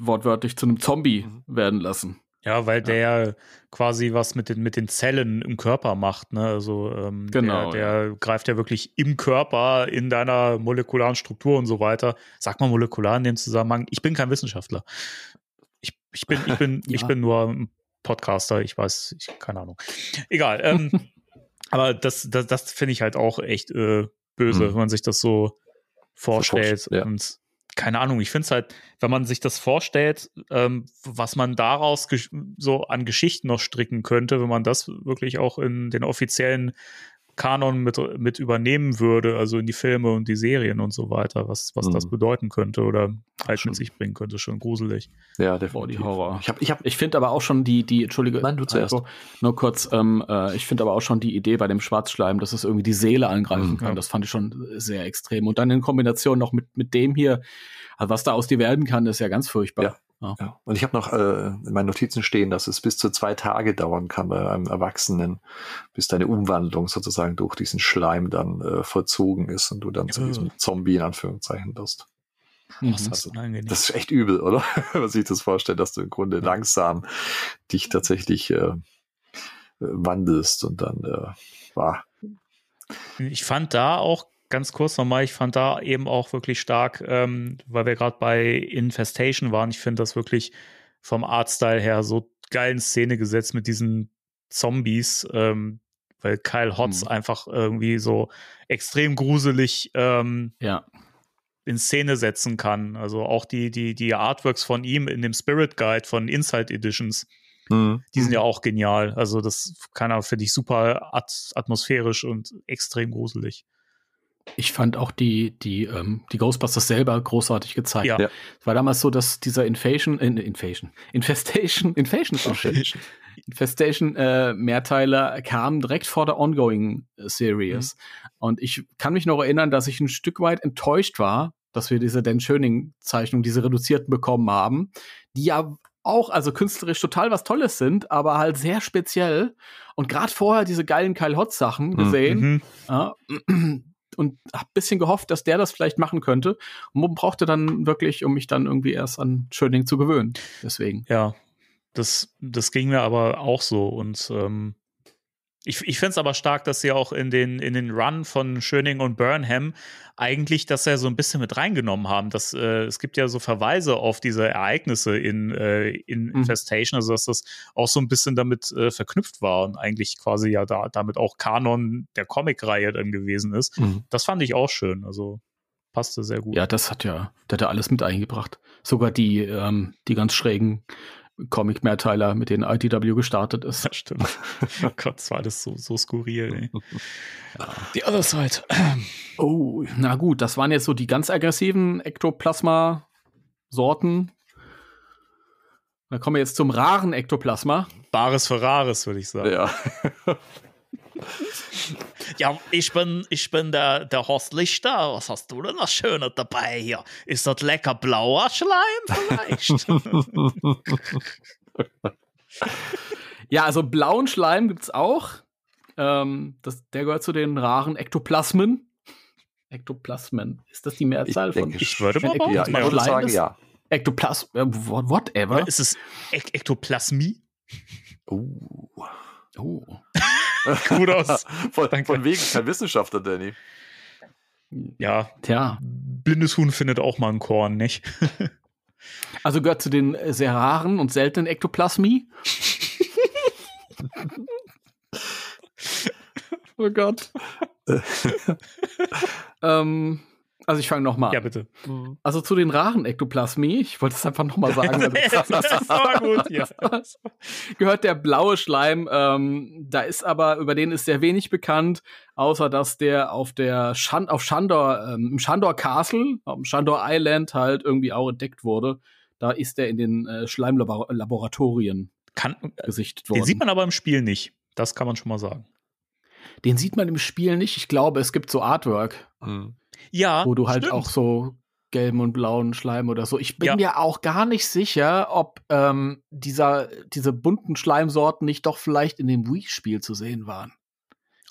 wortwörtlich zu einem Zombie Mhm. werden lassen. Ja, weil der quasi was mit den, mit den Zellen im Körper macht, ne? Also ähm, Genau, der, der greift ja wirklich im Körper, in deiner molekularen Struktur und so weiter. Sag mal molekular in dem Zusammenhang. Ich bin kein Wissenschaftler. Ich, ich bin, ich bin, ich Ja. bin nur ein Podcaster, ich weiß, ich, keine Ahnung. Egal. Ähm, aber das, das, das finde ich halt auch echt äh, böse, Mhm. wenn man sich das so vorstellt. Ja. Und keine Ahnung, ich finde es halt, wenn man sich das vorstellt, ähm, was man daraus so an Geschichten noch stricken könnte, wenn man das wirklich auch in den offiziellen Kanon mit, mit übernehmen würde, also in die Filme und die Serien und so weiter, was, was Mhm. das bedeuten könnte oder halt Schon. mit sich bringen könnte, schon gruselig. Ja, Boah, die definitiv. Horror. Ich habe ich hab, Ich finde aber auch schon die, die, entschuldige, Nein, du zuerst. Heiko, nur kurz, ähm, äh, ich finde aber auch schon die Idee bei dem Schwarzschleim, dass es irgendwie die Seele angreifen Mhm. kann. Ja. Das fand ich schon sehr extrem. Und dann in Kombination noch mit, mit dem hier, also was da aus dir werden kann, ist ja ganz furchtbar. Ja. Ja. Und ich habe noch äh, in meinen Notizen stehen, dass es bis zu zwei Tage dauern kann bei einem Erwachsenen, bis deine Umwandlung sozusagen durch diesen Schleim dann äh, vollzogen ist und du dann zu Ja. diesem Zombie in Anführungszeichen wirst. Mhm. Was das ist echt übel, oder? Wenn man sich das vorstellt, dass du im Grunde langsam dich tatsächlich äh, äh, wandelst und dann äh, war. Ich fand da auch ganz kurz nochmal, ich fand da eben auch wirklich stark, ähm, weil wir gerade bei Infestation waren. Ich finde das wirklich vom Artstyle her so geil in Szene gesetzt mit diesen Zombies, ähm, weil Kyle Hotz Mhm. einfach irgendwie so extrem gruselig ähm, Ja. in Szene setzen kann. Also auch die, die, die Artworks von ihm in dem Spirit Guide von Inside Editions, Mhm. die sind ja auch genial. Also das kann er, finde ich, super at atmosphärisch und extrem gruselig. Ich fand auch die, die, ähm, die Ghostbusters selber großartig gezeigt. Ja. Ja. Es war damals so, dass dieser Infation, äh, Infation, Infestation, Infation ist auch schön. Infestation äh, Mehrteiler kam direkt vor der Ongoing äh, Series. Und ich kann mich noch erinnern, dass ich ein Stück weit enttäuscht war, dass wir diese Dan Schöning-Zeichnung, diese reduzierten bekommen haben, die ja auch, also künstlerisch total was Tolles sind, aber halt sehr speziell. Und gerade vorher diese geilen Kyle Hotz Sachen Mhm. gesehen. Mhm. Ja, und hab bisschen gehofft, dass der das vielleicht machen könnte. Und brauchte dann wirklich, um mich dann irgendwie erst an Schöning zu gewöhnen. Deswegen. Ja, das, das ging mir aber auch so. Und ähm, ich, ich finde es aber stark, dass sie auch in den, in den Run von Schöning und Burnham eigentlich das ja so ein bisschen mit reingenommen haben. Dass, äh, es gibt ja so Verweise auf diese Ereignisse in, äh, in Mhm. Infestation, also dass das auch so ein bisschen damit äh, verknüpft war und eigentlich quasi ja da, damit auch Kanon der Comic-Reihe dann gewesen ist. Mhm. Das fand ich auch schön. Also passte sehr gut. Ja, das hat ja, der hat ja alles mit eingebracht. Sogar die, ähm, die ganz schrägen Comic-Mehrteiler, mit denen ITW gestartet ist. Das stimmt. oh Gott, das war alles so, so skurril. Ey. Die Other Side. Oh, na gut, das waren jetzt so die ganz aggressiven Ektoplasma-Sorten. Dann kommen wir jetzt zum raren Ektoplasma. Bares für Rares, würde ich sagen. Ja. Ja, ich bin, ich bin der, der Horst Lichter. Was hast du denn noch Schönes dabei hier? Ist das lecker blauer Schleim vielleicht? Ja, also blauen Schleim gibt's auch. Ähm, das, der gehört zu den raren Ektoplasmen. Ektoplasmen. Ist das die Mehrzahl Ich von denke ich würde mal ja, ich würde sagen, ist? ja. Ektoplasm, äh, what- whatever. ist es Ek Ektoplasmie? Uh. Oh. Gut aus. von, Danke. von wegen kein Wissenschaftler, Danny. Ja, Tja, blindes Huhn findet auch mal ein Korn, nicht? Also gehört zu den sehr raren und seltenen Ektoplasmie. oh Gott. ähm, also ich fange nochmal Ja, an. bitte. Also zu den raren Ektoplasmie, ich wollte es einfach nochmal sagen. weil das ist aber gut, ja. gehört der blaue Schleim. Ähm, da ist aber, über den ist sehr wenig bekannt, außer dass der auf der Shan auf Shandor, ähm, im Shandor Castle, auf dem Shandor Island halt irgendwie auch entdeckt wurde. Da ist der in den äh, Schleimlaboratorien Kann, gesichtet worden. den sieht man aber im Spiel nicht. Das kann man schon mal sagen. Den sieht man im Spiel nicht. Ich glaube, es gibt so Artwork, Mhm. Ja, wo du halt stimmt. auch so gelben und blauen Schleim oder so. Ich bin Ja. mir auch gar nicht sicher, ob ähm, dieser, diese bunten Schleimsorten nicht doch vielleicht in dem Wii-Spiel zu sehen waren.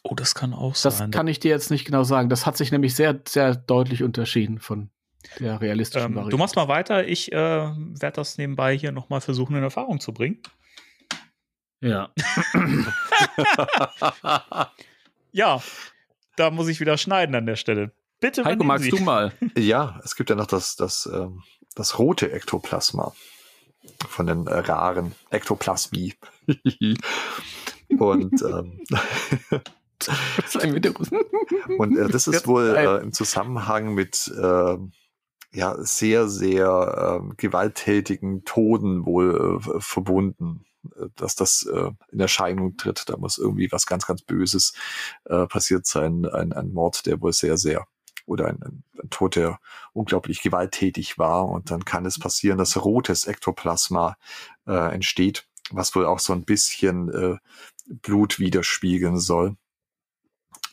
Oh, das kann auch Das sein. kann ich dir jetzt nicht genau sagen. Das hat sich nämlich sehr, sehr deutlich unterschieden von der realistischen ähm, Variante. du machst mal weiter. Ich äh, werde das nebenbei hier noch mal versuchen, in Erfahrung zu bringen. Ja. Ja, da muss ich wieder schneiden an der Stelle. Bitte, Heiko, magst Sie. du mal? Ja, es gibt ja noch das, das, ähm, das rote Ektoplasma von den äh, raren Ektoplasmie. Und, ähm, und äh, das ist Jetzt wohl äh, im Zusammenhang mit ähm, ja, sehr, sehr ähm, gewalttätigen Toden wohl äh, verbunden, äh, dass das äh, in Erscheinung tritt. Da muss irgendwie was ganz, ganz Böses äh, passiert sein. Ein, ein Mord, der wohl sehr, sehr oder ein, ein, ein Tod, der unglaublich gewalttätig war. Und dann kann es passieren, dass rotes Ektoplasma äh, entsteht, was wohl auch so ein bisschen äh, Blut widerspiegeln soll.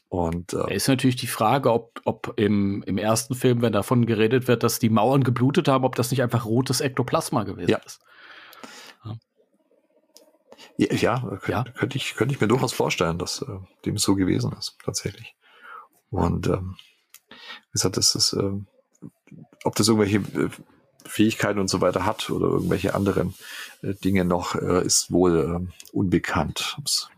Und äh, ist natürlich die Frage, ob, ob im, im ersten Film, wenn davon geredet wird, dass die Mauern geblutet haben, ob das nicht einfach rotes Ektoplasma gewesen Ja. ist. ja, ja, könnte, Ja. könnte ich, könnte ich mir durchaus vorstellen, dass äh, dem so gewesen ist, tatsächlich. Und ähm, wie gesagt, das ist, ähm, ob das irgendwelche äh, Fähigkeiten und so weiter hat oder irgendwelche anderen äh, Dinge noch, äh, ist wohl ähm, unbekannt. Ob's-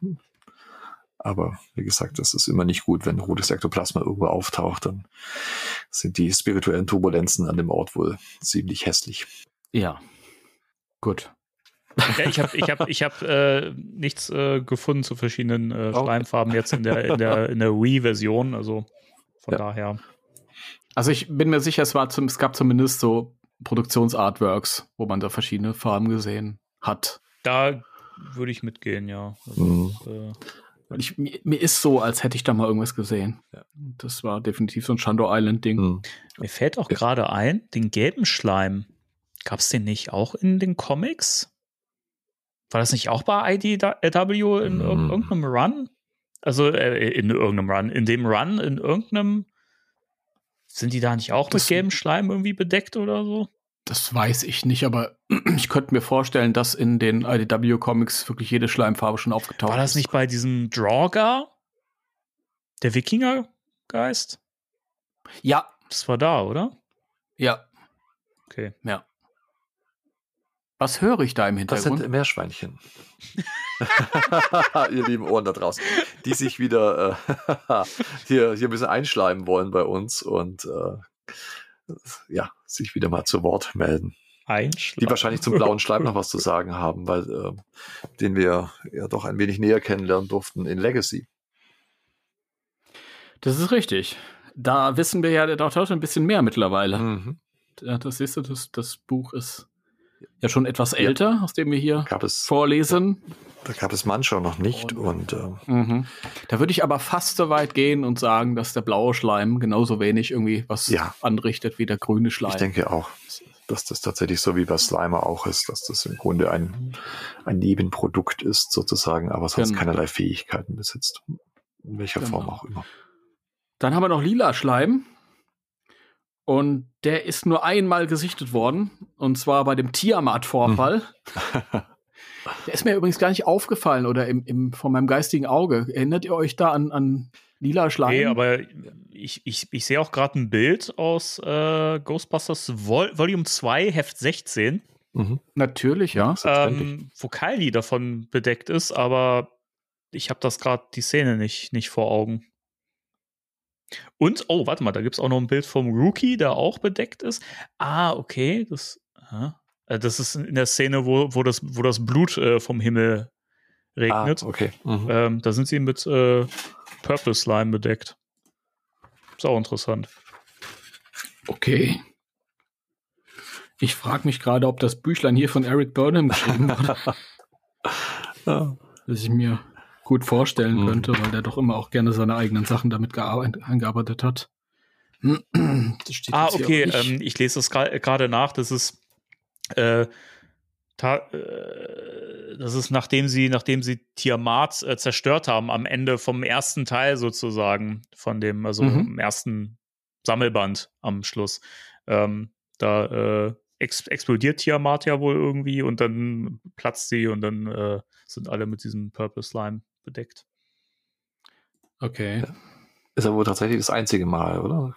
Aber wie gesagt, das ist immer nicht gut, wenn rotes Ektoplasma irgendwo auftaucht, dann sind die spirituellen Turbulenzen an dem Ort wohl ziemlich hässlich. Ja. Gut. Ja, ich habe ich hab, ich hab, äh, nichts äh, gefunden zu verschiedenen äh, Oh. Schleimfarben jetzt in der, in der, in der Wii-Version. Also von Ja. daher. Also ich bin mir sicher, es, war zum, es gab zumindest so Produktionsartworks, wo man da verschiedene Farben gesehen hat. Da würde ich mitgehen, ja. Also, Mhm. äh, ich, mir, mir ist so, als hätte ich da mal irgendwas gesehen. Das war definitiv so ein Shandor Island-Ding. Hm. mir fällt auch Ja. gerade ein, den gelben Schleim, gab es den nicht auch in den Comics? War das nicht auch bei IDW in ir Hm. irgendeinem Run? Also äh, in irgendeinem Run, in dem Run, in irgendeinem sind die da nicht auch Das- mit gelbem Schleim irgendwie bedeckt oder so? Das weiß ich nicht, aber ich könnte mir vorstellen, dass in den IDW-Comics wirklich jede Schleimfarbe schon aufgetaucht War das ist. nicht bei diesem Draugr? Der Wikingergeist? Ja, Das war da, oder? ja, Okay. ja. Was höre ich da im Das Hintergrund? sind Meerschweinchen. Ihr lieben Ohren da draußen, die sich wieder äh, hier, hier ein bisschen einschleimen wollen bei uns und äh, ja, sich wieder mal zu Wort melden. Einschlag. Die wahrscheinlich zum blauen Schleim noch was zu sagen haben, weil äh, den wir ja doch ein wenig näher kennenlernen durften in Legacy. Das ist richtig. Da wissen wir ja doch heute ein bisschen mehr mittlerweile. Mhm. Ja, das siehst du, das, das Buch ist ja schon etwas älter, aus dem wir hier Gab es, vorlesen. da gab es mancher noch nicht und äh, Mhm. Da würde ich aber fast so weit gehen und sagen, dass der blaue Schleim genauso wenig irgendwie was Ja. anrichtet wie der grüne Schleim. ich denke auch, dass das tatsächlich so wie bei Slimer auch ist, dass das im Grunde ein, ein Nebenprodukt ist sozusagen, aber sonst Genau. keinerlei Fähigkeiten besitzt. In welcher Genau. Form auch immer. Dann haben wir noch lila Schleim. Und der ist nur einmal gesichtet worden. Und zwar bei dem Tiamat-Vorfall. der ist mir übrigens gar nicht aufgefallen oder im, im, von meinem geistigen Auge. Erinnert ihr euch da an, an lila Schleim? Nee, aber ich, ich, ich sehe auch gerade ein Bild aus äh, Ghostbusters Vol Volume 2, Heft 16, Mhm. Natürlich, ja. Ähm, wo Kylie davon bedeckt ist, aber ich habe das gerade die Szene nicht, nicht vor Augen. Und, oh, warte mal, da gibt es auch noch ein Bild vom Rookie, der auch bedeckt ist. Ah, okay, das. Hä? Äh, Das ist in der Szene, wo, wo, das, wo das Blut äh, vom Himmel regnet. Ah, okay. Mhm. Ähm, da sind sie mit äh, Purple Slime bedeckt. Ist auch interessant. Okay. Ich frage mich gerade, ob das Büchlein hier von Eric Burnham geschrieben wurde, Ja. das ich mir gut vorstellen Mhm. könnte, weil der doch immer auch gerne seine eigenen Sachen damit gearbeitet, angearbeitet hat. Das steht Ah, okay, ähm, ich lese das gerade nach. Das ist, äh, äh, das ist nachdem sie, nachdem sie Tiamat äh, zerstört haben, am Ende vom ersten Teil sozusagen, von dem, also Mhm. im ersten Sammelband am Schluss. Ähm, da äh, ex explodiert Tiamat ja wohl irgendwie und dann platzt sie und dann äh, sind alle mit diesem Purple Slime bedeckt. Okay. Ist aber wohl tatsächlich das einzige Mal, oder?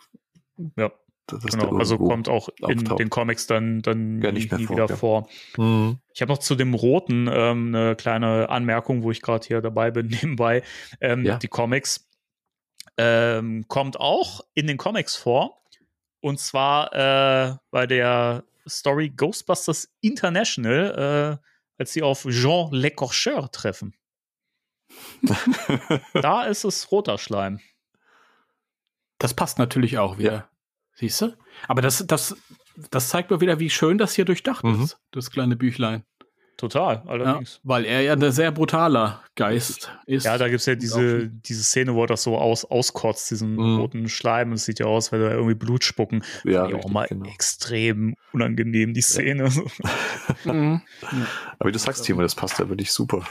Ja, genau. Also kommt auch in auftaucht. den Comics dann, dann Ja, nie, nicht mehr nie vor, wieder ja. vor. Mhm. Ich habe noch zu dem Roten ähm, eine kleine Anmerkung, wo ich gerade hier dabei bin, nebenbei. Ähm, Ja. Die Comics ähm, kommt auch in den Comics vor. Und zwar äh, bei der Story Ghostbusters International, äh, als sie auf Jean Lecorcheur treffen. da ist es roter Schleim. Das passt natürlich auch wieder. Siehst du? Aber das, das, das zeigt mir wieder, wie schön das hier durchdacht Mhm. ist, das kleine Büchlein. Total, Ja, allerdings. weil er ja ein sehr brutaler Geist ist. Ja, da gibt es ja diese, diese Szene, wo er das so aus, auskotzt, diesen Mhm. roten Schleim. Es sieht ja aus, wenn er irgendwie Blut spucken. Ja, ich auch richtig, mal genau. extrem unangenehm, die Szene. Mhm. Aber wie du sagst, Timo, das passt ja wirklich super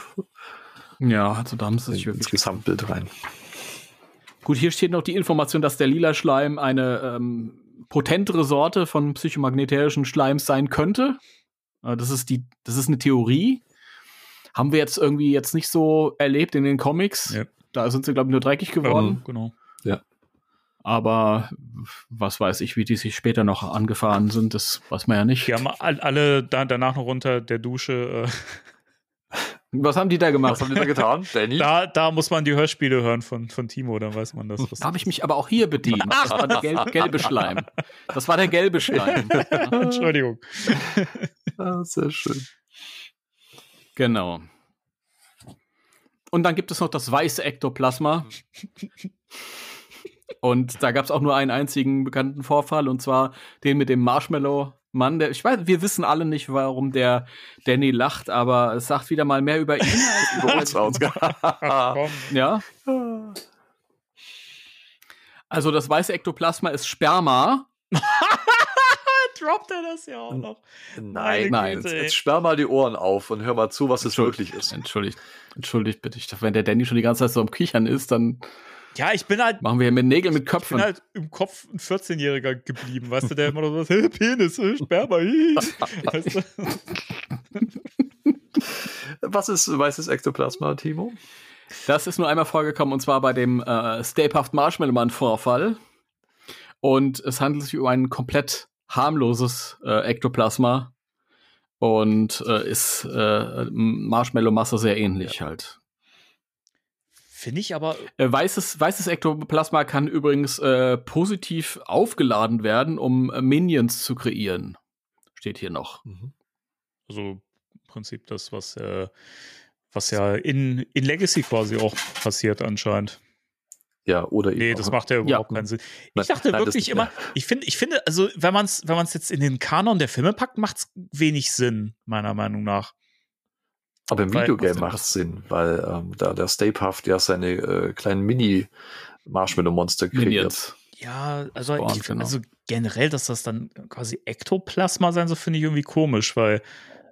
ja, also da sie sich ins wirklich. Gesamtbild rein. Gut, hier steht noch die Information, dass der lila Schleim eine ähm, potentere Sorte von psychomagnetischen Schleims sein könnte. Äh, Das ist die, das ist eine Theorie. Haben wir jetzt irgendwie jetzt nicht so erlebt in den Comics. Ja. Da sind sie, glaube ich, nur dreckig geworden. genau. Aber was weiß ich, wie die sich später noch angefahren sind, das weiß man ja nicht. Die haben all, alle da, danach noch unter der Dusche. Äh, Was haben die da gemacht? Was haben die da getan, Danny? da, da muss man die Hörspiele hören von, von Timo, dann weiß man das. Was Da habe ich mich aber auch hier bedient. Das war der gelb, gelbe Schleim. Das war der gelbe Schleim. Entschuldigung. Ah, sehr schön. Genau. Und dann gibt es noch das weiße Ektoplasma. Und da gab es auch nur einen einzigen bekannten Vorfall, und zwar den mit dem Marshmallow-Mann. Der, ich weiß, wir wissen alle nicht, warum der Danny lacht, aber es sagt wieder mal mehr über ihn als Über uns. Ja. Also das weiße Ektoplasma ist Sperma. Droppt er das ja auch noch. Nein, nein. Güte, Jetzt, jetzt sperr mal die Ohren auf und hör mal zu, was es wirklich ist. Entschuldigt, entschuldigt bitte. Ich dachte, wenn der Danny schon die ganze Zeit so am Kichern ist, dann Ja, ich bin halt, machen wir hier mit Nägeln mit ich Köpfen. bin halt im Kopf ein 14-Jähriger geblieben, weißt du, der immer noch so, hey, Penis, äh, Sperma, weißt du? Was ist weißes Ektoplasma, Timo? Das ist nur einmal vorgekommen und zwar bei dem äh, Stapehaft Marshmallow Man Vorfall. Und es handelt sich um ein komplett harmloses äh, Ektoplasma und äh, ist äh, Marshmallow-Masse sehr ähnlich halt. Finde ich aber, Äh, weißes, weißes Ektoplasma kann übrigens äh, positiv aufgeladen werden, um äh, Minions zu kreieren. Steht hier noch. also im Prinzip das, was, äh, was ja in, in Legacy quasi auch passiert anscheinend. Ja, oder eben Nee, das macht ja überhaupt keinen Sinn. Ich Nein, dachte nein, wirklich immer, ich finde, ich finde, also wenn man es wenn man's jetzt in den Kanon der Filme packt, macht es wenig Sinn, meiner Meinung nach. Aber im Videogame macht es Sinn, weil ähm, da der Stapehaft ja seine äh, kleinen Mini-Marshmallow-Monster kreiert. Ja, also, ich, genau. also generell, dass das dann quasi Ektoplasma sein soll, finde ich irgendwie komisch, weil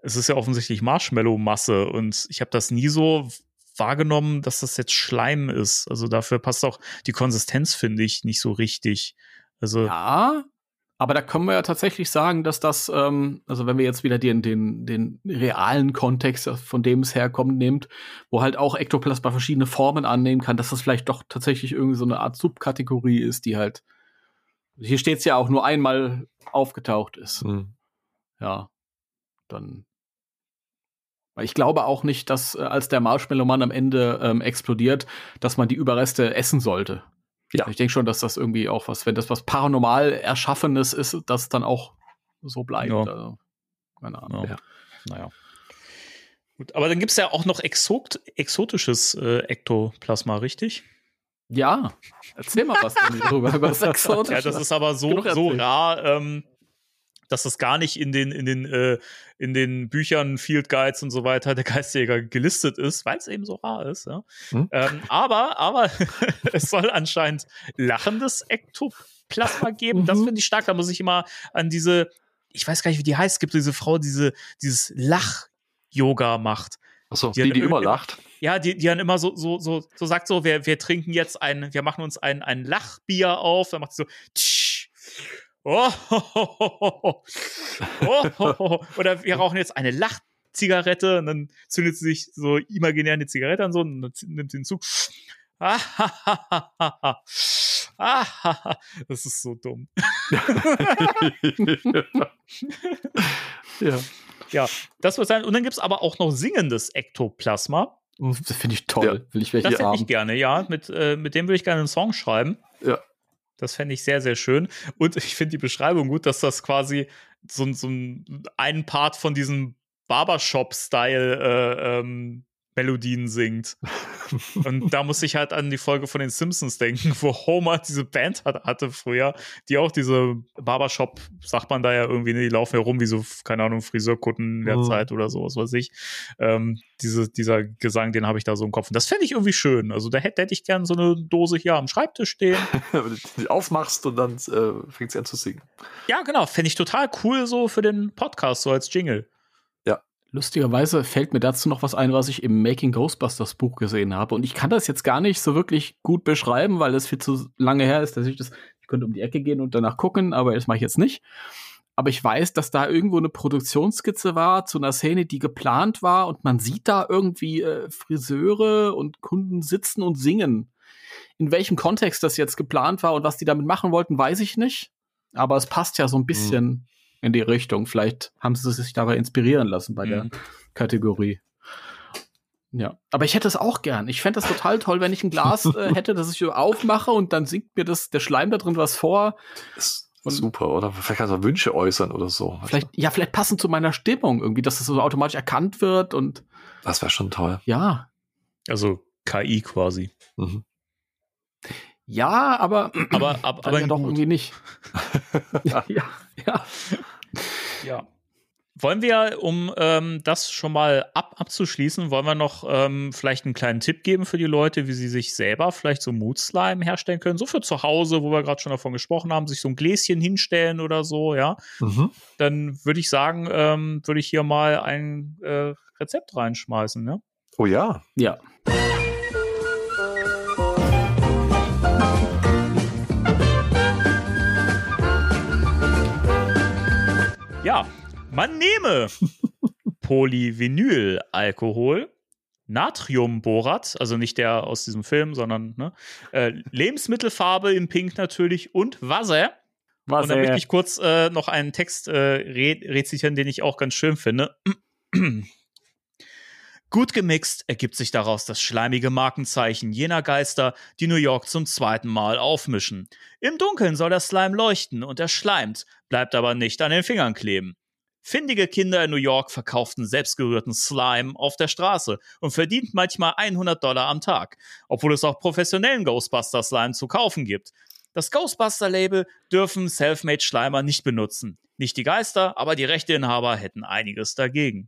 es ist ja offensichtlich Marshmallow-Masse und ich habe das nie so wahrgenommen, dass das jetzt Schleim ist. Also dafür passt auch die Konsistenz, finde ich, nicht so richtig. Also Ja, aber da können wir ja tatsächlich sagen, dass das, ähm, also wenn wir jetzt wieder den, den, den realen Kontext, von dem es herkommt, nimmt, wo halt auch Ektoplasma verschiedene Formen annehmen kann, dass das vielleicht doch tatsächlich irgendwie so eine Art Subkategorie ist, die halt, hier steht es ja auch nur einmal aufgetaucht ist. Hm. Ja, dann. Ich glaube auch nicht, dass äh, als der Marshmallow-Mann am Ende ähm, explodiert, dass man die Überreste essen sollte. Ja. Ich denke schon, dass das irgendwie auch was, wenn das was paranormal Erschaffenes ist, das dann auch so bleibt. Ja. Also, Keine Ahnung. Ja. Naja. Gut, aber dann gibt es ja auch noch exot exotisches äh, Ektoplasma, richtig? Ja, erzähl mal was darüber. über das Exotische. Ja, das ist aber so, so rar, ähm, dass das gar nicht in den, in den, äh, in den Büchern, Field Guides und so weiter der Geistjäger gelistet ist, weil es eben so rar ist. Ja. Hm. Ähm, aber, aber es soll anscheinend lachendes Ektoplasma geben. Das Mhm. finde ich stark. Da muss ich immer an diese, ich weiß gar nicht, wie die heißt, es gibt diese Frau, die diese, dieses Lach-Yoga macht. Achso, Die die, die immer lacht. Ja, die, die dann immer so, so, so, so sagt so, wir, wir trinken jetzt ein, wir machen uns ein, ein Lachbier auf, dann macht sie so, tsch, oh, oh, ho. oder wir rauchen jetzt eine Lachzigarette und dann zündet sie sich so imaginär eine Zigarette an so und dann nimmt sie den Zug. Ah, ha, ha, ha. Ah. Das ist so dumm. ja. Ja, das wird sein. Und dann gibt's aber auch noch singendes Ektoplasma. Das finde ich toll. Will ich welche Das hätte ich gerne, ja. Mit, äh, mit dem würde ich gerne einen Song schreiben. Ja. Das fände ich sehr, sehr schön. Und ich finde die Beschreibung gut, dass das quasi so, so ein Part von diesem Barbershop-Style äh, ähm, Melodien singt. Und da muss ich halt an die Folge von den Simpsons denken, wo Homer diese Band hat, hatte früher, die auch diese Barbershop, sagt man da ja irgendwie, ne, die laufen ja rum wie so, keine Ahnung, Friseurkutten in der Mhm. Zeit oder so, was weiß ich. Ähm, diese, dieser Gesang, den habe ich da so im Kopf. Und das fände ich irgendwie schön. Also da hätte, hätte ich gern so eine Dose hier am Schreibtisch stehen. Wenn du die aufmachst und dann äh, fängt sie an zu singen. ja, genau, fände ich total cool so für den Podcast, so als Jingle. Lustigerweise fällt mir dazu noch was ein, was ich im Making Ghostbusters Buch gesehen habe. Und ich kann das jetzt gar nicht so wirklich gut beschreiben, weil das viel zu lange her ist, dass ich das, ich könnte um die Ecke gehen und danach gucken, aber das mache ich jetzt nicht. Aber ich weiß, dass da irgendwo eine Produktionsskizze war zu einer Szene, die geplant war und man sieht da irgendwie äh, Friseure und Kunden sitzen und singen. In welchem Kontext das jetzt geplant war und was die damit machen wollten, weiß ich nicht. Aber es passt ja so ein bisschen in die Richtung. Vielleicht haben sie sich dabei inspirieren lassen bei der Mhm. Kategorie. Ja, aber ich hätte es auch gern. Ich fände das total toll, wenn ich ein Glas äh, hätte, das ich so aufmache und dann singt mir das der Schleim da drin was vor. Super, oder? Vielleicht kannst du Wünsche äußern oder so. Vielleicht, ja, vielleicht passend zu meiner Stimmung irgendwie, dass das so automatisch erkannt wird und Das wäre schon toll. ja. Also KI quasi. Mhm. Ja, aber, Aber, ab, aber ja doch gut. irgendwie nicht. ja, ja, ja. Wollen wir, um ähm, das schon mal ab, abzuschließen, wollen wir noch ähm, vielleicht einen kleinen Tipp geben für die Leute, wie sie sich selber vielleicht so Mood Slime herstellen können? So für zu Hause, wo wir gerade schon davon gesprochen haben, sich so ein Gläschen hinstellen oder so, ja. Mhm. Dann würde ich sagen, ähm, würde ich hier mal ein äh, Rezept reinschmeißen, ne? Oh ja. Ja. Ja, man nehme Polyvinylalkohol, Natriumborat, also nicht der aus diesem Film, sondern ne, äh, Lebensmittelfarbe in Pink natürlich und Wasser. Was und dann möchte ich kurz äh, noch einen Text äh, re rezitieren, den ich auch ganz schön finde. Gut gemixt ergibt sich daraus das schleimige Markenzeichen jener Geister, die New York zum zweiten Mal aufmischen. Im Dunkeln soll der Slime leuchten und er schleimt, bleibt aber nicht an den Fingern kleben. Findige Kinder in New York verkauften selbstgerührten Slime auf der Straße und verdient manchmal 100 Dollar am Tag, obwohl es auch professionellen Ghostbuster Slime zu kaufen gibt. Das Ghostbuster-Label dürfen Selfmade-Schleimer nicht benutzen. Nicht die Geister, aber die Rechteinhaber hätten einiges dagegen.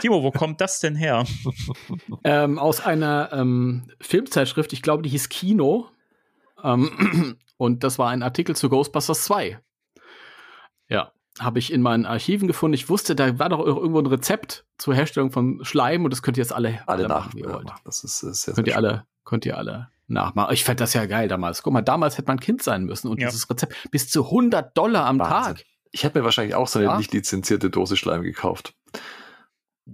Timo, wo kommt das denn her? ähm, aus einer ähm, Filmzeitschrift, ich glaube, die hieß Kino. Ähm, und das war ein Artikel zu Ghostbusters 2. Ja, habe ich in meinen Archiven gefunden. Ich wusste, da war doch ir- irgendwo ein Rezept zur Herstellung von Schleim und das könnt ihr jetzt alle, Alle nach. machen, wie ihr wollt. Das ist, ist sehr, Könnt ihr alle, könnt ihr alle nachmachen. Ich fand das ja geil damals. Guck mal, damals hätte man Kind sein müssen und Ja. dieses Rezept bis zu 100 Dollar am Wahnsinn. Tag. Ich hätte mir wahrscheinlich auch so eine Ja. nicht lizenzierte Dose Schleim gekauft.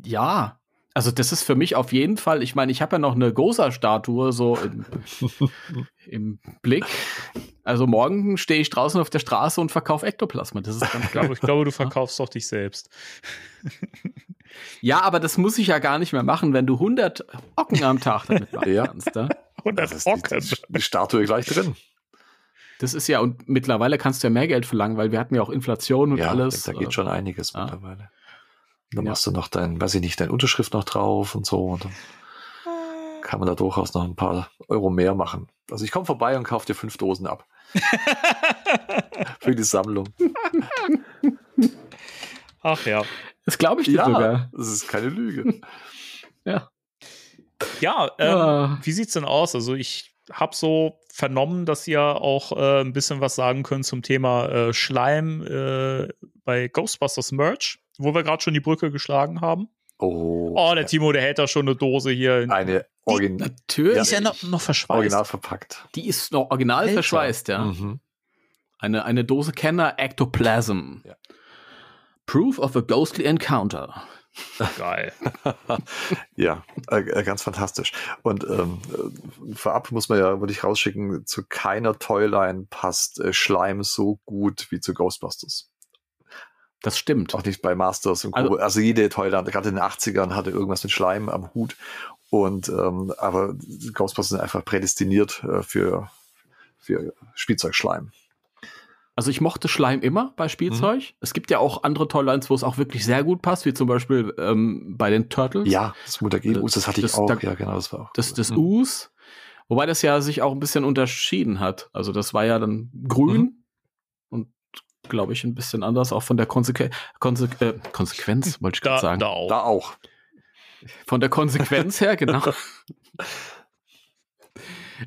Ja, also das ist für mich auf jeden Fall, ich meine, ich habe ja noch eine Gosa-Statue so im, im Blick. Also morgen stehe ich draußen auf der Straße und verkaufe Ektoplasma. Das ist ganz Ich klar. glaube, ich glaube, du verkaufst doch dich selbst. Ja, aber das muss ich ja gar nicht mehr machen, wenn du 100 Ocken am Tag damit machen Ja. kannst. Ne? Und Das ist die, die, die Statue gleich drin. Das ist ja, und mittlerweile kannst du ja mehr Geld verlangen, weil wir hatten ja auch Inflation und ja, alles. da geht schon einiges ja. mittlerweile. Dann Ja. machst du noch dein, weiß ich nicht, deine Unterschrift noch drauf und so. Und dann kann man da durchaus noch ein paar Euro mehr machen. Also ich komme vorbei und kaufe dir fünf Dosen ab. Für die Sammlung. Ach ja. Das glaube ich dir sogar. das ist keine Lüge. Ja. Ja, ähm, Ah. wie sieht's denn aus? Also ich habe so vernommen, dass ihr auch äh, ein bisschen was sagen könnt zum Thema äh, Schleim äh, bei Ghostbusters Merch, wo wir gerade schon die Brücke geschlagen haben. Oh, Oh, der Timo, der hält da schon eine Dose hier. eine Origin Natürlich. die ist ja noch, noch verschweißt. original verpackt. Die ist noch original Alter. verschweißt, ja. Mhm. Eine, eine Dose Kenner Ectoplasm. Ja. Proof of a ghostly encounter. Geil. Ja, äh, äh, ganz fantastisch. Und ähm, äh, vorab muss man ja, würde ich rausschicken, zu keiner Toyline passt äh, Schleim so gut wie zu Ghostbusters. Das stimmt. Auch nicht bei Masters und Co. Also- Also, jede Toyline, gerade in den 80ern, hatte irgendwas mit Schleim am Hut. Und ähm, aber Ghostbusters sind einfach prädestiniert äh, für, für Spielzeugschleim. Also ich mochte Schleim immer bei Spielzeug. Mhm. Es gibt ja auch andere Toylines, wo es auch wirklich sehr gut passt, wie zum Beispiel ähm, bei den Turtles. Ja, das Mutagen, das hatte ich Das- auch. da- ja, genau, das war auch. Das, das Mhm. Us. Wobei das ja sich auch ein bisschen unterschieden hat. Also das war ja dann grün Mhm. Glaube ich ein bisschen anders, auch von der Konsequ Konse äh, Konsequenz, wollte ich gerade sagen. da auch. Da auch. Von der Konsequenz her, genau.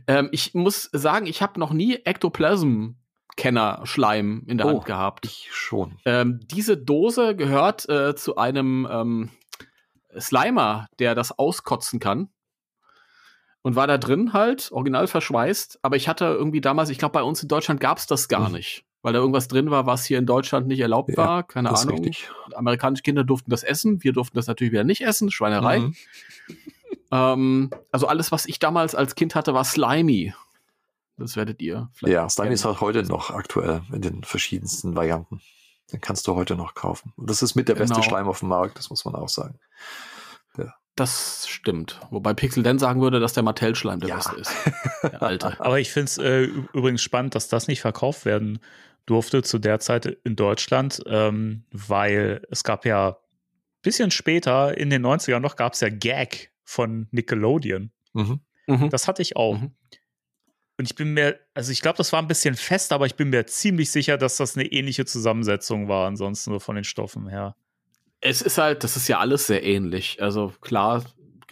ähm, ich muss sagen, ich habe noch nie Ektoplasm-Kenner-Schleim in der Oh. Hand gehabt. Ich schon. Ähm, diese Dose gehört äh, zu einem ähm, Slimer, der das auskotzen kann. Und war da drin halt, original verschweißt. Aber ich hatte irgendwie damals, ich glaube, bei uns in Deutschland gab es das gar Mhm. nicht. Weil da irgendwas drin war, was hier in Deutschland nicht erlaubt Ja, war. Keine Ahnung. richtig. Amerikanische Kinder durften das essen. Wir durften das natürlich wieder nicht essen. Schweinerei. Mhm. Ähm, also alles, was ich damals als Kind hatte, war slimy. Das werdet ihr vielleicht. Ja, Slime ist halt heute noch aktuell in den verschiedensten Varianten. Den kannst du heute noch kaufen. Und das ist mit der beste Genau. Schleim auf dem Markt, das muss man auch sagen. Das stimmt. Wobei Pixel Dan sagen würde, dass der Mattel-Schleim der Ja. beste ist. Der alte. Aber ich finde es äh, übrigens spannend, dass das nicht verkauft werden durfte zu der Zeit in Deutschland, ähm, weil es gab ja bisschen später, in den 90ern noch, gab es ja Gag von Nickelodeon. Mhm. Mhm. Das hatte ich auch. Mhm. Und ich bin mir, also ich glaube, das war ein bisschen fest, aber ich bin mir ziemlich sicher, dass das eine ähnliche Zusammensetzung war, ansonsten nur von den Stoffen her. Es ist halt, das ist ja alles sehr ähnlich. Also klar,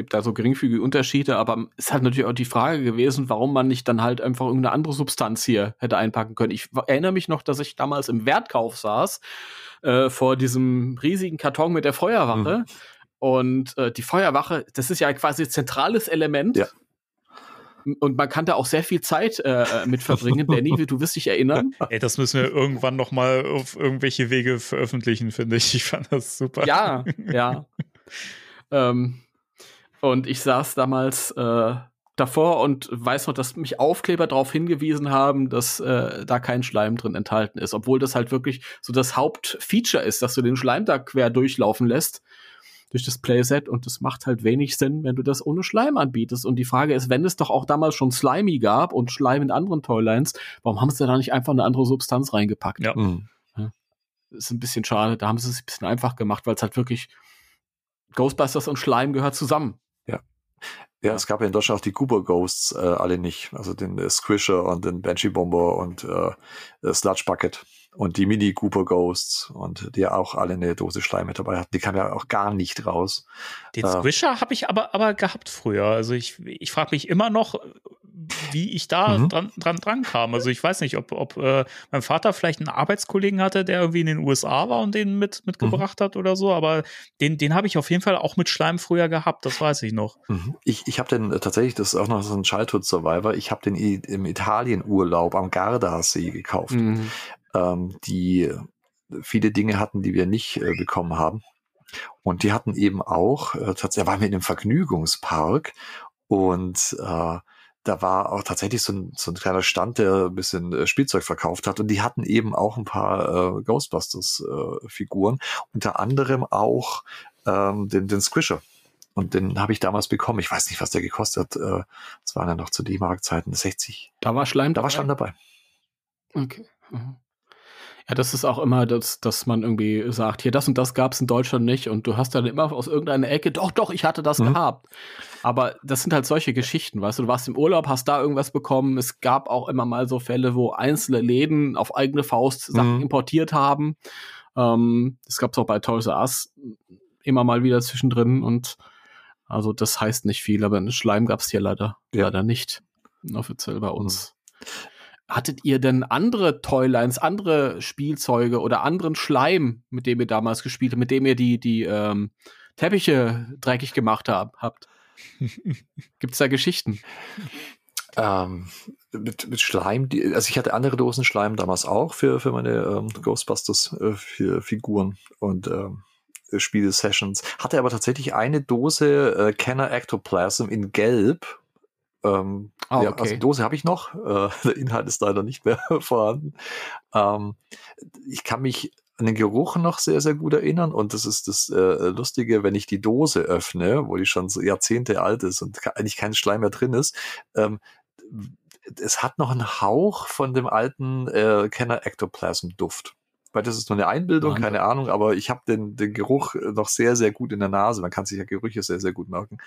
gibt da so geringfügige Unterschiede, aber es ist halt natürlich auch die Frage gewesen, warum man nicht dann halt einfach irgendeine andere Substanz hier hätte einpacken können. Ich erinnere mich noch, dass ich damals im Wertkauf saß, äh, vor diesem riesigen Karton mit der Feuerwache. Mhm. Und äh, die Feuerwache, das ist ja quasi zentrales Element. Ja. Und man kann da auch sehr viel Zeit äh, äh, mit verbringen. Danny, du wirst dich erinnern. Ey, das müssen wir irgendwann noch mal auf irgendwelche Wege veröffentlichen, finde ich. Ich fand das super. Ja, ja. ähm, und ich saß damals äh, davor und weiß noch, dass mich Aufkleber darauf hingewiesen haben, dass äh, da kein Schleim drin enthalten ist, obwohl das halt wirklich so das Hauptfeature ist, dass du den Schleim da quer durchlaufen lässt durch das Playset und das macht halt wenig Sinn, wenn du das ohne Schleim anbietest. Und die Frage ist, wenn es doch auch damals schon Slimy gab und Schleim in anderen Toylines, warum haben sie da nicht einfach eine andere Substanz reingepackt? Ja. Mhm. ist ein bisschen schade. Da haben sie es ein bisschen einfach gemacht, weil es halt wirklich Ghostbusters und Schleim gehört zusammen. Ja, es gab ja in Deutschland auch die Goober Ghosts, äh, alle nicht. Also den äh, Squisher und den Banshee Bomber und äh, äh, Sludge Bucket und die Mini Goober Ghosts und die ja auch alle eine Dose Schleim mit dabei hatten. Die kamen ja auch gar nicht raus. Den Äh. Squisher habe ich aber, aber gehabt früher. Also ich, ich frage mich immer noch, wie ich da Mhm. dran, dran dran kam. Also ich weiß nicht, ob, ob äh, mein Vater vielleicht einen Arbeitskollegen hatte, der irgendwie in den USA war und den mit, mitgebracht Mhm. hat oder so, aber den, den habe ich auf jeden Fall auch mit Schleim früher gehabt, das weiß ich noch. Mhm. Ich, ich habe den äh, tatsächlich, das ist auch noch so ein Childhood Survivor, ich habe den i- im Italienurlaub am Gardasee gekauft. Mhm. ähm, die äh, viele Dinge hatten, die wir nicht äh, bekommen haben. Und die hatten eben auch, äh, tatsächlich, waren wir in einem Vergnügungspark und äh, da war auch tatsächlich so ein, so ein kleiner Stand, der ein bisschen äh, Spielzeug verkauft hat. Und die hatten eben auch ein paar äh, Ghostbusters-Figuren, unter anderem auch ähm, den, den Squisher. Und den habe ich damals bekommen. Ich weiß nicht, was der gekostet hat. Äh, das waren ja noch zu D-Mark-Zeiten 60. Da war Schleim Da war dabei? Schleim dabei. Okay. Mhm. Ja, das ist auch immer, dass, dass man irgendwie sagt, hier das und das gab es in Deutschland nicht und du hast dann immer aus irgendeiner Ecke, doch, doch, ich hatte das Mhm. gehabt. Aber das sind halt solche Geschichten, weißt du, du warst im Urlaub, hast da irgendwas bekommen. Es gab auch immer mal so Fälle, wo einzelne Läden auf eigene Faust Sachen Mhm. importiert haben. Ähm, das gab es auch bei Toys R Us immer mal wieder zwischendrin und also das heißt nicht viel, aber einen Schleim gab es hier leider, Ja. leider nicht offiziell bei uns. Hattet ihr denn andere Toylines, andere Spielzeuge oder anderen Schleim, mit dem ihr damals gespielt habt, mit dem ihr die, die ähm, Teppiche dreckig gemacht hab, habt? Gibt's da Geschichten? Ähm, mit, mit Schleim, die, also ich hatte andere Dosen Schleim damals auch für, für meine ähm, Ghostbusters äh, für Figuren und ähm, Spielsessions. Hatte aber tatsächlich eine Dose äh, Kenner Ectoplasm in Gelb. Ähm, Ah, ja, okay. also die Dose habe ich noch. Äh, der Inhalt ist leider nicht mehr vorhanden. Ähm, ich kann mich an den Geruch noch sehr, sehr gut erinnern. Und das ist das äh, Lustige, wenn ich die Dose öffne, wo die schon so Jahrzehnte alt ist und eigentlich kein Schleim mehr drin ist, ähm, es hat noch einen Hauch von dem alten äh, Kenner Ectoplasm Weil das ist nur eine Einbildung, Wahnsinn. keine Ahnung, aber ich habe den, den Geruch noch sehr, sehr gut in der Nase. Man kann sich ja Gerüche sehr, sehr gut merken.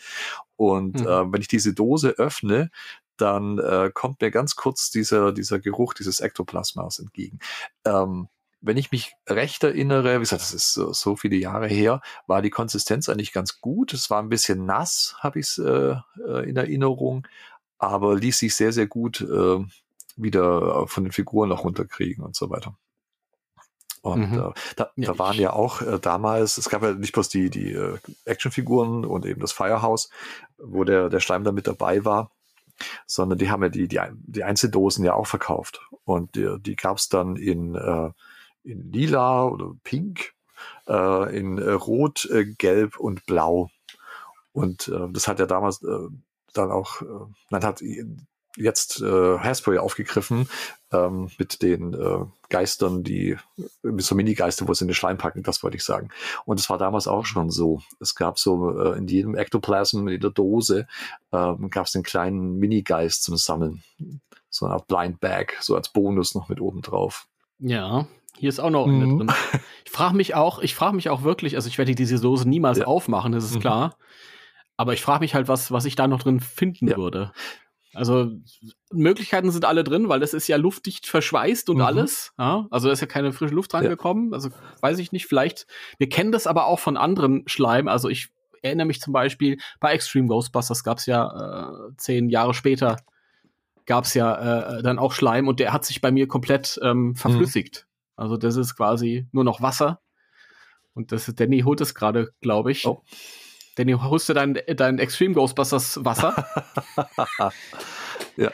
Und Mhm. äh, wenn ich diese Dose öffne, dann äh, kommt mir ganz kurz dieser, dieser Geruch dieses Ektoplasmas entgegen. Ähm, wenn ich mich recht erinnere, wie gesagt, das ist so, so viele Jahre her, war die Konsistenz eigentlich ganz gut. Es war ein bisschen nass, habe ich es äh, äh, in Erinnerung, aber ließ sich sehr, sehr gut äh, wieder von den Figuren noch runterkriegen und so weiter. Und Mhm. äh, da, Ja, da waren ja auch äh, damals, es gab ja nicht bloß die, die äh, Actionfiguren und eben das Firehouse, wo der, der Schleim da mit dabei war, sondern die haben ja die, die, die Einzeldosen ja auch verkauft. Und die, die gab es dann in, äh, in lila oder pink, äh, in äh, rot, gelb und blau. Und das hat ja damals dann auch, dann hat jetzt äh, Hasbro ja aufgegriffen ähm, mit den äh, Geistern, die mit so Mini-Geister, wo sie in den Schleim packen, das wollte ich sagen. Und es war damals auch schon so. Es gab so äh, in jedem Ektoplasm, in jeder Dose, ähm, gab es einen kleinen Mini-Geist zum Sammeln. So eine Art Blind Bag, so als Bonus noch mit oben drauf. Ja, hier ist auch noch Mhm. eine drin. Ich frage mich auch, ich frage mich auch wirklich, also ich werde diese Dose niemals Ja. aufmachen, das ist Mhm. klar. Aber ich frage mich halt, was, was ich da noch drin finden Ja. würde. Also Möglichkeiten sind alle drin, weil das ist ja luftdicht verschweißt und Mhm. alles. Ja? Also da ist ja keine frische Luft Ja. rangekommen. Also weiß ich nicht, vielleicht. Wir kennen das aber auch von anderen Schleim. Also ich erinnere mich zum Beispiel bei Extreme Ghostbusters gab es ja äh, zehn Jahre später gab es ja äh, dann auch Schleim und der hat sich bei mir komplett ähm, verflüssigt. Also das ist quasi nur noch Wasser. Und das ist, Danny holt es gerade, glaube ich. Oh. Danny, holst du dein, dein Extreme Ghostbusters Wasser?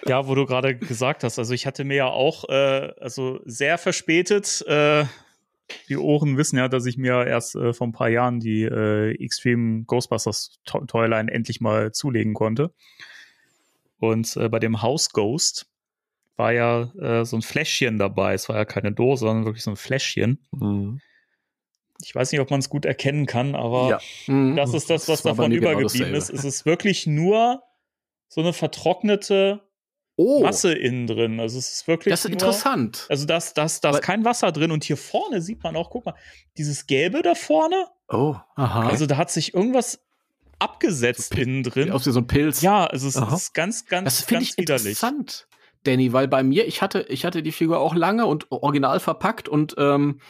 Ja, wo du gerade gesagt hast, also ich hatte mir ja auch, äh, also sehr verspätet, äh, die Ohren wissen ja, dass ich mir erst äh, vor ein paar Jahren die äh, Extreme Ghostbusters To- Toyline endlich mal zulegen konnte. Und äh, bei dem House Ghost war ja äh, so ein Fläschchen dabei. Es war ja keine Dose, sondern wirklich so ein Fläschchen. Mhm. Ich weiß nicht, ob man es gut erkennen kann, aber Ja. Mhm. das ist das, was bei davon genau übergeblieben ist. dasselbe. Es ist wirklich nur so eine vertrocknete Oh, Masse innen drin. Also es ist wirklich. das ist nur, interessant. Also das, das, da ist kein Wasser drin. Und hier vorne sieht man auch, guck mal, dieses Gelbe da vorne. Oh, Aha. Also da hat sich irgendwas abgesetzt innen drin. aus wie so ein Pilz. Ja, also es Aha. ist ganz, ganz, das ganz ich widerlich. interessant, Danny, weil bei mir, ich hatte, ich hatte die Figur auch lange und original verpackt und ähm,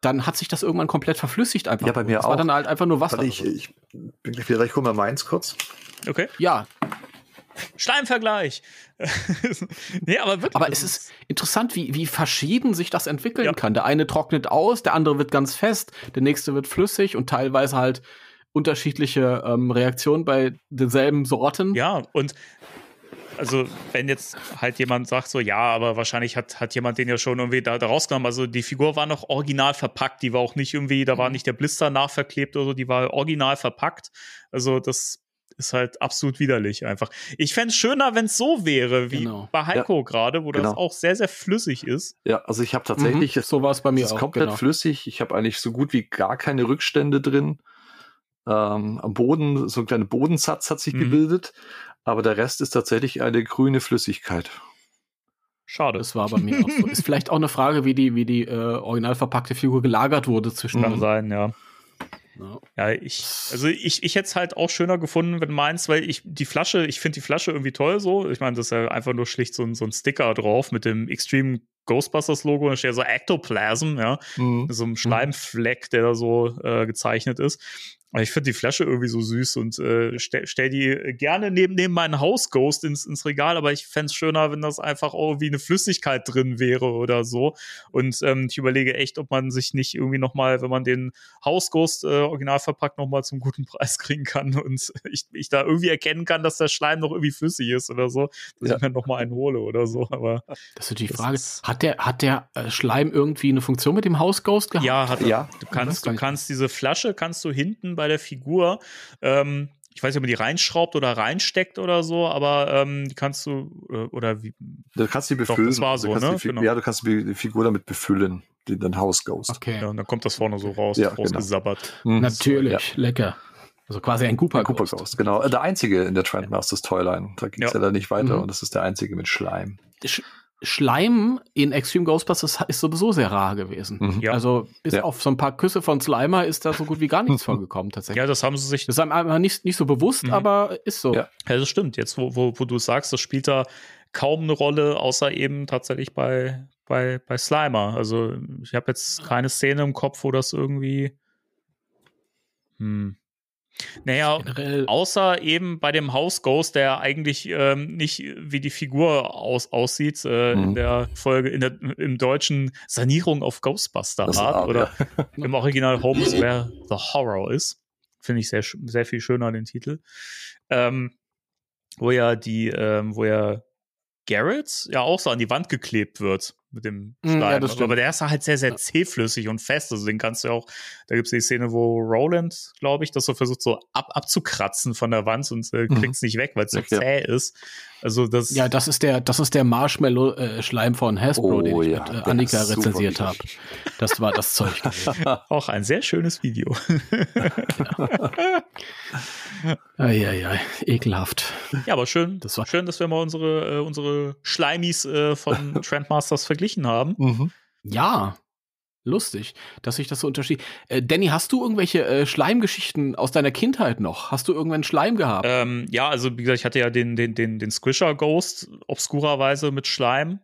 dann hat sich das irgendwann komplett verflüssigt einfach. Ja, bei mir das war auch. dann halt einfach nur Wasser. warte, ich, ich bin gleich wieder, ich hole mal meins kurz. Okay. ja, Schleimvergleich. nee, aber wirklich. aber es ist interessant, wie, wie verschieden sich das entwickeln Ja. kann. Der eine trocknet aus, der andere wird ganz fest, der nächste wird flüssig und teilweise halt unterschiedliche ähm, Reaktionen bei denselben Sorten. Ja, und also wenn jetzt halt jemand sagt so, ja, aber wahrscheinlich hat, hat jemand den ja schon irgendwie da, da rausgenommen. Also die Figur war noch original verpackt, die war auch nicht irgendwie, da Mhm. war nicht der Blister nachverklebt oder so, die war original verpackt. Also das ist halt absolut widerlich einfach. Ich fände es schöner, wenn es so wäre, wie Genau. bei Heiko gerade, wo das genau. auch sehr, sehr flüssig ist. Ja, also ich habe tatsächlich, Mhm, so war es bei mir es ist auch. komplett genau. flüssig. Ich habe eigentlich so gut wie gar keine Rückstände drin. Ähm, am Boden, so ein kleiner Bodensatz hat sich Mhm. gebildet, aber der Rest ist tatsächlich eine grüne Flüssigkeit. Schade. Das war bei mir auch so. Ist vielleicht auch eine Frage, wie die, wie die äh, original verpackte Figur gelagert wurde zwischen. Kann sein, ja. Ja. Ja, ich, also ich, ich hätte es halt auch schöner gefunden, wenn meins, weil ich die Flasche, ich finde die Flasche irgendwie toll so. Ich meine, das ist ja einfach nur schlicht so ein, so ein Sticker drauf mit dem Extreme Ghostbusters Logo, da steht ja so Ectoplasm, ja, Mhm. so einem Schleimfleck, der da so äh, gezeichnet ist. Aber ich finde die Flasche irgendwie so süß und äh, stell, stell die gerne neben, neben meinen Hausghost ins, ins Regal, aber ich fände es schöner, wenn das einfach irgendwie eine Flüssigkeit drin wäre oder so. Und ähm, ich überlege echt, ob man sich nicht irgendwie nochmal, wenn man den Hausghost äh, original verpackt, nochmal zum guten Preis kriegen kann und ich, ich da irgendwie erkennen kann, dass der Schleim noch irgendwie flüssig ist oder so, dass Ja. ich mir nochmal einen hole oder so. Aber Das ist die Frage. ist- Hat der, hat der äh, Schleim irgendwie eine Funktion mit dem Hausghost gehabt? ja, hat er. Ja. Du kannst, kann du kannst diese Flasche, kannst du hinten bei der Figur, ähm, ich weiß nicht, ob man die reinschraubt oder reinsteckt oder so, aber ähm, die kannst du, äh, oder wie, Du kannst die Doch, befüllen. das war so, ne? Genau. Ja, du kannst die Figur damit befüllen, die dann House Ghost. Okay. ja, und dann kommt das vorne so raus, Ja, genau. rausgesabbert. Mhm. Natürlich, lecker. Also quasi ein Cooper, Ein Cooper Ghost, genau. Der einzige in der Trendmasters Toyline. Da ging es Ja. ja. dann nicht weiter Mhm. und das ist der einzige mit Schleim. Sch Schleim in Extreme Ghostbusters ist sowieso sehr rar gewesen. Mhm. Ja. Also bis Ja. auf so ein paar Küsse von Slimer ist da so gut wie gar nichts vorgekommen tatsächlich. Ja, das haben sie sich, Das ist einem nicht, nicht so bewusst, Mhm. aber ist so. Ja. ja, das stimmt. Jetzt, wo, wo, wo du sagst, das spielt da kaum eine Rolle, außer eben tatsächlich bei, bei, bei Slimer. Also ich habe jetzt keine Szene im Kopf, wo das irgendwie. Hm. Naja, Generell, Außer eben bei dem House Ghost, der eigentlich ähm, nicht wie die Figur aus, aussieht, äh, in Mhm. der Folge, in der, im deutschen Sanierung auf Ghostbuster Art Art, oder im Original Home is Where the Horror ist. Finde ich sehr, sehr viel schöner, den Titel. Ähm, wo ja die, ähm, wo ja Garrett ja auch so an die Wand geklebt wird mit dem Mm, Schleim. ja, das stimmt. Aber der ist halt sehr, sehr zähflüssig und fest. Also den kannst du auch, da gibt es die Szene, wo Roland, glaube ich, das so versucht, so ab, abzukratzen von der Wand und äh, Mhm. kriegt es nicht weg, weil es so Ja. zäh ist. Also das ja, das ist der, das ist der Marshmallow-Schleim von Hasbro, Oh, den ich ja, mit äh, Annika rezensiert habe. Das war das Zeug. gewesen. auch ein sehr schönes Video. Eieiei, ekelhaft. ja, aber schön, Das war- schön, dass wir mal unsere, äh, unsere Schleimis äh, von Trendmasters verglichen haben. Mhm. Ja, lustig, dass sich das so unterschied. Äh, Danny, hast du irgendwelche äh, Schleimgeschichten aus deiner Kindheit noch? Hast du irgendwann Schleim gehabt? Ähm, ja, also wie gesagt, ich hatte ja den, den, den, den Squisher Ghost obskurerweise mit Schleim.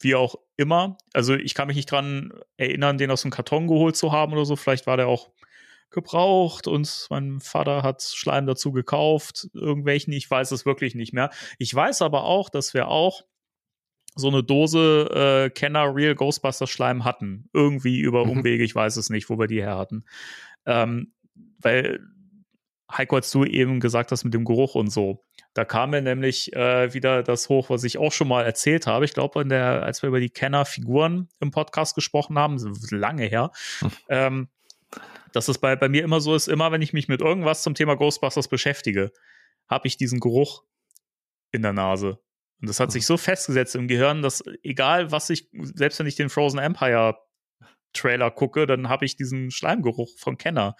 Wie auch immer. Also ich kann mich nicht dran erinnern, den aus dem Karton geholt zu haben oder so. Vielleicht war der auch gebraucht und mein Vater hat Schleim dazu gekauft. Irgendwelchen, ich weiß es wirklich nicht mehr. Ich weiß aber auch, dass wir auch so eine Dose äh, Kenner Real Ghostbusters Schleim hatten. Irgendwie über Mhm. Umwege, ich weiß es nicht, wo wir die her hatten. Ähm, weil Heiko, als du eben gesagt hast mit dem Geruch und so, da kam mir nämlich äh, wieder das hoch, was ich auch schon mal erzählt habe. Ich glaube, als wir über die Kenner-Figuren im Podcast gesprochen haben, lange her, ähm, dass es bei, bei mir immer so ist, immer wenn ich mich mit irgendwas zum Thema Ghostbusters beschäftige, habe ich diesen Geruch in der Nase. Und das hat sich so festgesetzt im Gehirn, dass egal was ich, selbst wenn ich den Frozen Empire Trailer gucke, dann habe ich diesen Schleimgeruch von Kenner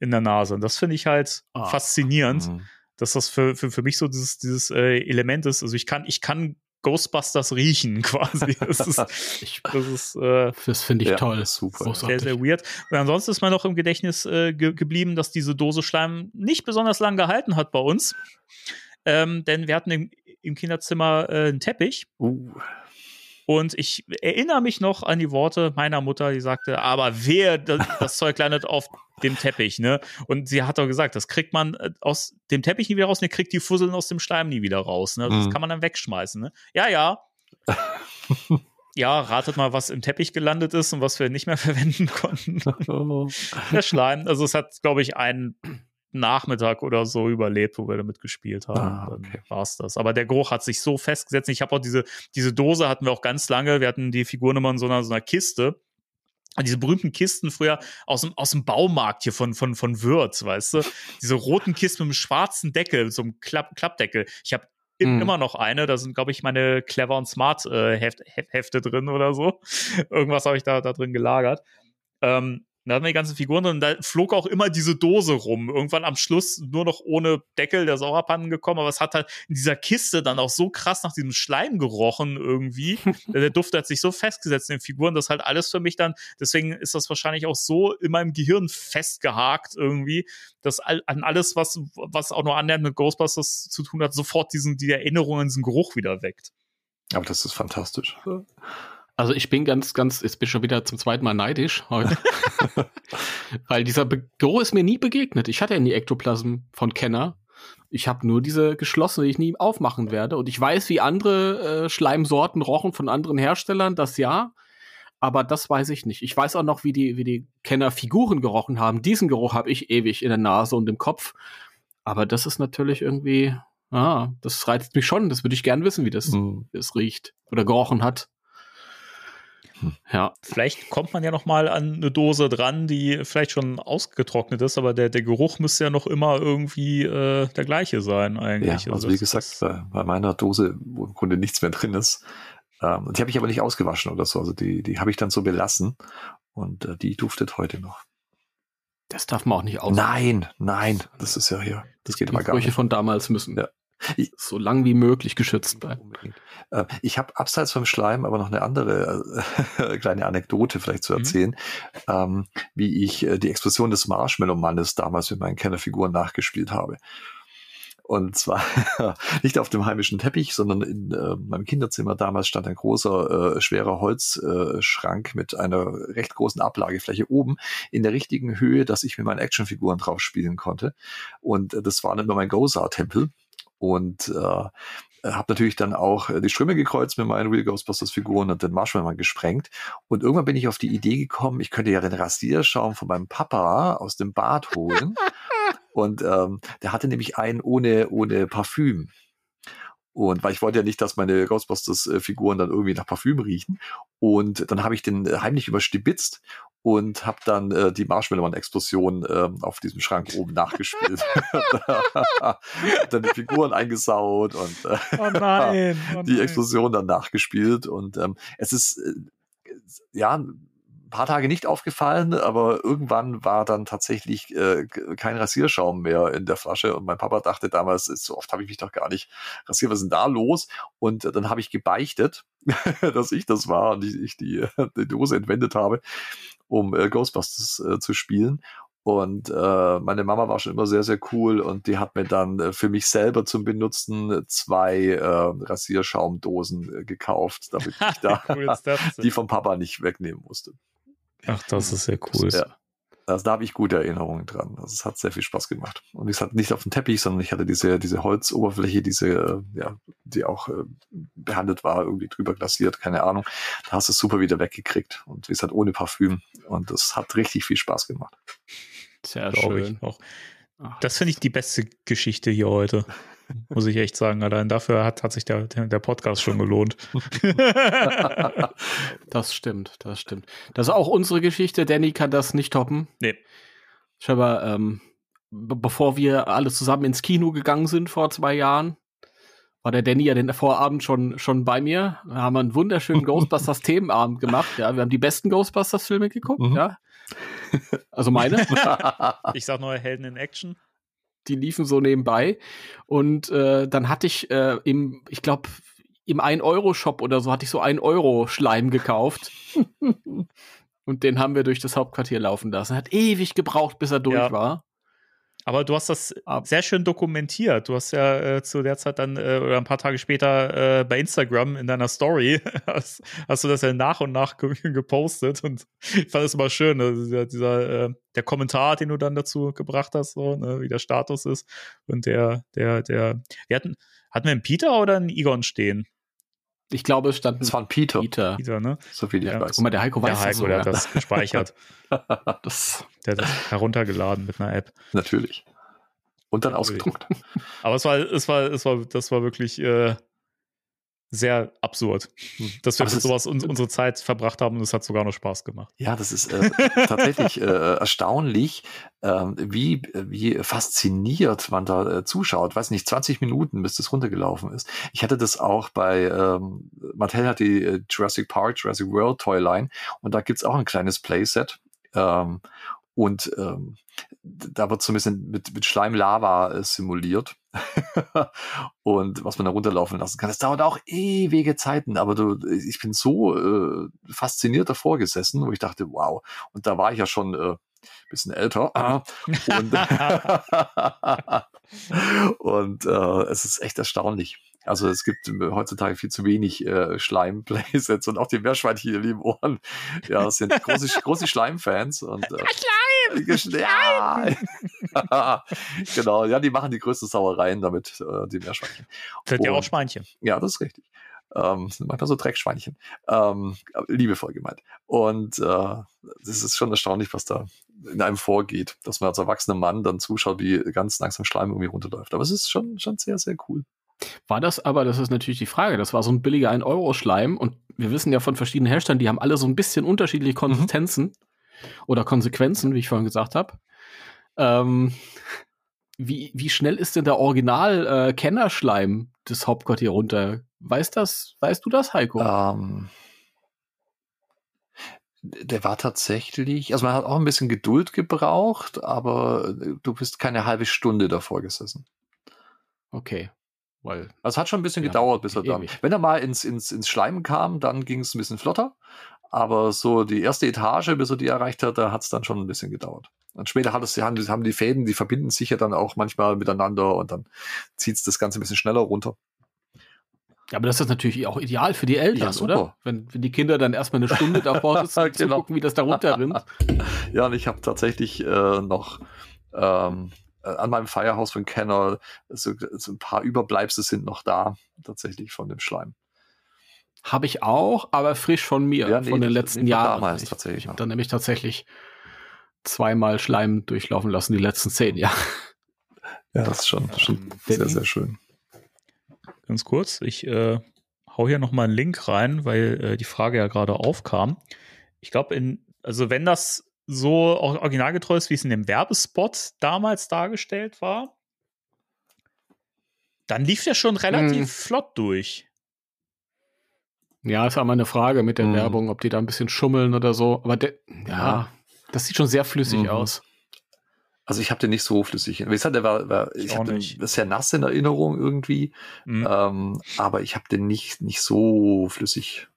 in der Nase. Und das finde ich halt Ah. faszinierend, Mhm. dass das für, für, für mich so dieses, dieses äh, Element ist. Also ich kann, ich kann Ghostbusters riechen quasi. Das ist, Ich, das ist äh, das finde ich Ja, toll. super. sehr, Großartig. sehr weird. Und ansonsten ist mir noch im Gedächtnis äh, ge geblieben, dass diese Dose Schleim nicht besonders lang gehalten hat bei uns. Ähm, denn wir hatten im, im Kinderzimmer äh, einen Teppich Uh, und ich erinnere mich noch an die Worte meiner Mutter, die sagte, aber wer das, das Zeug landet auf dem Teppich, ne? Und sie hat doch gesagt, das kriegt man äh, aus dem Teppich nie wieder raus, ne, kriegt die Fusseln aus dem Schleim nie wieder raus, ne? Das Mhm. kann man dann wegschmeißen, ne? Ja, ja. ja, ratet mal, was im Teppich gelandet ist und was wir nicht mehr verwenden konnten. Der Schleim. Also es hat, glaube ich, einen Nachmittag oder so überlebt, wo wir damit gespielt haben. Ah, Dann okay. war's das. Aber der Geruch hat sich so festgesetzt. Ich habe auch diese, diese Dose hatten wir auch ganz lange. Wir hatten die Figuren immer in so einer, so einer Kiste. Diese berühmten Kisten früher aus dem, aus dem Baumarkt hier von, von, von Würz, weißt du? Diese roten Kisten mit einem schwarzen Deckel, so einem Klapp, Klappdeckel. Ich habe Mhm. immer noch eine. Da sind, glaube ich, meine Clever und Smart äh, Heft, Hef- Hefte drin oder so. Irgendwas habe ich da, da drin gelagert. Ähm, da hatten wir die ganzen Figuren und da flog auch immer diese Dose rum. Irgendwann am Schluss nur noch ohne Deckel der Sauerpannen gekommen, aber es hat halt in dieser Kiste dann auch so krass nach diesem Schleim gerochen irgendwie. der Duft hat sich so festgesetzt in den Figuren, dass halt alles für mich dann, deswegen ist das wahrscheinlich auch so in meinem Gehirn festgehakt irgendwie, dass all, an alles, was, was auch nur annähernd mit Ghostbusters zu tun hat, sofort diesen, die Erinnerung an diesen Geruch wieder weckt. Aber das ist fantastisch. Also ich bin ganz, ganz, jetzt bin ich schon wieder zum zweiten Mal neidisch heute. Weil dieser Be Geruch ist mir nie begegnet. Ich hatte ja nie Ektoplasm von Kenner. Ich habe nur diese geschlossene, die ich nie aufmachen werde. Und ich weiß, wie andere äh, Schleimsorten rochen von anderen Herstellern, das ja. Aber das weiß ich nicht. Ich weiß auch noch, wie die, wie die Kenner-Figuren gerochen haben. Diesen Geruch habe ich ewig in der Nase und im Kopf. Aber das ist natürlich irgendwie, ah, das reizt mich schon. Das würde ich gern wissen, wie das, Mhm. wie das riecht oder gerochen hat. Ja. Vielleicht kommt man ja noch mal an eine Dose dran, die vielleicht schon ausgetrocknet ist, aber der, der Geruch müsste ja noch immer irgendwie äh, der gleiche sein Ja, eigentlich. also das- wie gesagt, bei, meiner Dose, wo im Grunde nichts mehr drin ist. Ähm, die habe ich aber nicht ausgewaschen oder so. Also die, die habe ich dann so belassen und äh, die duftet heute noch. Das darf man auch nicht aus. Nein, nein, das ist ja hier. Das geht Die aber gar Gerüche nicht. von damals müssen Ja. So lang wie möglich geschützt bleiben. Äh, Ich habe abseits vom Schleim aber noch eine andere äh, kleine Anekdote vielleicht zu Mhm. erzählen, ähm, wie ich äh, die Explosion des Marshmallow-Mannes damals mit meinen Kennerfiguren nachgespielt habe. Und zwar nicht auf dem heimischen Teppich, sondern in äh, meinem Kinderzimmer damals stand ein großer, äh, schwerer Holzschrank äh, mit einer recht großen Ablagefläche oben in der richtigen Höhe, dass ich mit meinen Actionfiguren drauf spielen konnte. Und äh, das war dann immer mein Gozar-Tempel. Und äh, habe natürlich dann auch äh, die Ströme gekreuzt mit meinen Real Ghostbusters Figuren und den Marshmallow gesprengt. Und irgendwann bin ich auf die Idee gekommen, ich könnte ja den Rasierschaum von meinem Papa aus dem Bad holen. und ähm, der hatte nämlich einen ohne, ohne Parfüm. Und weil ich wollte ja nicht, dass meine Ghostbusters-Figuren dann irgendwie nach Parfüm riechen. Und dann habe ich den äh, heimlich überstibitzt und habe dann äh, die Marshmallow-Explosion ähm, auf diesem Schrank oben nachgespielt. Dann die Figuren eingesaut und äh, Oh nein. Oh die. Explosion dann nachgespielt. Und ähm, es ist äh, ja ein paar Tage nicht aufgefallen, aber irgendwann war dann tatsächlich äh, kein Rasierschaum mehr in der Flasche. Und mein Papa dachte damals, so oft habe ich mich doch gar nicht rasiert, was ist denn da los? Und äh, dann habe ich gebeichtet, dass ich das war und ich, ich die, die Dose entwendet habe, um äh, Ghostbusters äh, zu spielen. Und äh, meine Mama war schon immer sehr, sehr cool und die hat mir dann äh, für mich selber zum Benutzen zwei äh, Rasierschaumdosen äh, gekauft, damit ich da Cool die vom Papa nicht wegnehmen musste. Ach, das ist sehr cool. Ja. Also da habe ich gute Erinnerungen dran. Also es hat sehr viel Spaß gemacht. Und ich hatte nicht auf dem Teppich, sondern ich hatte diese, diese Holzoberfläche, diese, äh, ja, die auch äh, behandelt war, irgendwie drüber glasiert, keine Ahnung. Da hast du es super wieder weggekriegt. Und wie gesagt, ohne Parfüm. Und das hat richtig viel Spaß gemacht. Sehr Glaube schön. ich auch. Das finde ich die beste Geschichte hier heute. Muss ich echt sagen. Allein dafür hat, hat sich der, der Podcast schon gelohnt. Das stimmt, das stimmt. Das ist auch unsere Geschichte. Danny kann das nicht toppen. nee. Ich habe, ähm, be- bevor wir alle zusammen ins Kino gegangen sind vor zwei Jahren, war der Danny ja den Vorabend schon, schon bei mir. Da haben wir einen wunderschönen Ghostbusters-Themenabend gemacht. Ja, wir haben die besten Ghostbusters-Filme geguckt, Mhm. ja. Also meine. Ich sag nur Helden in Action. Die liefen so nebenbei. Und äh, dann hatte ich äh, im, ich glaube, im 1-Euro-Shop oder so hatte ich so 1-Euro-Schleim gekauft. Und den haben wir durch das Hauptquartier laufen lassen. Hat ewig gebraucht, bis er durch Ja. war. Aber du hast das Ab- sehr schön dokumentiert. Du hast ja äh, zu der Zeit dann äh, oder ein paar Tage später äh, bei Instagram in deiner Story hast, hast du das ja nach und nach ge gepostet und ich fand es immer schön, ne? dieser, dieser äh, der Kommentar, den du dann dazu gebracht hast, so, ne? wie der Status ist und der der der wir hatten hatten wir einen Peter oder einen Egon stehen? Ich glaube, es stand Das war ein Peter, Peter. Peter, ne? so viel ich Ja, weiß. guck mal, der Heiko Der weiß das Heiko, der sogar. hat das gespeichert. das. Der hat das heruntergeladen mit einer App. Natürlich. Und dann Natürlich. ausgedruckt. Aber es war, es war, es war, das war wirklich äh, sehr absurd, dass wir es mit sowas un unsere Zeit verbracht haben und es hat sogar noch Spaß gemacht. Ja, das ist äh, tatsächlich äh, erstaunlich, ähm, wie, wie fasziniert man da äh, zuschaut. Weiß nicht, 20 Minuten, bis das runtergelaufen ist. Ich hatte das auch bei, ähm, Mattel hat die äh, Jurassic Park, Jurassic World Toyline und da gibt's auch ein kleines Playset Ähm, und ähm, da wird so ein bisschen mit, mit Schleimlava äh, simuliert. und was man da runterlaufen lassen kann. Das dauert auch ewige Zeiten, aber du, ich bin so äh, fasziniert davor gesessen, wo ich dachte, wow. Und da war ich ja schon äh, bisschen älter. und und äh, es ist echt erstaunlich. Also es gibt heutzutage viel zu wenig äh, Schleim-Playsets und auch die Meerschweinchen hier lieben Ohren. Ja, sind große, große Schleim-Fans. Und, äh, Schleim! Ja! genau, ja, die machen die größten Sauereien damit, äh, die Meerschweinchen. Sind ja auch Schweinchen. Ja, das ist richtig. Ähm, manchmal so Dreckschweinchen. Ähm, liebevoll gemeint. Und äh, das ist schon erstaunlich, was da in einem vorgeht, dass man als erwachsener Mann dann zuschaut, wie ganz langsam Schleim irgendwie runterläuft. Aber es ist schon, schon sehr, sehr cool. War das aber, das ist natürlich die Frage, das war so ein billiger 1-Euro-Schleim und wir wissen ja von verschiedenen Herstellern, die haben alle so ein bisschen unterschiedliche mhm. Konsistenzen mhm. oder Konsequenzen, wie ich vorhin gesagt habe. Ähm, wie, wie schnell ist denn der Original-Kennerschleim äh, des Hauptquartier runter? Weißt das, weißt du das, Heiko? Ähm, der war tatsächlich, also man hat auch ein bisschen Geduld gebraucht, aber du bist keine halbe Stunde davor gesessen. Okay. Weil, also hat schon ein bisschen ja, gedauert, bis er dann. Wenn er mal ins, ins, ins Schleimen kam, dann ging es ein bisschen flotter. Aber so die erste Etage, bis er die erreicht hat, da hat es dann schon ein bisschen gedauert. Und später hat es, haben, haben die Fäden, die verbinden sich ja dann auch manchmal miteinander und dann zieht es das Ganze ein bisschen schneller runter. Ja, aber das ist natürlich auch ideal für die Eltern, ja, oder? Wenn, wenn die Kinder dann erstmal eine Stunde davor sitzen, genau. gucken, wie das da runterrinnt. ja, und ich habe tatsächlich äh, noch ähm, äh, an meinem Feierhaus von Kenner, so, so ein paar Überbleibsel sind noch da, tatsächlich von dem Schleim. Habe ich auch, aber frisch von mir, ja, nee, von den letzten Jahren. Damals ich, tatsächlich. Ich habe dann nämlich tatsächlich zweimal Schleim durchlaufen lassen, die letzten zehn Jahre. Ja, das ist schon, schon sehr, sehr schön. Ganz kurz, ich äh, hau hier nochmal einen Link rein, weil äh, die Frage ja gerade aufkam. Ich glaube, in, also wenn das so originalgetreu ist, wie es in dem Werbespot damals dargestellt war, dann lief der schon relativ hm. flott durch. Ja, ist aber eine Frage mit der hm. Werbung, ob die da ein bisschen schummeln oder so. Aber der, ja, das sieht schon sehr flüssig mhm. aus. Also ich habe den nicht so flüssig. Wie gesagt, der war, war ich, ich habe den sehr nass in Erinnerung irgendwie, mhm. ähm, aber ich habe den nicht nicht so flüssig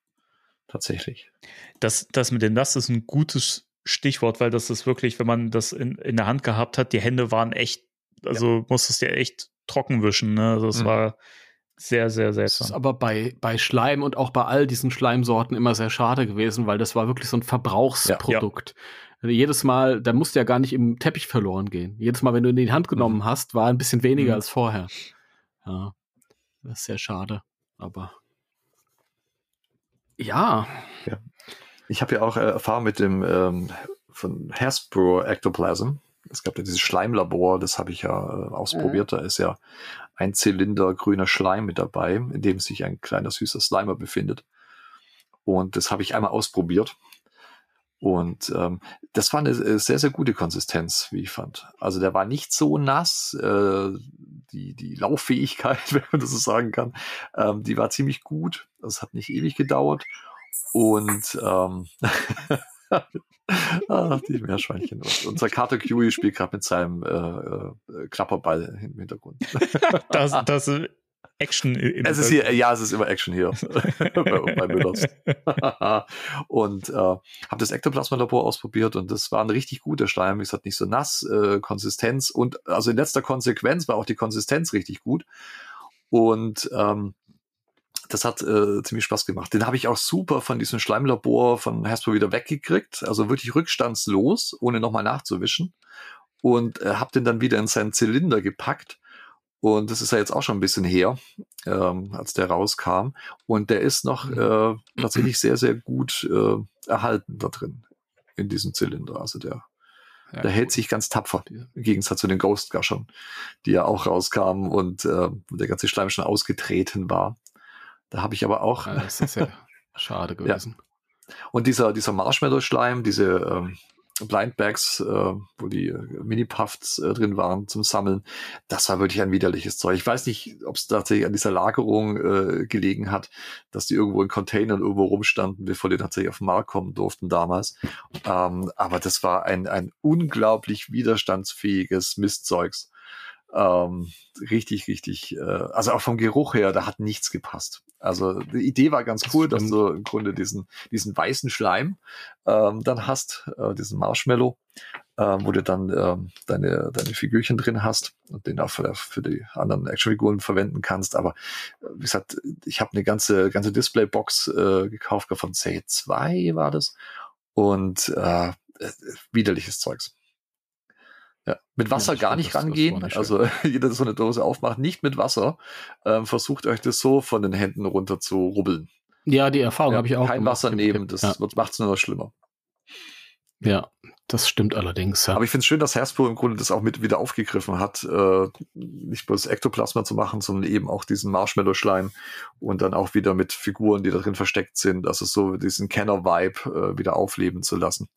tatsächlich. Das das mit dem nass ist ein gutes Stichwort, weil das ist wirklich, wenn man das in, in der Hand gehabt hat, die Hände waren echt, also ja. musstest du ja echt trocken wischen. Ne? Also das mhm. war sehr, sehr seltsam. Das ist aber bei, bei Schleim und auch bei all diesen Schleimsorten immer sehr schade gewesen, weil das war wirklich so ein Verbrauchsprodukt. Ja. Also jedes Mal, da musste ja gar nicht im Teppich verloren gehen. Jedes Mal, wenn du ihn in die Hand genommen mhm. hast, war ein bisschen weniger mhm. als vorher. Ja, das ist sehr schade, aber ja. ja. Ich habe ja auch äh, Erfahrung mit dem ähm, von Hasbro Ectoplasm. Es gab ja dieses Schleimlabor, das habe ich ja äh, ausprobiert. Mhm. Da ist ja ein Zylinder grüner Schleim mit dabei, in dem sich ein kleiner süßer Slimer befindet. Und das habe ich einmal ausprobiert. Und ähm, das war eine äh, sehr, sehr gute Konsistenz, wie ich fand. Also der war nicht so nass. Äh, die, die Lauffähigkeit, wenn man das so sagen kann, ähm, die war ziemlich gut. Das hat nicht ewig gedauert. Und ähm, Ach, die Meerschweinchen. Und unser Kater Kiwi spielt gerade mit seinem äh, äh, Klapperball im Hintergrund. das, das ist Action. Im es ist hier, ja, es ist immer Action hier bei, bei Müllers. und äh, habe das Ektoplasma-Labor ausprobiert und das war ein richtig guter Schleim. Es hat nicht so nass, äh, Konsistenz und also in letzter Konsequenz war auch die Konsistenz richtig gut. Und ähm, das hat äh, ziemlich Spaß gemacht. Den habe ich auch super von diesem Schleimlabor von Hasbro wieder weggekriegt. Also wirklich rückstandslos, ohne nochmal nachzuwischen. Und äh, habe den dann wieder in seinen Zylinder gepackt. Und das ist ja jetzt auch schon ein bisschen her, ähm, als der rauskam. Und der ist noch mhm. äh, tatsächlich sehr, sehr gut äh, erhalten da drin, in diesem Zylinder. Also der, ja, der hält sich ganz tapfer, im Gegensatz zu den Ghost Gushern, die ja auch rauskamen und äh, der ganze Schleim schon ausgetreten war. Da habe ich aber auch. Ja, das ist ja schade gewesen. Ja. Und dieser, dieser Marshmallow-Schleim, diese, ähm, Blindbags, äh, wo die äh, Mini-Puffs äh, drin waren zum Sammeln. Das war wirklich ein widerliches Zeug. Ich weiß nicht, ob es tatsächlich an dieser Lagerung äh, gelegen hat, dass die irgendwo in Containern irgendwo rumstanden, bevor die tatsächlich auf den Markt kommen durften damals. Ähm, aber das war ein, ein unglaublich widerstandsfähiges Mistzeugs. Ähm, richtig, richtig, äh, also auch vom Geruch her, da hat nichts gepasst. Also die Idee war ganz cool, dass du im Grunde diesen, diesen weißen Schleim ähm, dann hast, äh, diesen Marshmallow, äh, wo du dann ähm, deine, deine Figürchen drin hast und den auch für, für die anderen Actionfiguren verwenden kannst. Aber äh, wie gesagt, ich habe eine ganze, ganze Displaybox äh, gekauft, von C2 war das. Und äh, äh widerliches Zeugs. Ja, mit Wasser ja, gar nicht das, rangehen. Das also jeder, der so eine Dose aufmacht, nicht mit Wasser. Ähm, versucht euch das so von den Händen runter zu rubbeln. Ja, die Erfahrung ja, habe ich auch. Kein gemacht. Wasser nehmen, das ja. macht es nur noch schlimmer. Ja, das stimmt allerdings. Ja. Aber ich finde es schön, dass Hasbro im Grunde das auch mit wieder aufgegriffen hat, äh, nicht bloß Ektoplasma zu machen, sondern eben auch diesen Marshmallow-Schleim und dann auch wieder mit Figuren, die da drin versteckt sind, also so diesen Kenner-Vibe äh, wieder aufleben zu lassen.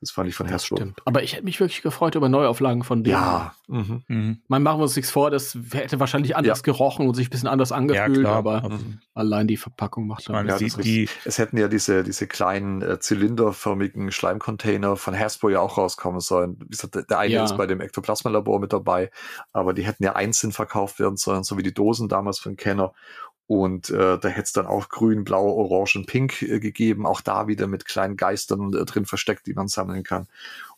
Das fand ich von Hasbro. Stimmt. Aber ich hätte mich wirklich gefreut über Neuauflagen von denen. Ja. Mhm. Mhm. Man machen wir uns nichts vor, das hätte wahrscheinlich anders ja. gerochen und sich ein bisschen anders angefühlt, ja, aber mhm. allein die Verpackung macht dann. Ja, die, die, es hätten ja diese, diese kleinen äh, zylinderförmigen Schleimcontainer von Hasbro ja auch rauskommen sollen. Der eine ja. ist bei dem Ektoplasma-Labor mit dabei, aber die hätten ja einzeln verkauft werden sollen, so wie die Dosen damals von Kenner. Und äh, da hätte es dann auch grün, blau, orange und pink äh, gegeben. Auch da wieder mit kleinen Geistern äh, drin versteckt, die man sammeln kann.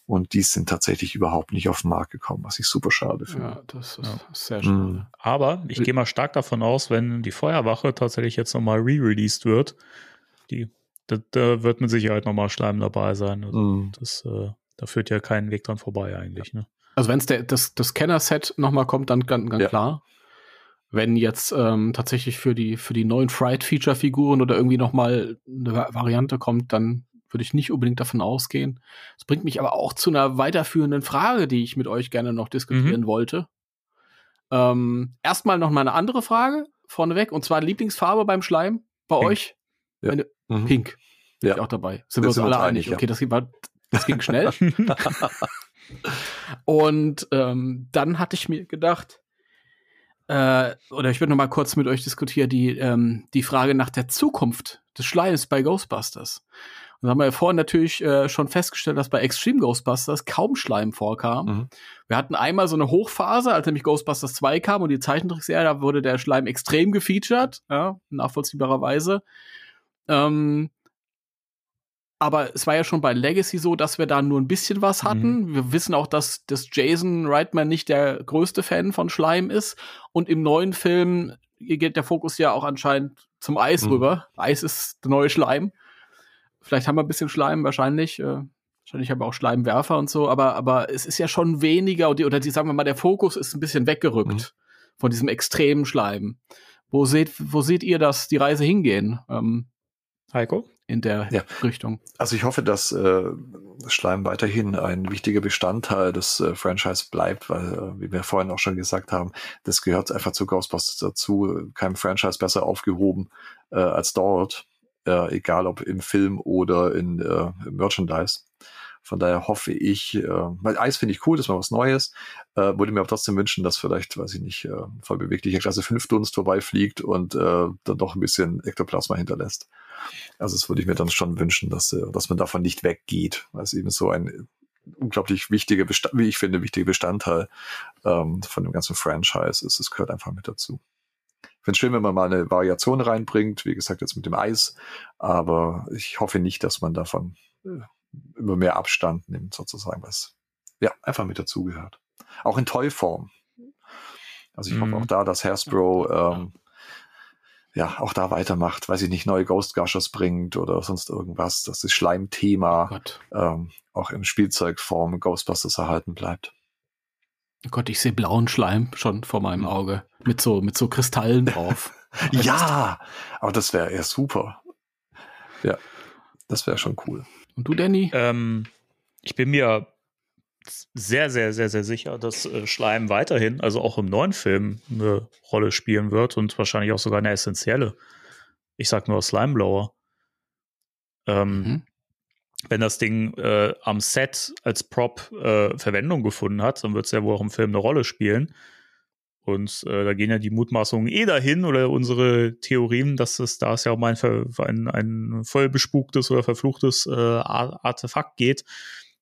Und die sind tatsächlich überhaupt nicht auf den Markt gekommen, was ich super schade finde. Ja, das ist ja. sehr schade. Mhm. Aber ich gehe mal stark davon aus, wenn die Feuerwache tatsächlich jetzt nochmal re-released wird, die, da, da, wird mit Sicherheit nochmal Schleim dabei sein. Also mhm. das, äh, da führt ja keinen Weg dran vorbei eigentlich. Ne? Also wenn es das, das Kenner-Set nochmal kommt, dann ganz, ganz ja. klar wenn jetzt ähm, tatsächlich für die für die neuen Fright-Feature-Figuren oder irgendwie noch mal eine Variante kommt, dann würde ich nicht unbedingt davon ausgehen. Das bringt mich aber auch zu einer weiterführenden Frage, die ich mit euch gerne noch diskutieren mhm. wollte. Ähm, erstmal noch mal eine andere Frage vorneweg, und zwar Lieblingsfarbe beim Schleim bei Pink. euch? Ja. Eine, mhm. Pink. Ja. Ich auch dabei. Sind wir uns alle einig? Ja. Okay, das, das ging schnell. und ähm, dann hatte ich mir gedacht, äh, oder ich würde noch mal kurz mit euch diskutieren, die, ähm, die Frage nach der Zukunft des Schleims bei Ghostbusters. Und da haben wir ja vorhin natürlich äh, schon festgestellt, dass bei Extreme Ghostbusters kaum Schleim vorkam. Mhm. Wir hatten einmal so eine Hochphase, als nämlich Ghostbusters 2 kam und die Zeichentrickserie, da wurde der Schleim extrem gefeatured, ja, nachvollziehbarerweise. Ähm, aber es war ja schon bei Legacy so, dass wir da nur ein bisschen was hatten. Mhm. Wir wissen auch, dass, dass Jason Reitman nicht der größte Fan von Schleim ist. Und im neuen Film geht der Fokus ja auch anscheinend zum Eis mhm. rüber. Eis ist der neue Schleim. Vielleicht haben wir ein bisschen Schleim, wahrscheinlich. Äh, wahrscheinlich haben wir auch Schleimwerfer und so. Aber, aber es ist ja schon weniger, oder die, sagen wir mal, der Fokus ist ein bisschen weggerückt mhm. von diesem extremen Schleim. Wo seht, wo seht ihr, dass die Reise hingehen? Ähm, Heiko? In der ja. Richtung. Also ich hoffe, dass äh, Schleim weiterhin ein wichtiger Bestandteil des äh, Franchise bleibt, weil, äh, wie wir vorhin auch schon gesagt haben, das gehört einfach zu Ghostbusters dazu. Kein Franchise besser aufgehoben äh, als dort, äh, egal ob im Film oder in äh, Merchandise. Von daher hoffe ich, äh, weil Eis finde ich cool, das ist mal was Neues. Äh, würde mir aber trotzdem wünschen, dass vielleicht, weiß ich nicht, äh, voll beweglicher Klasse 5 Dunst vorbeifliegt und äh, dann doch ein bisschen Ektoplasma hinterlässt. Also das würde ich mir dann schon wünschen, dass, äh, dass man davon nicht weggeht, weil es eben so ein unglaublich wichtiger, Bestand, wie ich finde, wichtiger Bestandteil ähm, von dem ganzen Franchise ist. Es gehört einfach mit dazu. Ich finde es schön, wenn man mal eine Variation reinbringt, wie gesagt, jetzt mit dem Eis, aber ich hoffe nicht, dass man davon äh, immer mehr Abstand nimmt, sozusagen, was ja einfach mit dazugehört. Auch in Toyform. Also ich mhm. hoffe auch da, dass Hasbro ähm, ja, auch da weitermacht, weiß ich nicht, neue Ghost Gushers bringt oder sonst irgendwas, dass das Schleimthema oh ähm, auch in Spielzeugform Ghostbusters erhalten bleibt. Oh Gott, ich sehe blauen Schleim schon vor meinem hm. Auge. Mit so, mit so Kristallen drauf. ja, aber das wäre eher super. Ja, das wäre schon cool. Und du, Danny? Ähm, ich bin mir sehr, sehr, sehr, sehr sicher, dass äh, Schleim weiterhin, also auch im neuen Film, eine Rolle spielen wird und wahrscheinlich auch sogar eine essentielle. Ich sag nur Slimeblower. Ähm, mhm. wenn das Ding äh, am Set als Prop äh, Verwendung gefunden hat, dann wird es ja wohl auch im Film eine Rolle spielen. Und äh, da gehen ja die Mutmaßungen eh dahin oder unsere Theorien, dass es da es ja um ein, ein, ein voll bespuktes oder verfluchtes äh, Artefakt geht,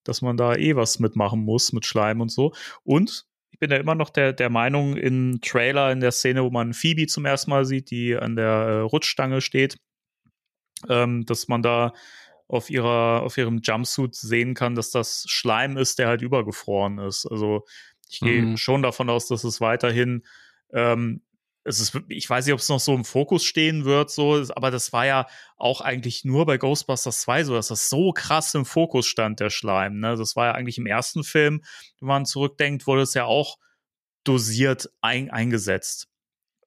dass man da eh was mitmachen muss mit Schleim und so. Und ich bin ja immer noch der, der Meinung, im Trailer, in der Szene, wo man Phoebe zum ersten Mal sieht, die an der äh, Rutschstange steht, ähm, dass man da auf ihrer, auf ihrem Jumpsuit sehen kann, dass das Schleim ist, der halt übergefroren ist. Also ich gehe mhm. schon davon aus, dass es weiterhin ähm, es ist, ich weiß nicht, ob es noch so im Fokus stehen wird, so, aber das war ja auch eigentlich nur bei Ghostbusters 2 so, dass das so krass im Fokus stand, der Schleim. Ne? Das war ja eigentlich im ersten Film, wenn man zurückdenkt, wurde es ja auch dosiert ein, eingesetzt.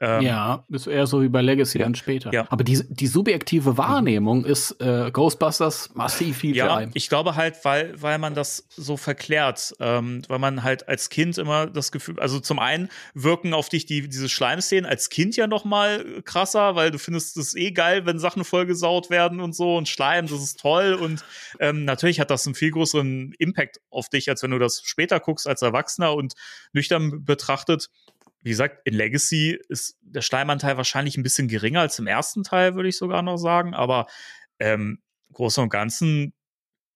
Ähm, ja, ist eher so wie bei Legacy ja, dann später. Ja. Aber die, die subjektive Wahrnehmung ist äh, Ghostbusters massiv viel Ja, ich glaube halt, weil, weil man das so verklärt, ähm, weil man halt als Kind immer das Gefühl, also zum einen wirken auf dich die, diese Schleimszenen als Kind ja noch mal krasser, weil du findest es eh geil, wenn Sachen vollgesaut werden und so und Schleim, das ist toll und ähm, natürlich hat das einen viel größeren Impact auf dich, als wenn du das später guckst als Erwachsener und nüchtern betrachtet wie gesagt, in Legacy ist der Schleimanteil wahrscheinlich ein bisschen geringer als im ersten Teil, würde ich sogar noch sagen. Aber ähm, Großen und Ganzen,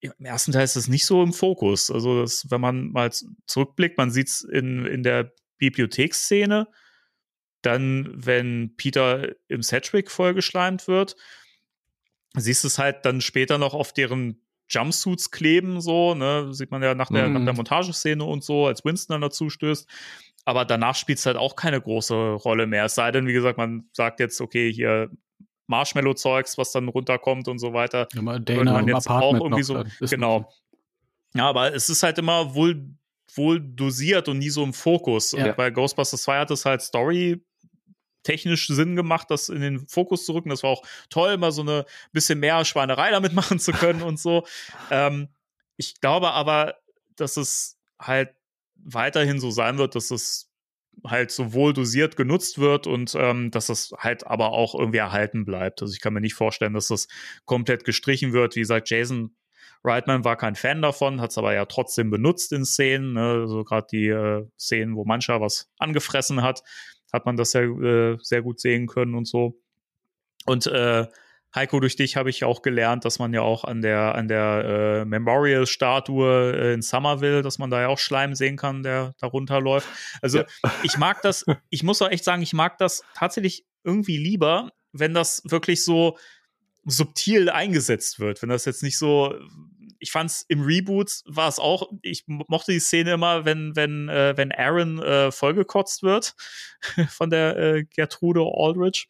im ersten Teil ist es nicht so im Fokus. Also, das, wenn man mal zurückblickt, man sieht es in, in der Bibliotheksszene, dann, wenn Peter im Sedgwick vollgeschleimt wird, siehst du es halt dann später noch auf deren Jumpsuits kleben, so, ne, sieht man ja nach der, mm. nach der mhm. Montageszene und so, als Winston dann dazu stößt aber danach spielt es halt auch keine große Rolle mehr. Es sei denn, wie gesagt, man sagt jetzt, okay, hier Marshmallow-Zeugs, was dann runterkommt und so weiter. Ja, Dana man jetzt auch irgendwie so. Genau. Ja, aber es ist halt immer wohl, wohl dosiert und nie so im Fokus. Ja. Und bei Ghostbusters 2 hat es halt Story technisch Sinn gemacht, das in den Fokus zu rücken. Das war auch toll, mal so eine bisschen mehr Schweinerei damit machen zu können und so. Ähm, ich glaube aber, dass es halt weiterhin so sein wird, dass es halt so wohl dosiert genutzt wird und ähm, dass es halt aber auch irgendwie erhalten bleibt. Also ich kann mir nicht vorstellen, dass das komplett gestrichen wird. Wie gesagt, Jason Reitman war kein Fan davon, hat es aber ja trotzdem benutzt in Szenen. Ne? Also gerade die äh, Szenen, wo mancher was angefressen hat, hat man das ja äh, sehr gut sehen können und so. Und äh, Heiko, durch dich habe ich auch gelernt, dass man ja auch an der, an der äh, Memorial-Statue äh, in Somerville, dass man da ja auch Schleim sehen kann, der da runterläuft. Also ja. ich mag das, ich muss auch echt sagen, ich mag das tatsächlich irgendwie lieber, wenn das wirklich so subtil eingesetzt wird. Wenn das jetzt nicht so, ich fand's im Reboot war es auch, ich mochte die Szene immer, wenn, wenn, äh, wenn Aaron äh, vollgekotzt wird von der äh, Gertrude Aldrich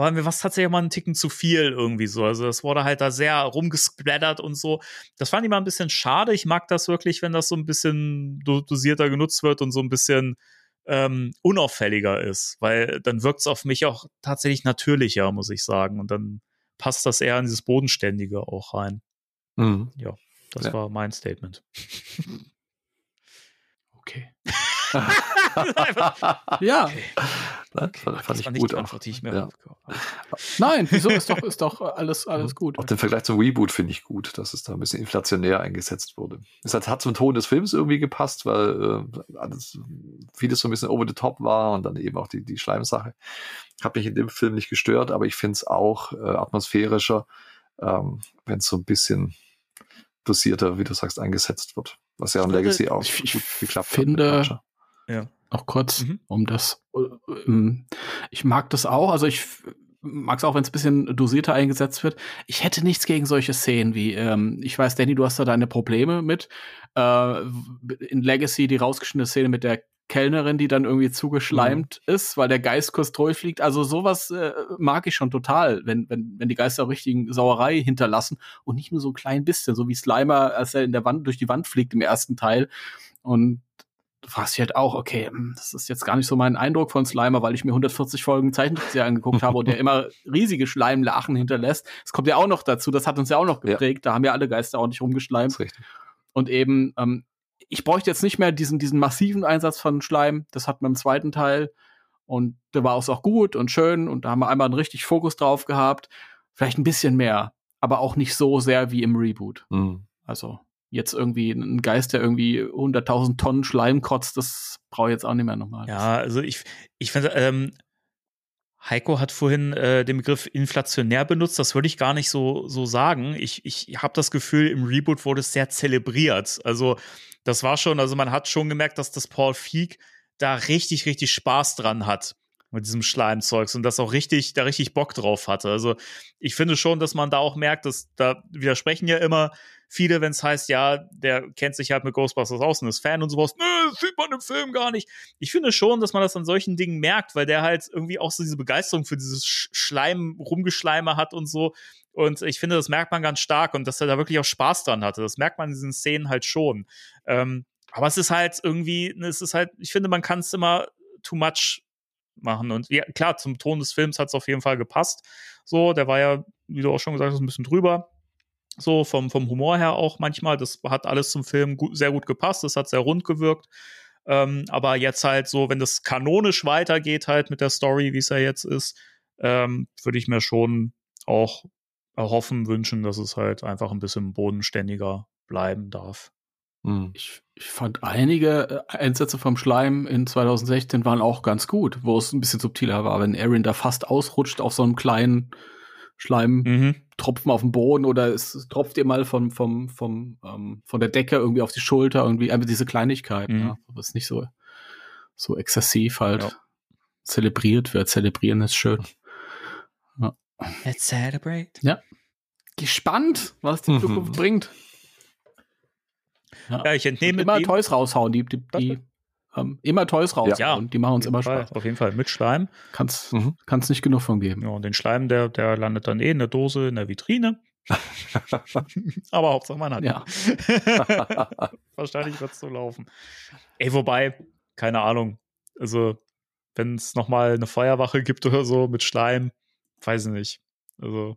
aber mir war es tatsächlich mal einen Ticken zu viel irgendwie so. Also das wurde halt da sehr rumgesplattert und so. Das fand ich mal ein bisschen schade. Ich mag das wirklich, wenn das so ein bisschen dosierter genutzt wird und so ein bisschen ähm, unauffälliger ist, weil dann wirkt es auf mich auch tatsächlich natürlicher, muss ich sagen. Und dann passt das eher in dieses Bodenständige auch rein. Mhm. Ja, das ja. war mein Statement. Okay. ja. Okay. Das fand, fand ich gut. Antwort, die ich mir ja. Nein, wieso ist doch, ist doch alles, alles gut. Auch den Vergleich zum Reboot finde ich gut, dass es da ein bisschen inflationär eingesetzt wurde. Es hat, hat zum Ton des Films irgendwie gepasst, weil äh, alles, vieles so ein bisschen over the top war und dann eben auch die, die Schleimsache. Hat mich in dem Film nicht gestört, aber ich finde es auch äh, atmosphärischer, ähm, wenn es so ein bisschen dosierter, wie du sagst, eingesetzt wird. Was ja an Legacy auch ich gut geklappt finde, hat. Ja. Auch kurz, mhm. um das. Ähm, ich mag das auch. Also ich mag es auch, wenn es ein bisschen dosierter eingesetzt wird. Ich hätte nichts gegen solche Szenen wie, ähm, ich weiß, Danny, du hast da deine Probleme mit. Äh, in Legacy die rausgeschnittene Szene mit der Kellnerin, die dann irgendwie zugeschleimt mhm. ist, weil der Geist kurz durchfliegt. Also sowas äh, mag ich schon total, wenn, wenn, wenn die Geister richtigen Sauerei hinterlassen und nicht nur so ein klein bisschen, so wie Slimer, als er in der Wand durch die Wand fliegt im ersten Teil. Und du fragst dich halt auch, okay, hm, das ist jetzt gar nicht so mein Eindruck von Slimer, weil ich mir 140 Folgen Zeichentrickserie angeguckt habe und der immer riesige Schleimlachen hinterlässt. Das kommt ja auch noch dazu, das hat uns ja auch noch geprägt. Ja. Da haben ja alle Geister auch nicht rumgeschleimt. Und eben, ähm, ich bräuchte jetzt nicht mehr diesen, diesen massiven Einsatz von Schleim. Das hat man im zweiten Teil. Und der war auch gut und schön und da haben wir einmal einen richtig Fokus drauf gehabt. Vielleicht ein bisschen mehr. aber auch nicht so sehr wie im Reboot. Mhm. Also jetzt irgendwie ein Geist, der irgendwie 100.000 Tonnen Schleim kotzt, das brauche ich jetzt auch nicht mehr nochmal. Ja, also ich, ich finde, ähm, Heiko hat vorhin äh, den Begriff inflationär benutzt. Das würde ich gar nicht so, so sagen. Ich, ich habe das Gefühl, im Reboot wurde es sehr zelebriert. Also, das war schon, also man hat schon gemerkt, dass das Paul Feig da richtig, richtig Spaß dran hat mit diesem Schleimzeugs und das auch richtig, da richtig Bock drauf hatte. Also, ich finde schon, dass man da auch merkt, dass da widersprechen ja immer viele, wenn es heißt, ja, der kennt sich halt mit Ghostbusters aus und ist Fan und sowas. Nö, sieht man im Film gar nicht. Ich finde schon, dass man das an solchen Dingen merkt, weil der halt irgendwie auch so diese Begeisterung für dieses Sch Schleim, Rumgeschleime hat und so. Und ich finde, das merkt man ganz stark und dass er da wirklich auch Spaß dran hatte. Das merkt man in diesen Szenen halt schon. Ähm, aber es ist halt irgendwie, es ist halt, ich finde, man kann es immer too much machen. Und ja, klar, zum Ton des Films hat es auf jeden Fall gepasst. So, der war ja, wie du auch schon gesagt hast, ein bisschen drüber. So vom, vom Humor her auch manchmal. Das hat alles zum Film gut, sehr gut gepasst. Das hat sehr rund gewirkt. Ähm, aber jetzt halt so, wenn das kanonisch weitergeht, halt mit der Story, wie es ja jetzt ist, ähm, würde ich mir schon auch erhoffen, wünschen, dass es halt einfach ein bisschen bodenständiger bleiben darf. Mhm. Ich, ich fand einige äh, Einsätze vom Schleim in 2016 waren auch ganz gut, wo es ein bisschen subtiler war, wenn Erin da fast ausrutscht auf so einem kleinen Schleimtropfen Mhm. Auf dem Boden oder es tropft ihr mal vom, vom, vom, ähm, von der Decke irgendwie auf die Schulter, irgendwie einfach diese Kleinigkeiten, Mhm. ja, aber es nicht so, so exzessiv halt Ja. zelebriert wird. Zelebrieren ist schön. Let's celebrate. Gespannt, was die Mhm. Zukunft bringt. Ja, ich entnehme immer dem- Toys raushauen, die, die, die ähm, immer Toys raushauen, Ja. die machen uns immer Fall, Spaß. Auf jeden Fall mit Schleim. Kann's, Mhm. kann's nicht genug von geben. Ja, und den Schleim, der, der landet dann eh in der Dose, in der Vitrine. Aber Hauptsache man hat. Ja. Wahrscheinlich wird es so laufen. Ey, wobei, keine Ahnung. Also, wenn es nochmal eine Feuerwache gibt oder so mit Schleim, weiß ich nicht. Also,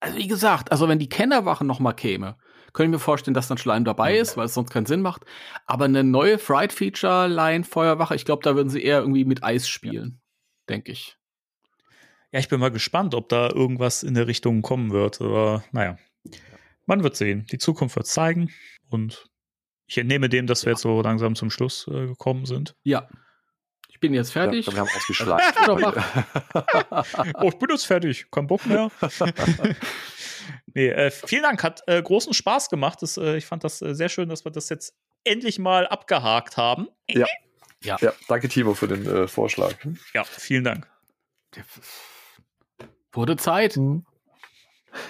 Also wie gesagt, also wenn die Kennerwache noch mal käme, könnte ich mir vorstellen, dass dann Schleim dabei ist, weil es sonst keinen Sinn macht. Aber eine neue Fright Feature Line Feuerwache, ich glaube, da würden sie eher irgendwie mit Eis spielen, denke ich. ja, ich bin mal gespannt, ob da irgendwas in der Richtung kommen wird. Aber naja, man wird sehen. Die Zukunft wird zeigen. Und ich entnehme dem, dass wir jetzt so langsam zum Schluss äh, gekommen sind. Ja. Ich bin jetzt fertig. Ja, wir haben ausgeschleimt. Oder Oh, ich bin jetzt fertig. Kein Bock mehr. nee, äh, vielen Dank. Hat äh, großen Spaß gemacht. Das, äh, ich fand das äh, sehr schön, dass wir das jetzt endlich mal abgehakt haben. Ja, danke Timo für den äh, Vorschlag. Ja, vielen Dank. Wurde Zeit.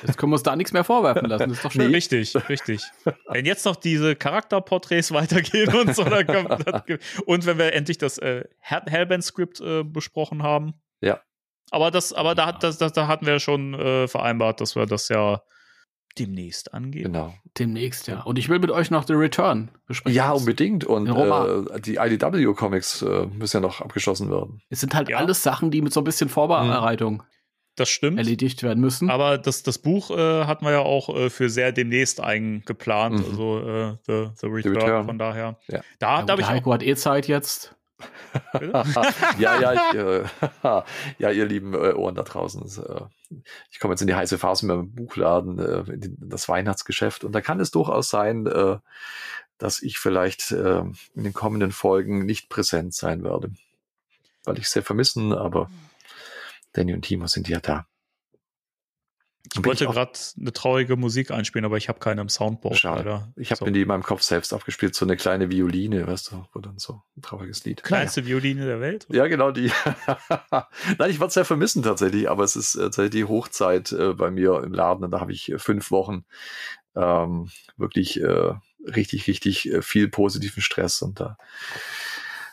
Jetzt können wir uns da nichts mehr vorwerfen lassen. Das ist doch schön. Richtig, richtig. Wenn jetzt noch diese Charakterporträts weitergehen und so, dann kommt, dann, und wenn wir endlich das äh, Hell- Hellbent-Skript äh, besprochen haben. Ja. Aber das, aber da, hat, das, das, da hatten wir schon äh, vereinbart, dass wir das ja demnächst angehen. Genau. Demnächst, ja. Und ich will mit euch noch The Return besprechen. Ja, unbedingt. Und äh, die IDW-Comics äh, müssen ja noch abgeschlossen werden. Es sind halt Ja. alles Sachen, die mit so ein bisschen Vorbereitung Das stimmt. erledigt werden müssen. Aber das, das Buch äh, hatten wir ja auch äh, für sehr demnächst eingeplant. Mhm. Also äh, The, The, Return, Return. Von daher. Ja. Da, ja, da ich auch, Heiko hat eh Zeit jetzt. ja, ja, ich, äh, ja, ihr lieben äh, Ohren da draußen. Äh, ich komme jetzt in die heiße Phase mit dem Buchladen, äh, in, den, in das Weihnachtsgeschäft. Und da kann es durchaus sein, äh, dass ich vielleicht in den kommenden Folgen nicht präsent sein werde. Weil ich sehr vermissen, aber Danny und Timo sind ja da. Ich wollte gerade eine traurige Musik einspielen, aber ich habe keine im Soundboard. Schade. leider. Ich habe so. mir die in meinem Kopf selbst abgespielt, so eine kleine Violine, weißt du, wo dann so ein trauriges Lied. kleinste Violine der Welt. Ja, genau die. Nein, ich werde es sehr vermissen tatsächlich, aber es ist äh, tatsächlich die Hochzeit äh, bei mir im Laden und da habe ich äh, fünf Wochen ähm, wirklich äh, richtig, richtig äh, viel positiven Stress und da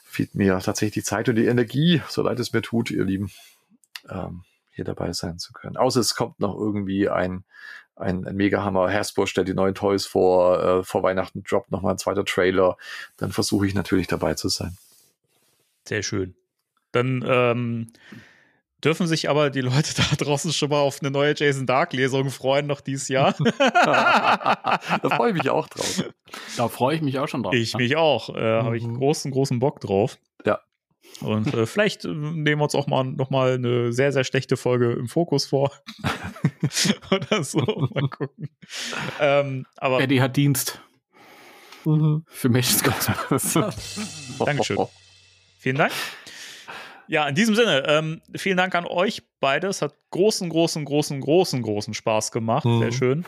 fehlt mir tatsächlich die Zeit und die Energie, so leid es mir tut, ihr Lieben, ähm, hier dabei sein zu können. Außer es kommt noch irgendwie ein, ein, ein Mega-Hammer. Hasbro stellt die neuen Toys vor, äh, vor Weihnachten droppt nochmal ein zweiter Trailer. Dann versuche ich natürlich dabei zu sein. Sehr schön. Dann ähm, dürfen sich aber die Leute da draußen schon mal auf eine neue Jason Dark-Lesung freuen, noch dieses Jahr. da freue ich mich auch drauf. Da freue ich mich auch schon drauf. ich mich auch. Äh, Habe ich Mhm. großen, großen Bock drauf. Ja. Und äh, vielleicht äh, nehmen wir uns auch mal noch mal eine sehr, sehr schlechte Folge im Fokus vor. Oder so. Mal gucken. Ähm, aber Eddie hat Dienst. Für Mädchen Dankeschön. Vielen Dank. Ja, in diesem Sinne, ähm, vielen Dank an euch beide. Es hat großen, großen, großen, großen, großen Spaß gemacht. Mhm. Sehr schön.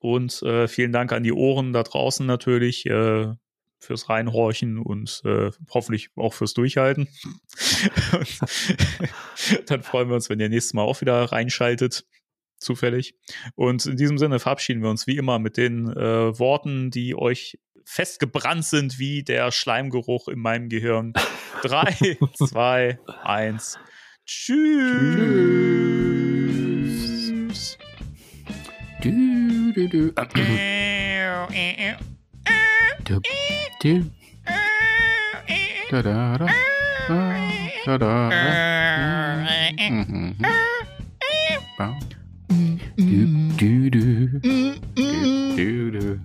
Und äh, vielen Dank an die Ohren da draußen natürlich äh, fürs Reinhorchen und äh, hoffentlich auch fürs Durchhalten. dann freuen wir uns, wenn ihr nächstes Mal auch wieder reinschaltet. Zufällig. Und in diesem Sinne verabschieden wir uns wie immer mit den äh, Worten, die euch festgebrannt sind wie der Schleimgeruch in meinem Gehirn. Drei, zwei, eins. Tschüss. Du, du, du. Du, du. Da, da, da. Da, da, da. Mhm. Bau. Du, du, du. Du, du, du.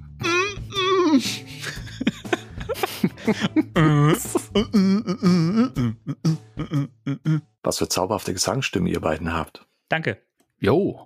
Was für zauberhafte Gesangsstimme ihr beiden habt. Danke. Jo.